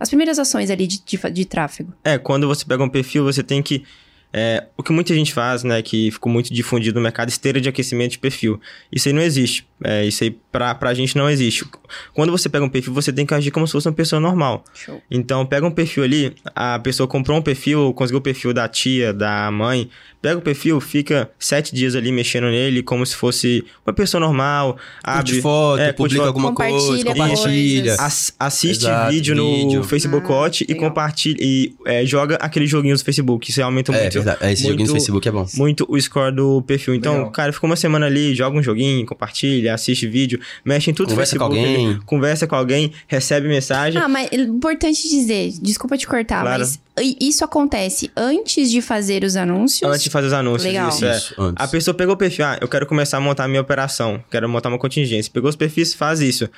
Speaker 1: as primeiras ações ali de, de, de tráfego?
Speaker 4: É, quando você pega um perfil, você tem que é, o que muita gente faz, né, que ficou muito difundido no mercado, esteira de aquecimento de perfil. Isso aí não existe. É, isso aí pra, pra gente não existe. Quando você pega um perfil, você tem que agir como se fosse uma pessoa normal.
Speaker 1: Show.
Speaker 4: Então, pega um perfil ali, a pessoa comprou um perfil, conseguiu o perfil da tia, da mãe, pega o perfil, fica sete dias ali mexendo nele como se fosse uma pessoa normal, abre,
Speaker 3: Curte foto,
Speaker 4: é,
Speaker 3: publica
Speaker 4: foto.
Speaker 3: alguma coisa,
Speaker 1: Compartilha
Speaker 3: compartilha.
Speaker 1: coisas.
Speaker 4: Ass- assiste
Speaker 3: Exato,
Speaker 4: vídeo no
Speaker 3: vídeo.
Speaker 4: Facebook
Speaker 1: Ah,
Speaker 4: Watch e
Speaker 1: legal.
Speaker 4: compartilha e é, joga aqueles joguinhos do Facebook. Isso aumenta
Speaker 3: É
Speaker 4: muito.
Speaker 3: É, Esse joguinho no
Speaker 4: muito-
Speaker 3: Facebook é bom.
Speaker 4: muito o score do perfil. Então,
Speaker 2: Legal.
Speaker 4: cara ficou uma semana ali, joga um joguinho, compartilha, assiste vídeo, mexe em tudo no
Speaker 3: Conversa com
Speaker 4: Facebook. ali,
Speaker 3: alguém.
Speaker 4: conversa com alguém, recebe mensagem.
Speaker 1: Ah, mas é importante dizer, desculpa te cortar,
Speaker 4: Claro.
Speaker 1: mas isso acontece antes de fazer os anúncios.
Speaker 4: Antes de fazer os anúncios.
Speaker 1: Legal.
Speaker 4: Isso, é.
Speaker 3: Isso, antes.
Speaker 4: A pessoa pegou o perfil, ah, eu quero começar a montar a minha operação, quero montar uma contingência. Pegou os perfis, faz isso.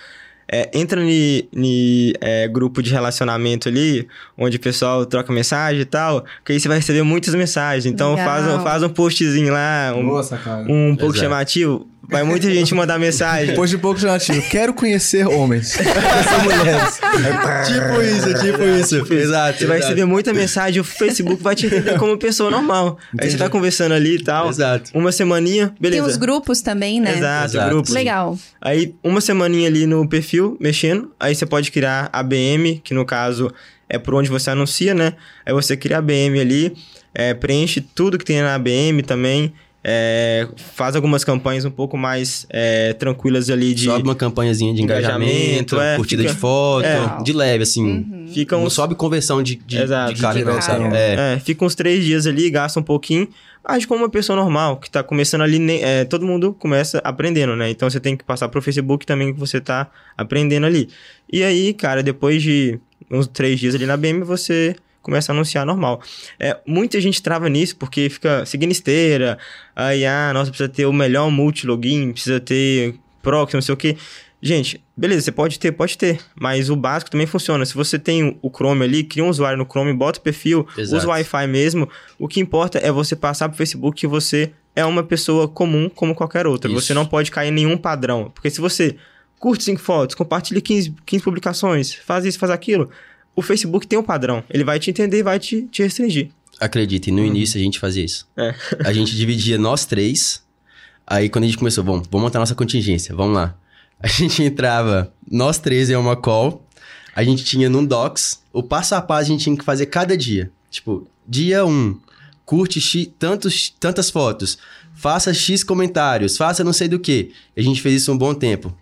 Speaker 4: É, entra em grupo de relacionamento ali, onde o pessoal troca mensagem e tal, que aí você vai receber muitas mensagens. Então
Speaker 1: Legal.
Speaker 4: faz, um- faz um postzinho lá, um,
Speaker 2: Nossa, cara.
Speaker 4: um pouco
Speaker 3: Exato.
Speaker 4: chamativo. Vai muita gente mandar mensagem.
Speaker 2: Depois de pouco chamativo. Quero conhecer homens. conhecer mulheres.
Speaker 3: Tipo isso, tipo isso. Exato.
Speaker 4: Você vai receber muita mensagem, o Facebook vai te entender como pessoa normal. Aí você tá conversando ali e tal.
Speaker 3: Exato.
Speaker 4: Uma semaninha,
Speaker 1: Tem
Speaker 4: beleza.
Speaker 1: os grupos também, né?
Speaker 4: Exato,
Speaker 3: Exato.
Speaker 4: grupos.
Speaker 1: Legal.
Speaker 4: Aí, uma semaninha ali no perfil, mexendo. Aí você pode criar a BM, que no caso é por onde você anuncia, né? Aí você cria a BM ali, é, preenche tudo que tem na BM também. É, faz algumas campanhas um pouco mais é, tranquilas ali de.
Speaker 3: Sobe uma campanhazinha de engajamento,
Speaker 4: Engajamento, é,
Speaker 3: curtida
Speaker 4: fica-
Speaker 3: de foto,
Speaker 4: é.
Speaker 3: de leve, assim.
Speaker 4: Fica
Speaker 3: Não
Speaker 4: uns,
Speaker 3: sobe conversão de, de,
Speaker 4: Exato,
Speaker 3: de cara,
Speaker 2: de
Speaker 3: não,
Speaker 2: direto,
Speaker 3: sabe?
Speaker 2: não.
Speaker 3: É.
Speaker 4: É, fica uns três dias ali, gasta um pouquinho, age como uma pessoa normal, que tá começando ali, é, todo mundo começa aprendendo, né? Então você tem que passar pro Facebook também que você tá aprendendo ali. E aí, cara, depois de uns três dias ali na BM, você começa a anunciar normal. É, muita gente trava nisso porque fica seguindo esteira, aí, ah, nossa, precisa ter o melhor multilogin, precisa ter proxy, não sei o quê. Gente, beleza, você pode ter, pode ter, mas o básico também funciona. Se você tem o Chrome ali, cria um usuário no Chrome, bota o perfil,
Speaker 3: Exato.
Speaker 4: usa o Wi-Fi mesmo. O que importa é você passar pro Facebook que você é uma pessoa comum como qualquer outra.
Speaker 3: Isso.
Speaker 4: Você não pode cair em nenhum padrão. Porque se você curte cinco fotos, compartilha 15, 15 publicações, faz isso, faz aquilo, o Facebook tem um padrão. Ele vai te entender e vai te, te restringir.
Speaker 3: Acredite, no início a gente fazia isso.
Speaker 4: É.
Speaker 3: A gente dividia nós três. Aí quando a gente começou, vamos, vamos montar nossa contingência, vamos lá. A gente entrava, nós três em uma call. A gente tinha num Docs, o passo a passo a gente tinha que fazer cada dia. Tipo, dia 1, um, curte X, tantos, tantas fotos, faça X comentários, faça não sei do que. A gente fez isso um bom tempo.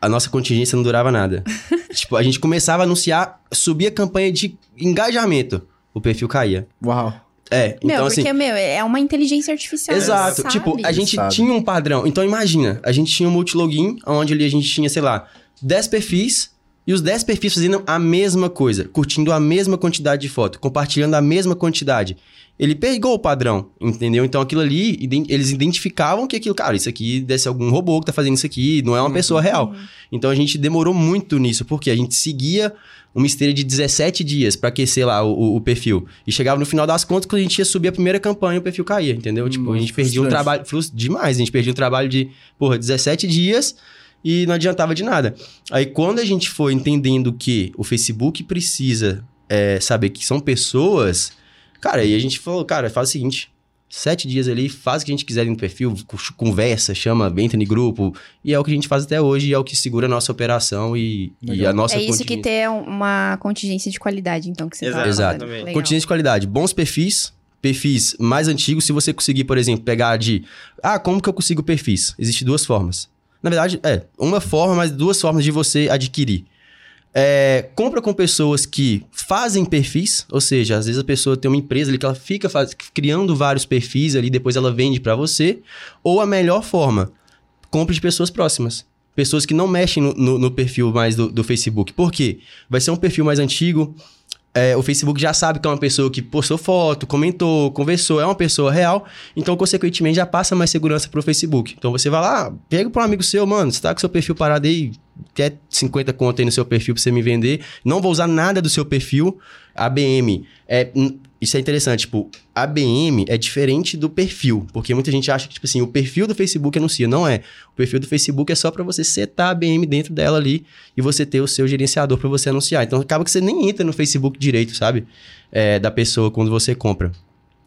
Speaker 3: A nossa contingência não durava nada. tipo, a gente começava a anunciar, subia a campanha de engajamento. O perfil caía.
Speaker 2: Uau.
Speaker 3: É,
Speaker 1: Meu,
Speaker 3: então assim.
Speaker 1: porque, meu, é uma inteligência artificial.
Speaker 3: Exato.
Speaker 1: sabe?
Speaker 3: Tipo, a gente
Speaker 2: Sabe.
Speaker 3: tinha um padrão. Então, imagina, a gente tinha um multilogin, onde ali a gente tinha, sei lá, 10 perfis, e os 10 perfis fazendo a mesma coisa, curtindo a mesma quantidade de foto, compartilhando a mesma quantidade. Ele pegou o padrão, entendeu? Então, aquilo ali, eles identificavam que aquilo, cara, isso aqui deve ser algum robô que tá fazendo isso aqui, não é uma pessoa real. Então, a gente demorou muito nisso, porque a gente seguia uma esteira de 17 dias pra aquecer lá o, o- perfil. E chegava no final das contas, quando a gente ia subir a primeira campanha, o perfil caía, entendeu? Tipo, a gente perdia um trabalho demais. A gente perdia um trabalho de, porra, 17 dias e não adiantava de nada. Aí, quando a gente foi entendendo que o Facebook precisa é, saber que são pessoas, cara, aí a gente falou, cara, faz o seguinte. Sete dias ali, faz o que a gente quiser no perfil, co- conversa, chama, entra em grupo. E é o que a gente faz até hoje, e é o que segura a nossa operação e, e a nossa
Speaker 1: É isso que ter uma contingência de qualidade, então, que você
Speaker 4: Exato.
Speaker 1: tá
Speaker 3: Exato.
Speaker 1: Legal.
Speaker 3: Contingência de qualidade, bons perfis, perfis mais antigos, se você conseguir, por exemplo, pegar de... Ah, como que eu consigo perfis? Existem duas formas. Na verdade, é, uma forma, mas duas formas de você adquirir. É, compra com pessoas que fazem perfis, ou seja, às vezes a pessoa tem uma empresa ali que ela fica faz- criando vários perfis ali, depois ela vende para você. Ou a melhor forma, compre de pessoas próximas. Pessoas que não mexem no, no- no perfil mais do, do Facebook. Por quê? Vai ser um perfil mais antigo, é, o Facebook já sabe que é uma pessoa que postou foto, comentou, conversou, é uma pessoa real, então, consequentemente, já passa mais segurança pro Facebook. Então, você vai lá, pega pra um amigo seu, mano, você tá com seu perfil parado aí, quer 50 conto aí no seu perfil pra você me vender, não vou usar nada do seu perfil, ABM. É, isso é interessante, tipo, ABM é diferente do perfil, porque muita gente acha que, tipo assim, o perfil do Facebook anuncia, não é. O perfil do Facebook é só pra você setar a ABM dentro dela ali e você ter o seu gerenciador pra você anunciar. Então, acaba que você nem entra no Facebook direito, sabe? É, da pessoa quando você compra.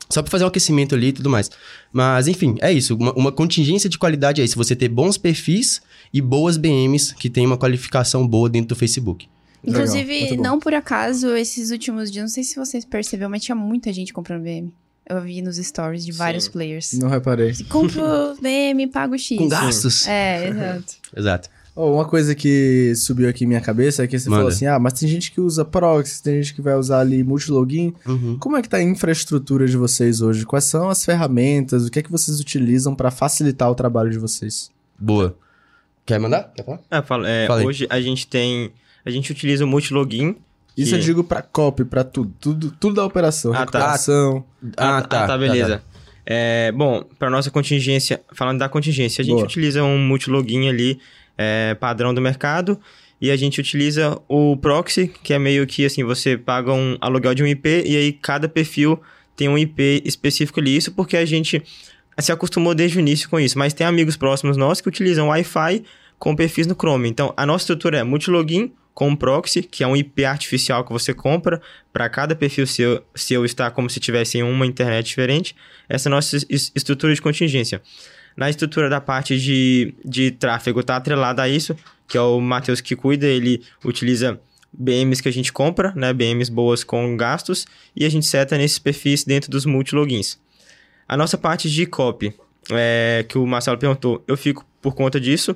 Speaker 3: Só pra fazer um aquecimento ali e tudo mais. Mas, enfim, é isso. Uma, uma contingência de qualidade é isso. Você ter bons perfis e boas BMs que tem uma qualificação boa dentro do Facebook.
Speaker 1: Inclusive, não por acaso, esses últimos dias, não sei se vocês perceberam, mas tinha muita gente comprando BM. Eu vi nos stories de vários
Speaker 4: Sim.
Speaker 1: players.
Speaker 2: Não reparei.
Speaker 1: Compro BM, pago X.
Speaker 3: Com gastos.
Speaker 1: É, exato.
Speaker 3: Exato.
Speaker 2: Oh, uma coisa que subiu aqui em minha cabeça é que você
Speaker 3: Manda.
Speaker 2: falou assim: ah, mas tem gente que usa proxy, tem gente que vai usar ali multilogin.
Speaker 3: Uhum.
Speaker 2: Como é que tá a infraestrutura de vocês hoje? Quais são as ferramentas? O que é que vocês utilizam pra facilitar o trabalho de vocês?
Speaker 3: Boa. Quer mandar? Quer falar?
Speaker 4: É, fala- é, hoje a gente tem. A gente utiliza o multilogin.
Speaker 2: Isso
Speaker 4: que-
Speaker 2: eu digo pra copy, pra tudo. Tudo, tudo da operação.
Speaker 4: Ah, tá.
Speaker 2: recuperação.
Speaker 3: Ah, tá.
Speaker 4: beleza. É, bom, para nossa contingência, falando da contingência, a gente
Speaker 2: Boa.
Speaker 4: utiliza um multilogin ali, é, padrão do mercado, e a gente utiliza o proxy, que é meio que assim, você paga um aluguel de um IP, e aí cada perfil tem um IP específico ali. Isso porque a gente se acostumou desde o início com isso, mas tem amigos próximos nossos que utilizam Wi-Fi com perfis no Chrome. Então, a nossa estrutura é multilogin com um proxy, que é um IP artificial que você compra para cada perfil seu, seu estar como se tivesse em uma internet diferente. Essa é a nossa es- estrutura de contingência. Na estrutura da parte de, de tráfego, está atrelada a isso, que é o Matheus que cuida, ele utiliza BMs que a gente compra, né, BMs boas com gastos, e a gente seta nesses perfis dentro dos multilogins. A nossa parte de copy, é, que o Marcelo perguntou, eu fico por conta disso,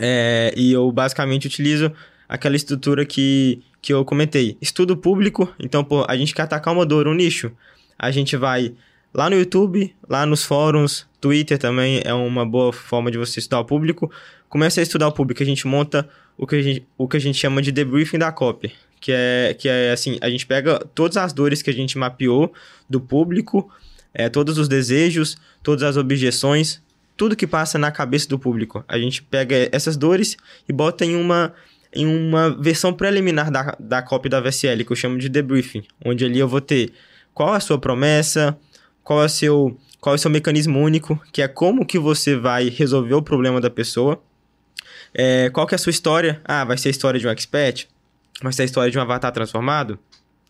Speaker 4: é, e eu basicamente utilizo aquela estrutura que, que eu comentei. Estudo público, então, pô, a gente quer atacar uma dor, um nicho. A gente vai lá no YouTube, lá nos fóruns, Twitter também é uma boa forma de você estudar o público. Começa a estudar o público, a gente monta o que a gente, o que a gente chama de debriefing da copy. Que é, que é assim, a gente pega todas as dores que a gente mapeou do público, é, todos os desejos, todas as objeções, tudo que passa na cabeça do público. A gente pega essas dores e bota em uma, em uma versão preliminar da, da copy da VSL, que eu chamo de debriefing, onde ali eu vou ter qual é a sua promessa, qual é o seu, qual é o seu mecanismo único, que é como que você vai resolver o problema da pessoa, é, qual que é a sua história, ah, vai ser a história de um expert, vai ser a história de um avatar transformado,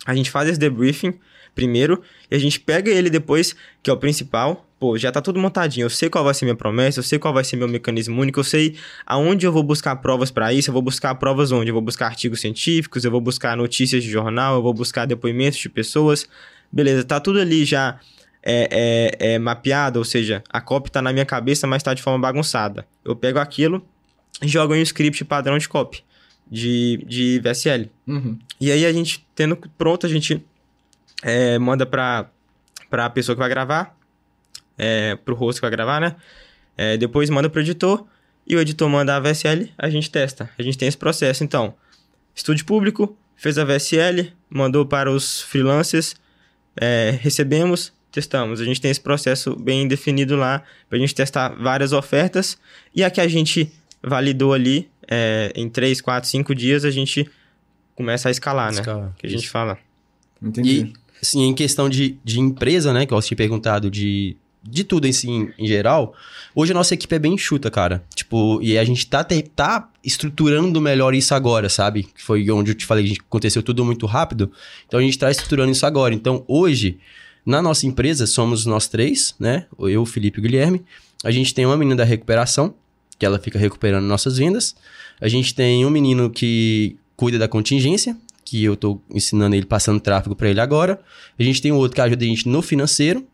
Speaker 4: a gente faz esse debriefing primeiro e a gente pega ele depois, que é o principal. Pô, já tá tudo montadinho. Eu sei qual vai ser minha promessa, eu sei qual vai ser meu mecanismo único, eu sei aonde eu vou buscar provas para isso, eu vou buscar provas onde? Eu vou buscar artigos científicos, eu vou buscar notícias de jornal, eu vou buscar depoimentos de pessoas. Beleza, tá tudo ali já é, é, é mapeado, ou seja, a copy tá na minha cabeça, mas tá de forma bagunçada. Eu pego aquilo e jogo em um script padrão de copy, de, de VSL.
Speaker 2: Uhum.
Speaker 4: E aí a gente, tendo pronto, a gente é, manda pra, pra pessoa que vai gravar, é, pro host que vai gravar, né? É, depois manda pro editor e o editor manda a VSL, a gente testa. A gente tem esse processo, então. Estúdio público, fez a VSL, mandou para os freelancers, é, recebemos, testamos. A gente tem esse processo bem definido lá pra gente testar várias ofertas e a que a gente validou ali é, em 3, 4, 5 dias a gente começa a escalar, né?
Speaker 3: Escalar,
Speaker 4: Que a gente fala.
Speaker 2: Entendi.
Speaker 3: E, assim, em questão de, de empresa, né, que eu tinha perguntado de, de tudo em si, em, em geral, hoje a nossa equipe é bem enxuta, cara. Tipo, e a gente tá, te- tá estruturando melhor isso agora, sabe? Foi onde eu te falei que aconteceu tudo muito rápido. Então a gente tá estruturando isso agora. Então hoje, na nossa empresa, somos nós três, né? Eu, o Felipe e o Guilherme. A gente tem uma menina da recuperação, que ela fica recuperando nossas vendas. A gente tem um menino que cuida da contingência, que eu tô ensinando ele, passando tráfego para ele agora. A gente tem outro que ajuda a gente no financeiro.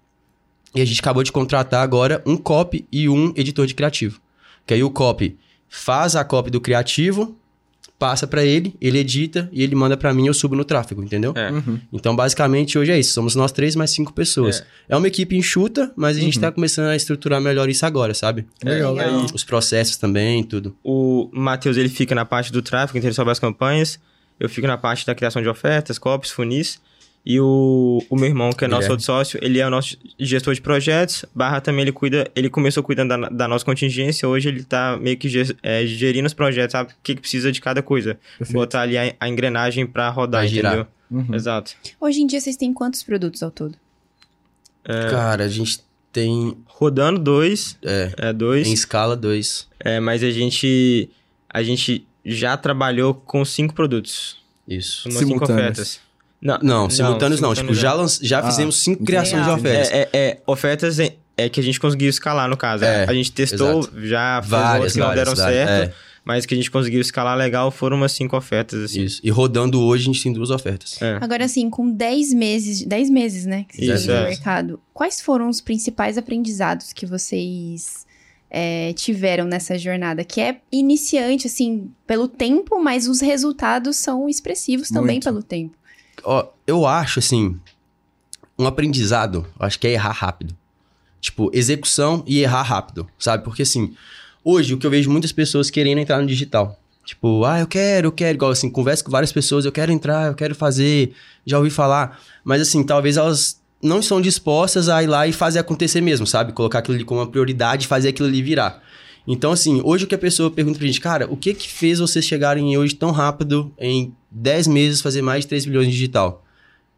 Speaker 3: E a gente acabou de contratar agora um copy e um editor de criativo. Que aí o copy faz a copy do criativo, passa para ele, ele edita e ele manda para mim, eu subo no tráfego, entendeu?
Speaker 4: É.
Speaker 2: Uhum.
Speaker 3: Então, basicamente, hoje é isso. Somos nós três mais cinco pessoas. É, uma equipe enxuta, mas a gente
Speaker 2: Uhum.
Speaker 3: tá começando a estruturar melhor isso agora, sabe?
Speaker 2: Legal.
Speaker 1: legal.
Speaker 3: Os processos também, tudo.
Speaker 4: O Matheus, ele fica na parte do tráfego, então ele sobe as campanhas. Eu fico na parte da criação de ofertas, copies, funis. E o, o meu irmão, que é nosso outro sócio, ele é o nosso gestor de projetos. Barra também, ele cuida, ele começou cuidando da, da nossa contingência. Hoje ele tá meio que ge- é, gerindo os projetos, sabe? O que, que precisa de cada coisa.
Speaker 2: Perfeito.
Speaker 4: Botar ali a, a engrenagem pra rodar,
Speaker 3: Pra girar.
Speaker 4: entendeu?
Speaker 2: Uhum.
Speaker 4: Exato.
Speaker 1: Hoje em dia vocês têm quantos produtos ao todo?
Speaker 3: Cara, a gente tem
Speaker 4: Rodando dois,
Speaker 3: é,
Speaker 4: é dois.
Speaker 3: em escala dois.
Speaker 4: É, mas a gente, a gente já trabalhou com cinco produtos.
Speaker 3: Isso.
Speaker 4: Umas cinco ofertas. Não,
Speaker 3: Não, simultâneos não. Tipo, já, lan- já
Speaker 2: Ah,
Speaker 3: fizemos cinco criações de
Speaker 1: Legal.
Speaker 3: ofertas.
Speaker 4: É, é, é, ofertas é, é que a gente conseguiu escalar, no caso.
Speaker 3: É,
Speaker 4: a gente testou, já fez
Speaker 3: Várias,
Speaker 4: que não
Speaker 3: várias,
Speaker 4: deram
Speaker 3: várias,
Speaker 4: certo,
Speaker 3: é.
Speaker 4: mas que a gente conseguiu escalar legal foram umas cinco ofertas, assim.
Speaker 3: Isso. E rodando hoje, a gente tem duas ofertas.
Speaker 4: É.
Speaker 1: Agora, assim, com 10 meses, 10 meses, né, que vocês
Speaker 4: Isso,
Speaker 1: estão no
Speaker 4: é.
Speaker 1: mercado, quais foram os principais aprendizados que vocês é, tiveram nessa jornada? Que é iniciante, assim, pelo tempo, mas os resultados são expressivos também
Speaker 2: Muito.
Speaker 1: pelo tempo.
Speaker 3: Ó, eu acho, assim, um aprendizado, acho que é errar rápido. Tipo, execução e errar rápido, sabe? Porque, assim, hoje o que eu vejo muitas pessoas querendo entrar no digital. Tipo, ah, eu quero, eu quero. Igual, assim, converso com várias pessoas, eu quero entrar, eu quero fazer, já ouvi falar. Mas, assim, talvez elas não estão dispostas a ir lá e fazer acontecer mesmo, sabe? Colocar aquilo ali como uma prioridade fazer aquilo ali virar. Então, assim, hoje o que a pessoa pergunta pra gente, cara, o que que fez vocês chegarem hoje tão rápido, em 10 meses, fazer mais de 3 milhões de digital?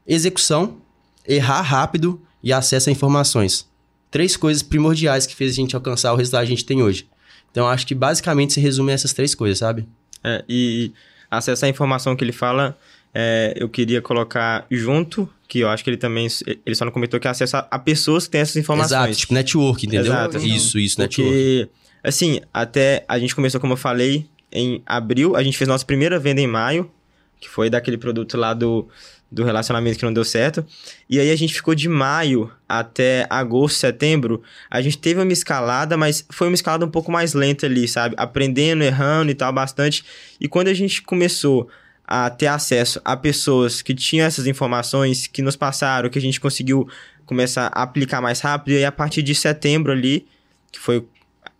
Speaker 3: Execução, errar rápido e acesso a informações. Três coisas primordiais que fez a gente alcançar o resultado que a gente tem hoje. Então, acho que basicamente se resume a essas três coisas, sabe?
Speaker 4: É, e acesso à informação que ele fala, é, eu queria colocar junto, que eu acho que ele também, ele só não comentou que é acesso a, a pessoas que têm essas informações.
Speaker 3: Exato, tipo network, entendeu?
Speaker 4: Exato.
Speaker 3: Isso, isso, network.
Speaker 4: Porque, assim, até a gente começou, como eu falei, em abril, a gente fez nossa primeira venda em maio, que foi daquele produto lá do, do relacionamento que não deu certo. E aí a gente ficou de maio até agosto, setembro. A gente teve uma escalada, mas foi uma escalada um pouco mais lenta ali, sabe? Aprendendo, errando e tal, bastante. E quando a gente começou a ter acesso a pessoas que tinham essas informações, que nos passaram, que a gente conseguiu começar a aplicar mais rápido, e aí a partir de setembro ali, que foi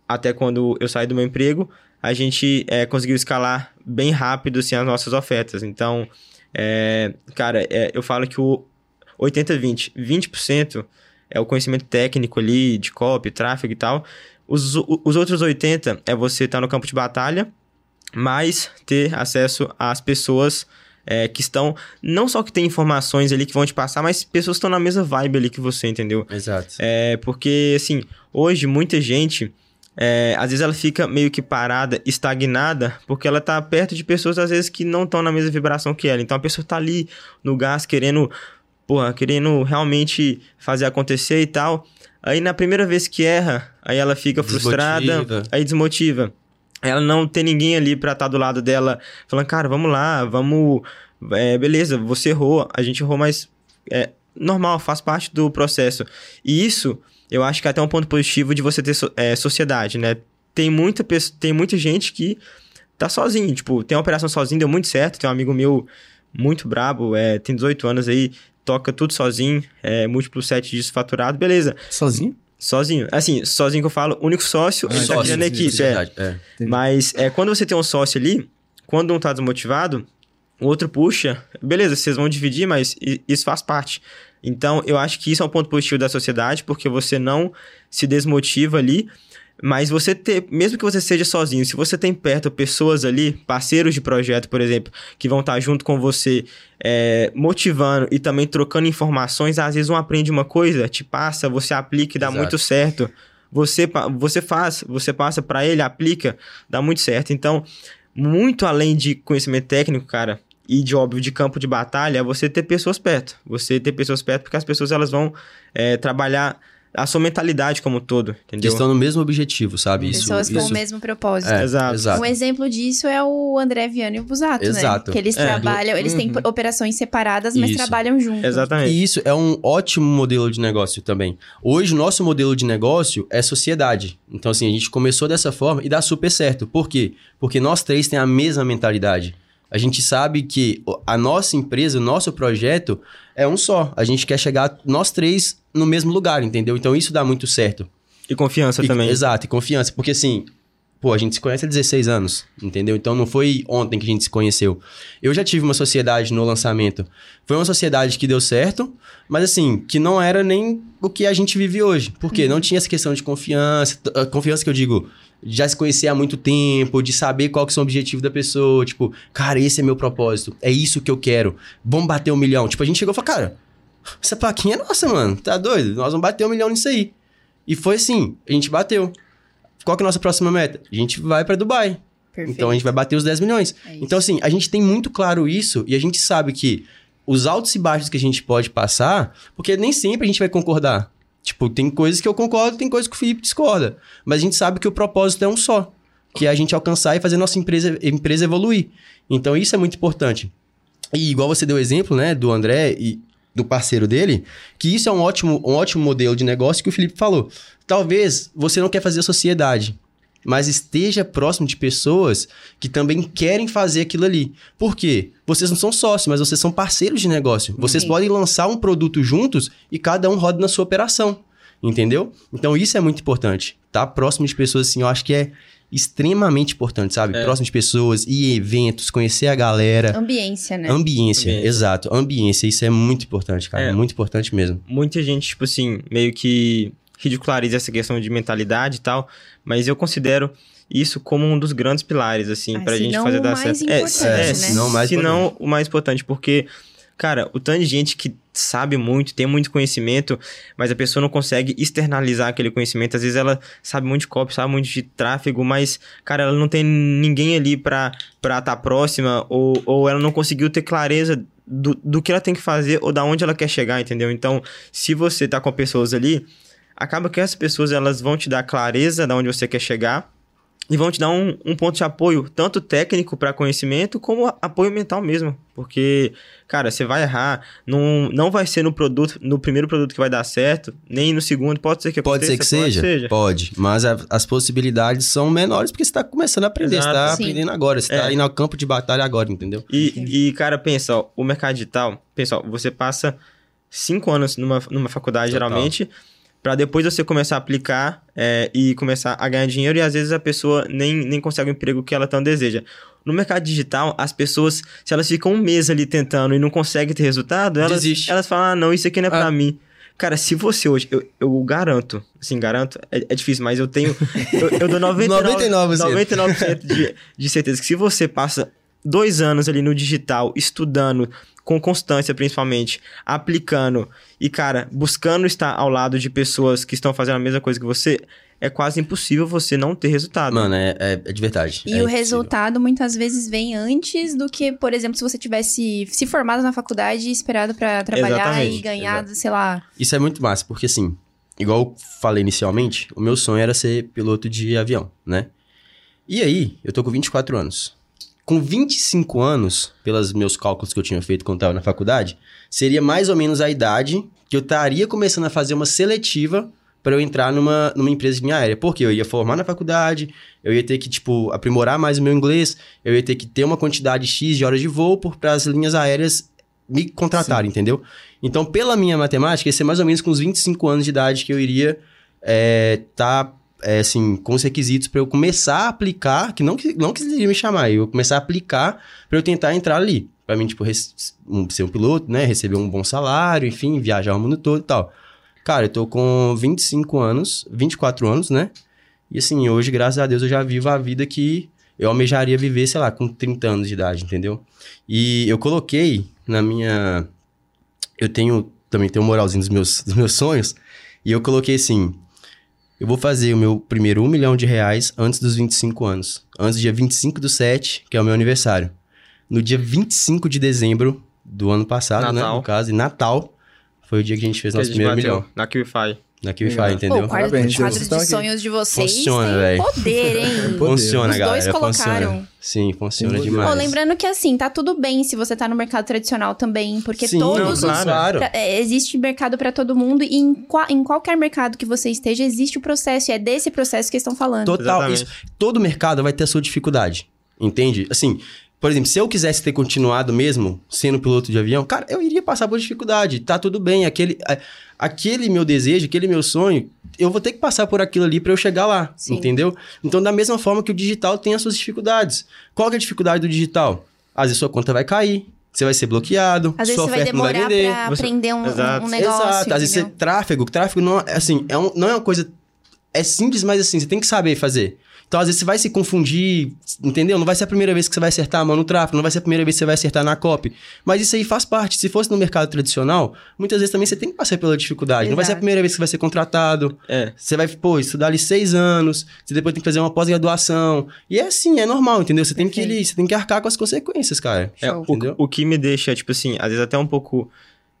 Speaker 4: até quando eu saí do meu emprego, a gente é, conseguiu escalar bem rápido assim, as nossas ofertas. Então, é, cara, é, eu falo que o 80-20, 20% é o conhecimento técnico ali, de copy, tráfego e tal. Os, os outros 80% é você estar no campo de batalha, mas ter acesso às pessoas é, que estão. Não só que tem informações ali que vão te passar, mas pessoas que estão na mesma vibe ali que você, entendeu?
Speaker 3: Exato.
Speaker 4: É, porque, assim, hoje muita gente, é, às vezes ela fica meio que parada, estagnada, porque ela tá perto de pessoas, às vezes, que não estão na mesma vibração que ela. Então a pessoa tá ali no gás querendo, porra, querendo realmente fazer acontecer e tal. Aí na primeira vez que erra, aí ela fica frustrada,
Speaker 3: Desmotiva.
Speaker 4: aí desmotiva. Ela não tem ninguém ali pra estar do lado dela, falando, cara, vamos lá, vamos. é, beleza, você errou, a gente errou, mas é normal, faz parte do processo. E isso, eu acho que é até um ponto positivo de você ter é, sociedade, né? Tem muita, tem muita gente que tá sozinho, tipo, tem uma operação sozinho, deu muito certo. Tem um amigo meu muito brabo, é, tem 18 anos aí, toca tudo sozinho, é, múltiplo 7 disso faturado, beleza.
Speaker 2: Sozinho?
Speaker 4: Sozinho. Assim, sozinho que eu falo, único sócio,
Speaker 2: Ah,
Speaker 4: ele tá
Speaker 2: sócio,
Speaker 4: criando a
Speaker 2: sim,
Speaker 4: equipe. é.
Speaker 3: É.
Speaker 4: Mas é, quando você tem um sócio ali, quando um tá desmotivado, o outro puxa. Beleza, vocês vão dividir, mas isso faz parte. Então, eu acho que isso é um ponto positivo da sociedade, porque você não se desmotiva ali. Mas você ter, mesmo que você seja sozinho, se você tem perto pessoas ali, parceiros de projeto, por exemplo, que vão estar junto com você, é, motivando e também trocando informações, às vezes um aprende uma coisa, te passa, você aplica e dá
Speaker 3: Exato.
Speaker 4: muito certo. Você, você faz, você passa para ele, aplica, dá muito certo. Então, muito além de conhecimento técnico, cara, e de óbvio de campo de batalha, é você ter pessoas perto. Você ter pessoas perto, porque as pessoas elas vão é, trabalhar a sua mentalidade como um todo,
Speaker 3: Que
Speaker 4: entendeu?
Speaker 3: estão no mesmo objetivo, sabe? Isso,
Speaker 1: Pessoas com
Speaker 3: isso.
Speaker 1: o mesmo propósito.
Speaker 3: É,
Speaker 4: Exato.
Speaker 3: exato.
Speaker 1: Um exemplo disso é o André Viana e o Busato,
Speaker 3: Exato.
Speaker 1: né? Que eles
Speaker 4: É.
Speaker 1: trabalham, eles têm
Speaker 2: Uhum.
Speaker 1: operações separadas, mas
Speaker 3: Isso.
Speaker 1: trabalham juntos.
Speaker 4: Exatamente.
Speaker 3: E isso é um ótimo modelo de negócio também. Hoje, o nosso modelo de negócio é sociedade. Então, assim, a gente começou dessa forma e dá super certo. Por quê? Porque nós três temos a mesma mentalidade. A gente sabe que a nossa empresa, o nosso projeto é um só. A gente quer chegar, nós três, no mesmo lugar, entendeu? Então, isso dá muito certo.
Speaker 4: E confiança
Speaker 3: E-
Speaker 4: também.
Speaker 3: Exato, e confiança. Porque assim, pô, a gente se conhece há 16 anos, entendeu? Então não foi ontem que a gente se conheceu. Eu já tive uma sociedade no lançamento. Foi uma sociedade que deu certo, mas assim, que não era nem o que a gente vive hoje. Porque não tinha essa questão de confiança. a Confiança que eu digo, já se conhecer há muito tempo, de saber qual que são o objetivo da pessoa. Tipo, cara, esse é meu propósito. É isso que eu quero. Vamos bater um milhão. Tipo, a gente chegou e falou, cara, essa plaquinha é nossa, mano. Tá doido? Nós vamos bater um milhão nisso aí. E foi assim, a gente bateu. Qual que é a nossa próxima meta? A gente vai pra Dubai.
Speaker 1: Perfeito.
Speaker 3: Então a gente vai bater os 10 milhões.
Speaker 1: É
Speaker 3: então assim, a gente tem muito claro isso e a gente sabe que os altos e baixos que a gente pode passar, porque nem sempre a gente vai concordar. Tipo, tem coisas que eu concordo, tem coisas que o Felipe discorda. Mas a gente sabe que o propósito é um só. Que é a gente alcançar e fazer nossa empresa, empresa evoluir. Então, isso é muito importante. E igual você deu o exemplo, né, do André e do parceiro dele, que isso é um ótimo, um ótimo modelo de negócio que o Felipe falou. Talvez você não quer fazer a sociedade, mas esteja próximo de pessoas que também querem fazer aquilo ali. Por quê? Vocês não são sócios, mas vocês são parceiros de negócio. Vocês
Speaker 1: Sim.
Speaker 3: podem lançar um produto juntos e cada um roda na sua operação. Entendeu? Então isso é muito importante. Tá próximo de pessoas assim, eu acho que é extremamente importante, sabe?
Speaker 4: É.
Speaker 3: Próximo de pessoas, ir em eventos, conhecer a galera.
Speaker 1: Ambiência, né?
Speaker 3: Ambiência,
Speaker 4: Ambiência.
Speaker 3: exato. Ambiência, isso é muito importante, cara.
Speaker 4: É.
Speaker 3: Muito importante mesmo.
Speaker 4: muita gente, tipo assim, meio que ridiculariza essa questão de mentalidade e tal, mas eu considero isso como um dos grandes pilares, assim,
Speaker 1: Ah,
Speaker 4: pra gente fazer dar certo. É, é,
Speaker 1: né?
Speaker 3: se não o mais
Speaker 4: se não o mais importante, porque, cara, o tanto de gente que sabe muito, tem muito conhecimento, mas a pessoa não consegue externalizar aquele conhecimento. Às vezes ela sabe muito de copy, sabe muito de tráfego, mas, cara, ela não tem ninguém ali pra estar tá próxima, ou, ou ela não conseguiu ter clareza do, do que ela tem que fazer ou da onde ela quer chegar, entendeu? Então, se você tá com pessoas ali, acaba que essas pessoas elas vão te dar clareza da onde você quer chegar e vão te dar um, um ponto de apoio, tanto técnico para conhecimento, como apoio mental mesmo. Porque, cara, você vai errar, não, não vai ser no produto, no primeiro produto que vai dar certo, nem no segundo, pode ser que
Speaker 3: Pode ser que seja? Pode. Mas a- as possibilidades são menores porque você tá começando a aprender.
Speaker 4: Exato.
Speaker 3: Você tá
Speaker 1: Sim.
Speaker 3: aprendendo agora. Você tá
Speaker 4: É.
Speaker 3: indo ao campo de batalha agora, entendeu?
Speaker 4: E, e, cara, pensa, ó, o mercado digital, pensa, ó, você passa cinco anos numa, numa faculdade,
Speaker 3: Total.
Speaker 4: geralmente, para depois você começar a aplicar é, e começar a ganhar dinheiro, e às vezes a pessoa nem, nem consegue o emprego que ela tanto deseja. No mercado digital, as pessoas, se elas ficam um mês ali tentando e não conseguem ter resultado, elas,
Speaker 3: Desiste.
Speaker 4: elas falam, ah, não, isso aqui não é
Speaker 3: Ah.
Speaker 4: pra mim. Cara, se você hoje, eu, eu garanto, assim, garanto, é, é difícil, mas eu tenho, eu, eu dou 99%,
Speaker 3: 99%.
Speaker 4: 99% de, de certeza que se você passa dois anos ali no digital, estudando, com constância principalmente, aplicando e, cara, buscando estar ao lado de pessoas que estão fazendo a mesma coisa que você, é quase impossível você não ter resultado.
Speaker 3: Mano, é, é, é de verdade.
Speaker 1: E
Speaker 3: É
Speaker 1: o
Speaker 3: impossível.
Speaker 1: resultado muitas vezes vem antes do que, por exemplo, se você tivesse se formado na faculdade e esperado pra trabalhar
Speaker 4: Exatamente,
Speaker 1: e ganhar, sei lá.
Speaker 3: Isso é muito massa, porque assim, igual eu falei inicialmente, o meu sonho era ser piloto de avião, né? E aí, eu tô com 24 anos. Com 25 anos, pelos meus cálculos que eu tinha feito quando tava na faculdade, seria mais ou menos a idade que eu estaria começando a fazer uma seletiva para eu entrar numa, numa empresa de linha aérea. Porque eu ia formar na faculdade, eu ia ter que, tipo, aprimorar mais o meu inglês, eu ia ter que ter uma quantidade X de horas de voo para as linhas aéreas me contratarem, entendeu? Então, pela minha matemática, ia ser mais ou menos com uns 25 anos de idade que eu iria é, tá, é, assim, com os requisitos para eu começar a aplicar, que não, não quisiam me chamar, eu começar a aplicar para eu tentar entrar ali. Pra mim, tipo, um- ser um piloto, né? Receber um bom salário, enfim, viajar o mundo todo e tal. Cara, eu tô com 25 anos, 24 anos, né? E assim, hoje, graças a Deus, eu já vivo a vida que eu almejaria viver, sei lá, com 30 anos de idade, entendeu? E eu coloquei na minha. Eu tenho. Também tenho um moralzinho dos meus, dos meus sonhos. E eu coloquei assim. Eu vou fazer o meu primeiro um milhão de reais antes dos 25 anos. Antes do dia 25 do 7, que é o meu aniversário. No dia 25 de dezembro do ano passado, né?
Speaker 4: Natal.
Speaker 3: No caso, em Natal, foi o dia que a gente fez
Speaker 4: Que
Speaker 3: nosso primeiro milhão.
Speaker 4: na QFI.
Speaker 3: Na
Speaker 2: Legal.
Speaker 3: entendeu?
Speaker 1: Pô, o quadro,
Speaker 2: Parabéns,
Speaker 1: quadro de
Speaker 2: estão aqui.
Speaker 1: sonhos de vocês
Speaker 3: Funciona,
Speaker 1: tem
Speaker 3: velho.
Speaker 1: poder, hein?
Speaker 3: Funciona,
Speaker 1: Os
Speaker 3: galera.
Speaker 1: dois colocaram.
Speaker 3: Funciona. Sim, funciona demais.
Speaker 1: Pô, lembrando que assim, tá tudo bem se você tá no mercado tradicional também, porque
Speaker 3: Sim,
Speaker 1: todos
Speaker 4: não,
Speaker 1: os.
Speaker 4: claro.
Speaker 3: claro.
Speaker 1: pra- é, existe mercado pra todo mundo e em, qua- em qualquer mercado que você esteja, existe o processo. E é desse processo que eles estão falando.
Speaker 3: Total.
Speaker 4: Exatamente.
Speaker 3: Isso, todo mercado vai ter a sua dificuldade. Entende? Assim, por exemplo, se eu quisesse ter continuado mesmo sendo piloto de avião, cara, eu iria passar por dificuldade. Tá tudo bem. Aquele, a- aquele meu desejo, aquele meu sonho, eu vou ter que passar por aquilo ali pra eu chegar lá.
Speaker 1: Sim.
Speaker 3: Entendeu? Então, da mesma forma que o digital tem as suas dificuldades. Qual que é a dificuldade do digital? Às vezes sua conta vai cair. Você vai ser bloqueado.
Speaker 1: Às vezes
Speaker 3: sua
Speaker 1: você
Speaker 3: oferta não vai
Speaker 1: demorar
Speaker 3: vender.
Speaker 1: pra
Speaker 4: Você-
Speaker 1: aprender um,
Speaker 4: Exato.
Speaker 1: um negócio.
Speaker 3: Exato. Às vezes você,
Speaker 1: entendeu?
Speaker 3: tráfego, tráfego não é assim, é um- não é uma coisa. É simples, mas assim, você tem que saber fazer. Então, às vezes, você vai se confundir, entendeu? Não vai ser a primeira vez que você vai acertar a mão no tráfego, não vai ser a primeira vez que você vai acertar na copy. Mas isso aí faz parte. Se fosse no mercado tradicional, muitas vezes também você tem que passar pela dificuldade. Não vai ser a
Speaker 1: Exato.
Speaker 3: primeira vez que você vai ser contratado.
Speaker 4: É.
Speaker 3: Você vai, pô, estudar ali seis anos, você depois tem que fazer uma pós-graduação. E é assim, é normal, entendeu? Você tem que
Speaker 1: Perfeito.
Speaker 3: ir, você tem que arcar com as consequências, cara.
Speaker 4: É, o,
Speaker 3: Entendeu?
Speaker 4: o que me deixa, tipo assim, às vezes até um pouco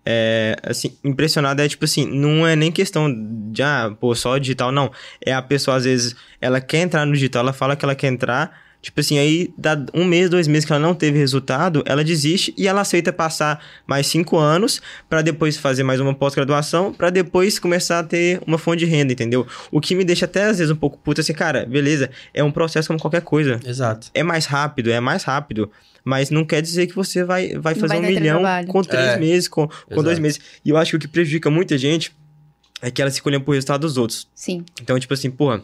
Speaker 4: é, assim, impressionado é, tipo assim, não é nem questão de, ah, pô, só digital, não. É a pessoa, às vezes, ela quer entrar no digital, ela fala que ela quer entrar, tipo assim, aí dá um mês, dois meses que ela não teve resultado, ela desiste e ela aceita passar mais cinco anos pra depois fazer mais uma pós-graduação, pra depois começar a ter uma fonte de renda, entendeu? O que me deixa até, às vezes, um pouco puto, assim, cara, beleza, é um processo como qualquer coisa
Speaker 3: Exato.
Speaker 4: é mais rápido, é mais rápido. Mas não quer dizer que você vai, vai fazer
Speaker 1: vai
Speaker 4: um milhão
Speaker 1: trabalho.
Speaker 4: com três
Speaker 3: É,
Speaker 4: meses, com, com dois meses. E eu acho que o que prejudica muita gente é que ela se colhe por resultado dos outros.
Speaker 1: Sim.
Speaker 4: Então, tipo assim, porra,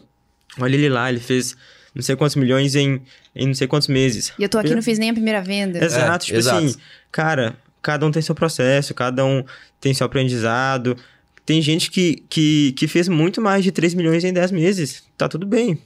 Speaker 4: olha ele lá, ele fez não sei quantos milhões em, em não sei quantos meses.
Speaker 1: E eu tô aqui,
Speaker 4: Eu-
Speaker 1: não fiz nem a primeira venda.
Speaker 4: Exato,
Speaker 3: É,
Speaker 4: tipo
Speaker 3: exato.
Speaker 4: assim, cara, cada um tem seu processo, cada um tem seu aprendizado. Tem gente que, que, que fez muito mais de 3 milhões em 10 meses. Tá tudo bem.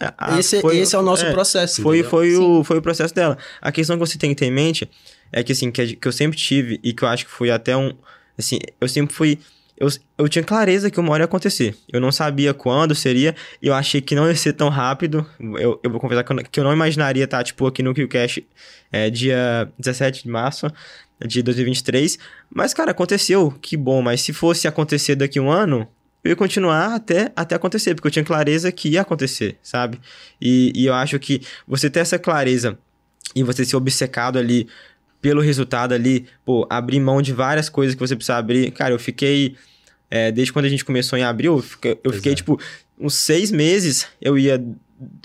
Speaker 4: A- a-
Speaker 3: esse,
Speaker 4: foi-
Speaker 3: esse é o nosso
Speaker 4: é,
Speaker 3: processo.
Speaker 4: foi, foi, o, foi o processo dela. A questão que você tem que ter em mente é que, assim, que, que eu sempre tive e que eu acho que foi até um... Assim, eu sempre fui... Eu, eu tinha clareza que uma hora ia acontecer. Eu não sabia quando seria. e Eu achei que não ia ser tão rápido. Eu, eu vou confessar que eu, não- que eu não imaginaria estar, tipo, aqui no QCash é, dia 17 de março de 2023. Mas, cara, aconteceu. Que bom. Mas se fosse acontecer daqui um ano, eu ia continuar até, até acontecer, porque eu tinha clareza que ia acontecer, sabe? E, e eu acho que você ter essa clareza e você ser obcecado ali pelo resultado ali, pô, abrir mão de várias coisas que você precisa abrir. Cara, eu fiquei. é, desde quando a gente começou em abril, eu fiquei, eu fiquei
Speaker 3: é.
Speaker 4: tipo, uns seis meses eu ia.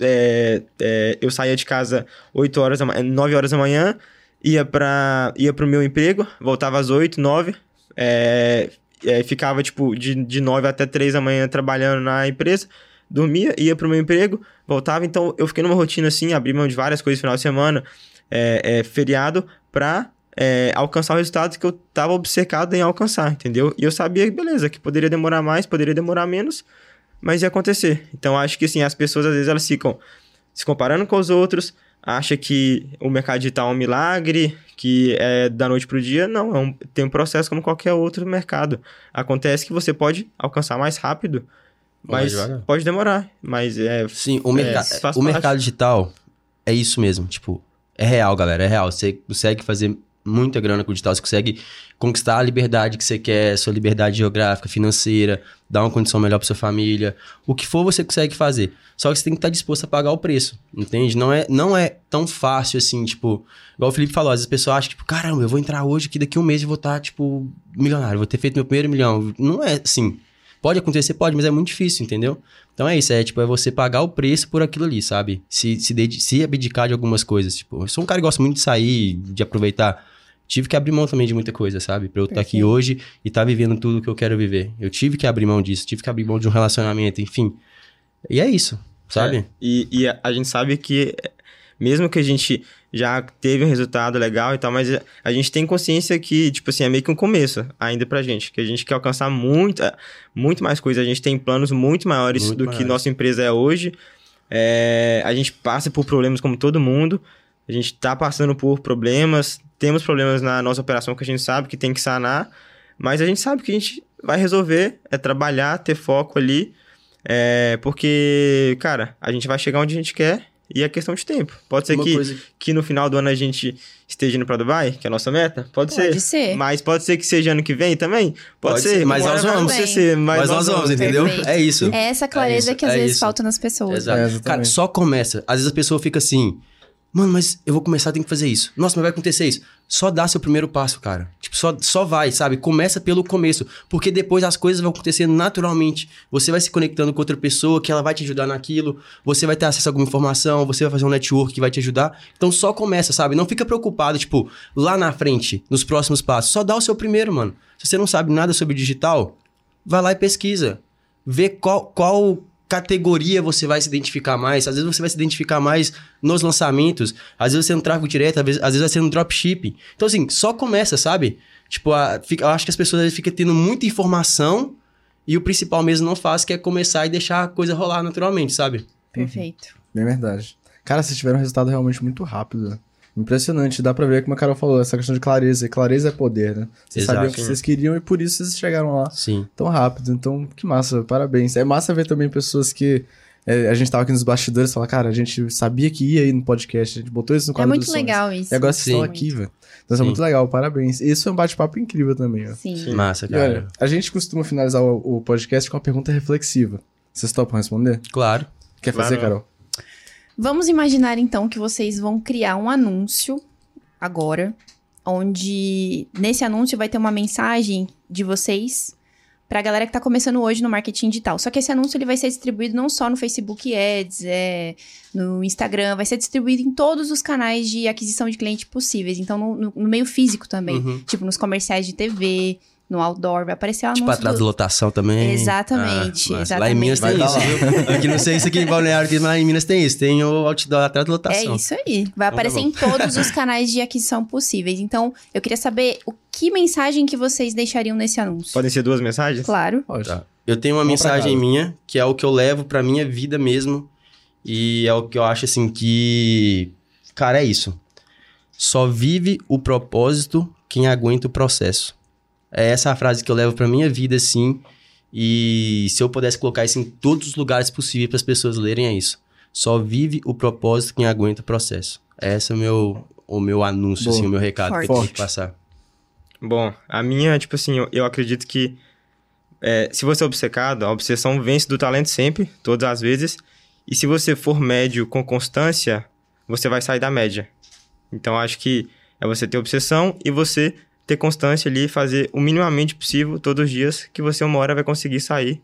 Speaker 4: é, é, eu saía de casa 8 horas da manhã, 9 horas da manhã, ia para ia pro meu emprego, voltava às 8, 9, é, é, ficava tipo de, de 9 até 3 da manhã trabalhando na empresa, dormia, ia pro meu emprego, voltava, então eu fiquei numa rotina assim, abri mão de várias coisas final de semana, é, é, feriado, pra é, alcançar o resultado que eu tava obcecado em alcançar, entendeu? E eu sabia beleza, que poderia demorar mais, poderia demorar menos, mas ia acontecer. Então acho que assim, as pessoas às vezes elas ficam se comparando com os outros, acha que o mercado digital é um milagre, que é da noite pro dia. Não, é um, tem um processo como qualquer outro mercado. Acontece que você pode alcançar mais rápido, mas pode demorar. Mas é.
Speaker 3: Sim, o, merca
Speaker 4: É,
Speaker 3: o mercado digital é isso mesmo. Tipo, é real, galera. É real. Você consegue fazer muita grana com o digital. Você consegue conquistar a liberdade que você quer, sua liberdade geográfica, financeira, dar uma condição melhor para sua família. O que for, você consegue fazer. Só que você tem que estar disposto a pagar o preço, entende? Não é, não é tão fácil assim, tipo... Igual o Felipe falou, às vezes a pessoa acha, tipo, caramba, eu vou entrar hoje que daqui a um mês eu vou estar, tipo, milionário. Vou ter feito meu primeiro milhão. Não é assim. Pode acontecer, pode, mas é muito difícil, entendeu? Então é isso, é tipo, é você pagar o preço por aquilo ali, sabe? Se, se, se abdicar de algumas coisas. Tipo, eu sou um cara que gosta muito de sair, de aproveitar. Tive que abrir mão também de muita coisa, sabe? Pra eu estar aqui
Speaker 1: Perfeito.
Speaker 3: hoje e estar vivendo tudo que eu quero viver. Eu tive que abrir mão disso, tive que abrir mão de um relacionamento, enfim. E é isso, sabe?
Speaker 4: É, e e a, a gente sabe que, mesmo que a gente já teve um resultado legal e tal, mas a- a gente tem consciência que, tipo assim, é meio que um começo ainda pra gente. Que a gente quer alcançar muito, muito mais coisa. A gente tem planos muito maiores
Speaker 3: Muito
Speaker 4: do que
Speaker 3: maiores.
Speaker 4: nossa empresa é hoje. É, a gente passa por problemas como todo mundo. A gente tá passando por problemas. Temos problemas na nossa operação que a gente sabe que tem que sanar. Mas a gente sabe que a gente vai resolver. É trabalhar, ter foco ali. É, porque, cara, a gente vai chegar onde a gente quer e é questão de tempo. Pode ser
Speaker 3: Uma
Speaker 4: que,
Speaker 3: coisa-
Speaker 4: que no final do ano a gente esteja indo pra Dubai, que é a nossa meta. Pode,
Speaker 1: Pode ser.
Speaker 4: Mas pode ser que seja ano que vem também? Pode,
Speaker 3: Pode
Speaker 4: ser.
Speaker 3: ser, mas nós vamos.
Speaker 4: acontecer, mas,
Speaker 3: Mas nós vamos, entendeu?
Speaker 1: Perfeito.
Speaker 3: É isso.
Speaker 1: É essa clareza
Speaker 3: É isso,
Speaker 1: que às
Speaker 3: é
Speaker 1: vezes
Speaker 3: isso.
Speaker 1: falta nas pessoas.
Speaker 3: Exato.
Speaker 2: É.
Speaker 3: Cara, só começa. Às vezes a pessoa fica assim, mano, mas eu vou começar, tem que fazer isso. Nossa, mas vai acontecer isso. Só dá seu primeiro passo, cara. Tipo, só, só vai, sabe? Começa pelo começo. Porque depois as coisas vão acontecendo naturalmente. Você vai se conectando com outra pessoa que ela vai te ajudar naquilo. Você vai ter acesso a alguma informação. Você vai fazer um network que vai te ajudar. Então só começa, sabe? Não fica preocupado, tipo, lá na frente, nos próximos passos. Só dá o seu primeiro, mano. Se você não sabe nada sobre digital, vai lá e pesquisa. Vê qual, qual categoria você vai se identificar mais. Às vezes você vai se identificar mais nos lançamentos. Às vezes você no tráfego direto, às vezes, às vezes vai ser no dropshipping. Então, assim, só começa, sabe? Tipo, a- fica- eu acho que as pessoas às vezes ficam tendo muita informação e o principal mesmo não faz, que é começar e deixar a coisa rolar naturalmente, sabe?
Speaker 1: Perfeito.
Speaker 2: Bem verdade. Cara, vocês tiveram um resultado realmente muito rápido. Impressionante. Dá pra ver, como a Carol falou, essa questão de clareza. E clareza é poder, né? Vocês
Speaker 3: Exato.
Speaker 2: sabiam o que vocês queriam e por isso vocês chegaram lá
Speaker 3: Sim.
Speaker 2: tão rápido. Então, que massa. Parabéns. É massa ver também pessoas que... é, a gente tava aqui nos bastidores e fala, cara, a gente sabia que ia ir no podcast, a gente botou isso no
Speaker 1: É
Speaker 2: quadro
Speaker 1: muito
Speaker 2: dos sonhos.
Speaker 1: legal isso.
Speaker 2: E agora vocês estão
Speaker 3: Sim.
Speaker 2: aqui, velho. Então, isso é
Speaker 3: Sim.
Speaker 2: muito legal, parabéns. Isso é um bate-papo incrível também, ó.
Speaker 1: Sim.
Speaker 3: Massa,
Speaker 2: E
Speaker 3: cara.
Speaker 2: olha, a gente costuma finalizar o, o podcast com uma pergunta reflexiva. Vocês topam responder?
Speaker 3: Claro.
Speaker 2: Quer fazer,
Speaker 4: Claro.
Speaker 2: Carol?
Speaker 1: Vamos imaginar então que vocês vão criar um anúncio agora, onde nesse anúncio vai ter uma mensagem de vocês pra galera que tá começando hoje no marketing digital. Só que esse anúncio ele vai ser distribuído não só no Facebook Ads, é, no Instagram, vai ser distribuído em todos os canais de aquisição de cliente possíveis. Então, no, no- no meio físico também.
Speaker 3: Uhum.
Speaker 1: Tipo, nos comerciais de TV, no outdoor, vai aparecer o anúncio.
Speaker 3: Tipo, atrás
Speaker 1: do-
Speaker 3: de lotação também.
Speaker 1: Exatamente,
Speaker 3: Ah,
Speaker 1: exatamente.
Speaker 3: Lá em Minas tem
Speaker 2: Vai
Speaker 3: isso,
Speaker 2: dar
Speaker 3: viu? Aqui não sei se aqui em Balneário tem, mas lá em Minas tem isso. Tem o outdoor atrás de
Speaker 1: É
Speaker 3: lotação.
Speaker 1: isso aí. Vai
Speaker 3: Então tá
Speaker 1: aparecer
Speaker 3: bom.
Speaker 1: em todos os canais de aquisição possíveis. Então, eu queria saber o que mensagem que vocês deixariam nesse anúncio.
Speaker 4: Podem ser duas mensagens?
Speaker 1: Claro.
Speaker 2: Pode.
Speaker 3: Tá. Eu tenho uma mensagem minha, que é o que eu levo pra minha vida mesmo. E é o que eu acho assim que. Cara, é isso. Só vive o propósito quem aguenta o processo. É essa a frase que eu levo pra minha vida, assim. E se eu pudesse colocar isso em todos os lugares possíveis para as pessoas lerem, é isso. Só vive o propósito quem aguenta o processo. Esse é o meu, o meu anúncio,
Speaker 2: Boa.
Speaker 3: assim, o meu recado que eu
Speaker 2: Forte.
Speaker 3: tenho que passar.
Speaker 4: Bom, a minha, tipo assim, eu, eu acredito que é, se você é obcecado, a obsessão vence do talento sempre, todas as vezes. E se você for médio com constância, você vai sair da média. Então, acho que é você ter obsessão e você ter constância ali fazer o minimamente possível todos os dias, que você uma hora vai conseguir sair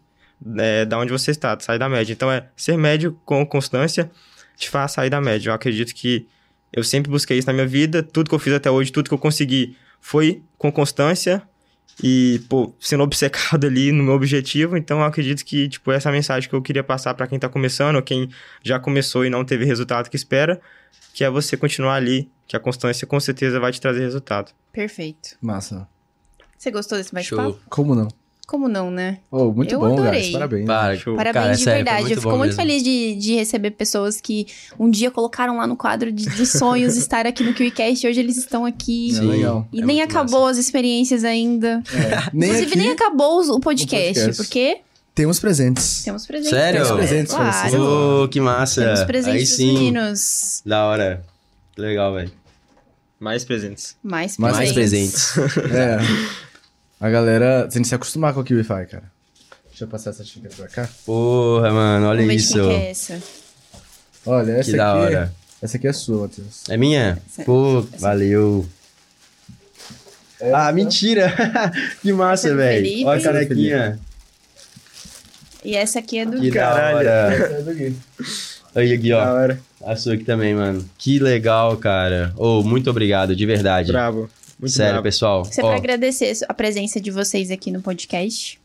Speaker 4: é, da onde você está, sair da média. Então, é ser médio com constância te faz sair da média. Eu acredito que eu sempre busquei isso na minha vida, tudo que eu fiz até hoje, tudo que eu consegui foi com constância e, pô, sendo obcecado ali no meu objetivo. Então, eu acredito que, tipo, essa é mensagem que eu queria passar pra quem tá começando ou quem já começou e não teve resultado que espera, que é você continuar ali, que a constância com certeza vai te trazer resultado.
Speaker 1: Perfeito.
Speaker 2: Massa.
Speaker 1: Você gostou desse bate-papo?
Speaker 3: Show.
Speaker 2: Como não?
Speaker 1: Como não, né?
Speaker 2: Oh, muito
Speaker 1: Eu
Speaker 2: bom,
Speaker 1: adorei.
Speaker 2: guys. Parabéns.
Speaker 3: Para,
Speaker 4: Show.
Speaker 1: Parabéns
Speaker 3: Cara,
Speaker 1: de
Speaker 3: sério,
Speaker 1: verdade. Eu fico muito
Speaker 3: mesmo.
Speaker 1: feliz de, de receber pessoas que um dia colocaram lá no quadro de, dos sonhos estar aqui no KiwiCast e hoje eles estão aqui.
Speaker 2: É legal.
Speaker 1: E
Speaker 3: É
Speaker 1: nem acabou as experiências ainda.
Speaker 2: É, nem
Speaker 1: Inclusive,
Speaker 2: aqui
Speaker 1: nem acabou o podcast,
Speaker 2: podcast.
Speaker 1: porque
Speaker 2: temos presentes.
Speaker 1: temos presentes.
Speaker 3: Sério?
Speaker 2: Temos presentes pra vocês.
Speaker 1: Claro.
Speaker 3: Ô, que massa.
Speaker 1: Temos
Speaker 3: Aí
Speaker 1: presentes dos
Speaker 3: sim.
Speaker 1: meninos.
Speaker 3: Da hora. Legal, velho.
Speaker 4: Mais presentes.
Speaker 1: Mais
Speaker 2: Mais
Speaker 3: Mais
Speaker 1: presentes.
Speaker 3: presentes.
Speaker 2: É. A galera tem que se acostumar com o KiwiFi, cara. Deixa eu passar essa xícara pra cá.
Speaker 3: Porra, mano, olha
Speaker 1: Vamos de
Speaker 3: isso.
Speaker 1: que é essa.
Speaker 2: Olha, essa
Speaker 3: Que da
Speaker 2: aqui.
Speaker 3: hora.
Speaker 2: Essa aqui é sua, Matheus.
Speaker 3: É minha?
Speaker 1: Essa-
Speaker 3: Pô,
Speaker 1: essa-
Speaker 3: valeu. Ah, mentira! que massa,
Speaker 1: Essa é
Speaker 3: velho. Olha a canequinha.
Speaker 1: E essa aqui é do
Speaker 3: Que da
Speaker 4: Caralho.
Speaker 2: Essa é do Gui.
Speaker 3: Aí, aqui,
Speaker 4: Da
Speaker 3: ó.
Speaker 4: hora.
Speaker 3: A sua aqui também, mano. Que legal, cara. Ô, muito obrigado, de verdade.
Speaker 4: Bravo. Muito
Speaker 3: Sério,
Speaker 4: bravo.
Speaker 3: pessoal.
Speaker 1: É
Speaker 3: Ó,
Speaker 1: pra agradecer a presença de vocês aqui no podcast.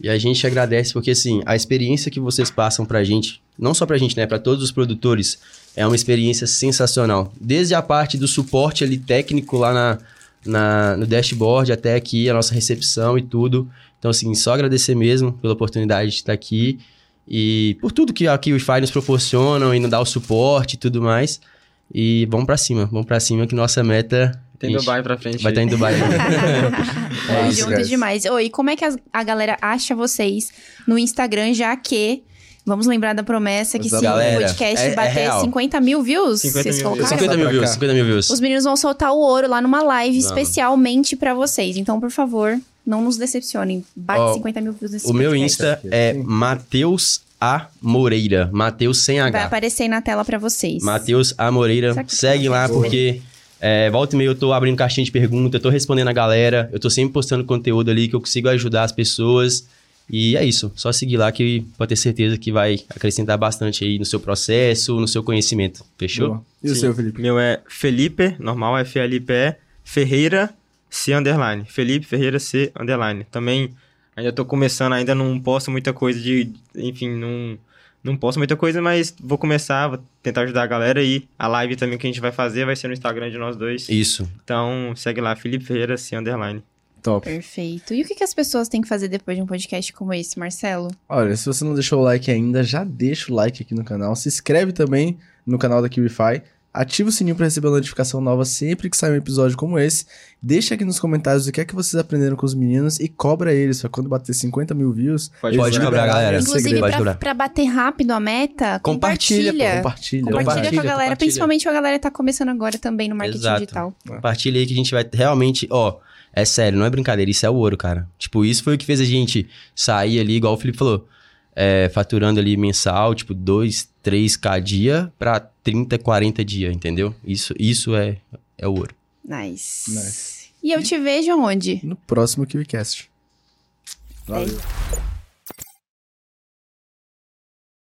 Speaker 3: E a gente agradece porque, assim, a experiência que vocês passam pra gente, não só pra gente, né, pra todos os produtores, é uma experiência sensacional. Desde a parte do suporte ali técnico lá na, na- no dashboard até aqui, a nossa recepção e tudo. Então, assim, só agradecer mesmo pela oportunidade de estar aqui e por tudo que aqui o Wi-Fi nos proporcionam e nos dá o suporte e tudo mais. E vamos pra cima, vamos pra cima que nossa meta...
Speaker 4: Tem
Speaker 3: Ixi,
Speaker 4: Dubai pra frente.
Speaker 3: Vai estar
Speaker 4: aí.
Speaker 3: em Dubai.
Speaker 2: É isso,
Speaker 1: juntos
Speaker 2: guys.
Speaker 1: demais. Oi, como é que a, a galera acha vocês no Instagram, já que. Vamos lembrar da promessa que se
Speaker 2: Exato.
Speaker 1: o
Speaker 3: Galera,
Speaker 1: podcast
Speaker 3: é- é
Speaker 1: bater
Speaker 3: real.
Speaker 1: 50 mil views,
Speaker 4: 50
Speaker 1: vocês
Speaker 4: mil
Speaker 1: colocaram?
Speaker 3: 50 mil views,
Speaker 2: cá.
Speaker 3: 50 mil views.
Speaker 1: Os meninos vão soltar o ouro lá numa live
Speaker 3: Vamos.
Speaker 1: especialmente pra vocês. Então, por favor, não nos decepcionem. Bate
Speaker 3: Ó,
Speaker 1: 50 mil views nesse
Speaker 3: O meu. Insta é Mateus A Moreira. Mateus sem
Speaker 1: Vai
Speaker 3: H.
Speaker 1: aparecer aí na tela pra vocês.
Speaker 3: Mateus A Moreira.
Speaker 1: Que
Speaker 3: Segue
Speaker 1: tá
Speaker 3: lá, porque é, volta e meia eu tô abrindo caixinha de pergunta, eu tô respondendo a galera, eu tô sempre postando conteúdo ali que eu consigo ajudar as pessoas. E é isso. Só seguir lá que pode ter certeza que vai acrescentar bastante aí no seu processo, no seu conhecimento. Fechou?
Speaker 2: Boa. E o
Speaker 4: Sim.
Speaker 2: seu, Felipe?
Speaker 4: Meu é Felipe, normal, F-L-I-P-E, Ferreira C underline. Felipe Ferreira C underline. Também ainda tô começando, ainda não posto muita coisa de. Enfim, não, não posto muita coisa, mas vou começar, vou tentar ajudar a galera aí. A live também que a gente vai fazer vai ser no Instagram de nós dois.
Speaker 3: Isso.
Speaker 4: Então segue lá, Felipe Ferreira C underline.
Speaker 2: Top.
Speaker 1: Perfeito. E o que, que as pessoas têm que fazer depois de um podcast como esse, Marcelo?
Speaker 2: Olha, se você não deixou o like ainda, já deixa o like aqui no canal. Se inscreve também no canal da KiwiFi. Ativa o sininho para receber a notificação nova sempre que sair um episódio como esse. Deixa aqui nos comentários o que é que vocês aprenderam com os meninos e cobra eles. Pra quando bater 50 mil views,
Speaker 4: Pode
Speaker 3: Pode cobrar, galera.
Speaker 1: Inclusive, pra,
Speaker 3: cobrar.
Speaker 1: pra bater rápido a meta,
Speaker 3: Compartilha,
Speaker 1: compartilha.
Speaker 3: pô,
Speaker 2: Compartilha.
Speaker 1: Compartilha, com a
Speaker 3: Compartilha,
Speaker 1: galera,
Speaker 3: compartilha.
Speaker 1: principalmente com a galera que tá começando agora também no marketing
Speaker 3: Exato.
Speaker 1: digital.
Speaker 3: Compartilha aí que a gente vai realmente, ó, é sério, não é brincadeira, isso é o ouro, cara. Tipo, isso foi o que fez a gente sair ali, igual o Felipe falou, é, faturando ali mensal, tipo, 2, 3k dia pra 30, 40 dia, entendeu? Isso, isso é, é o ouro.
Speaker 1: Nice.
Speaker 2: Nice.
Speaker 1: E eu te vejo onde?
Speaker 2: No próximo KiwiCast. Valeu.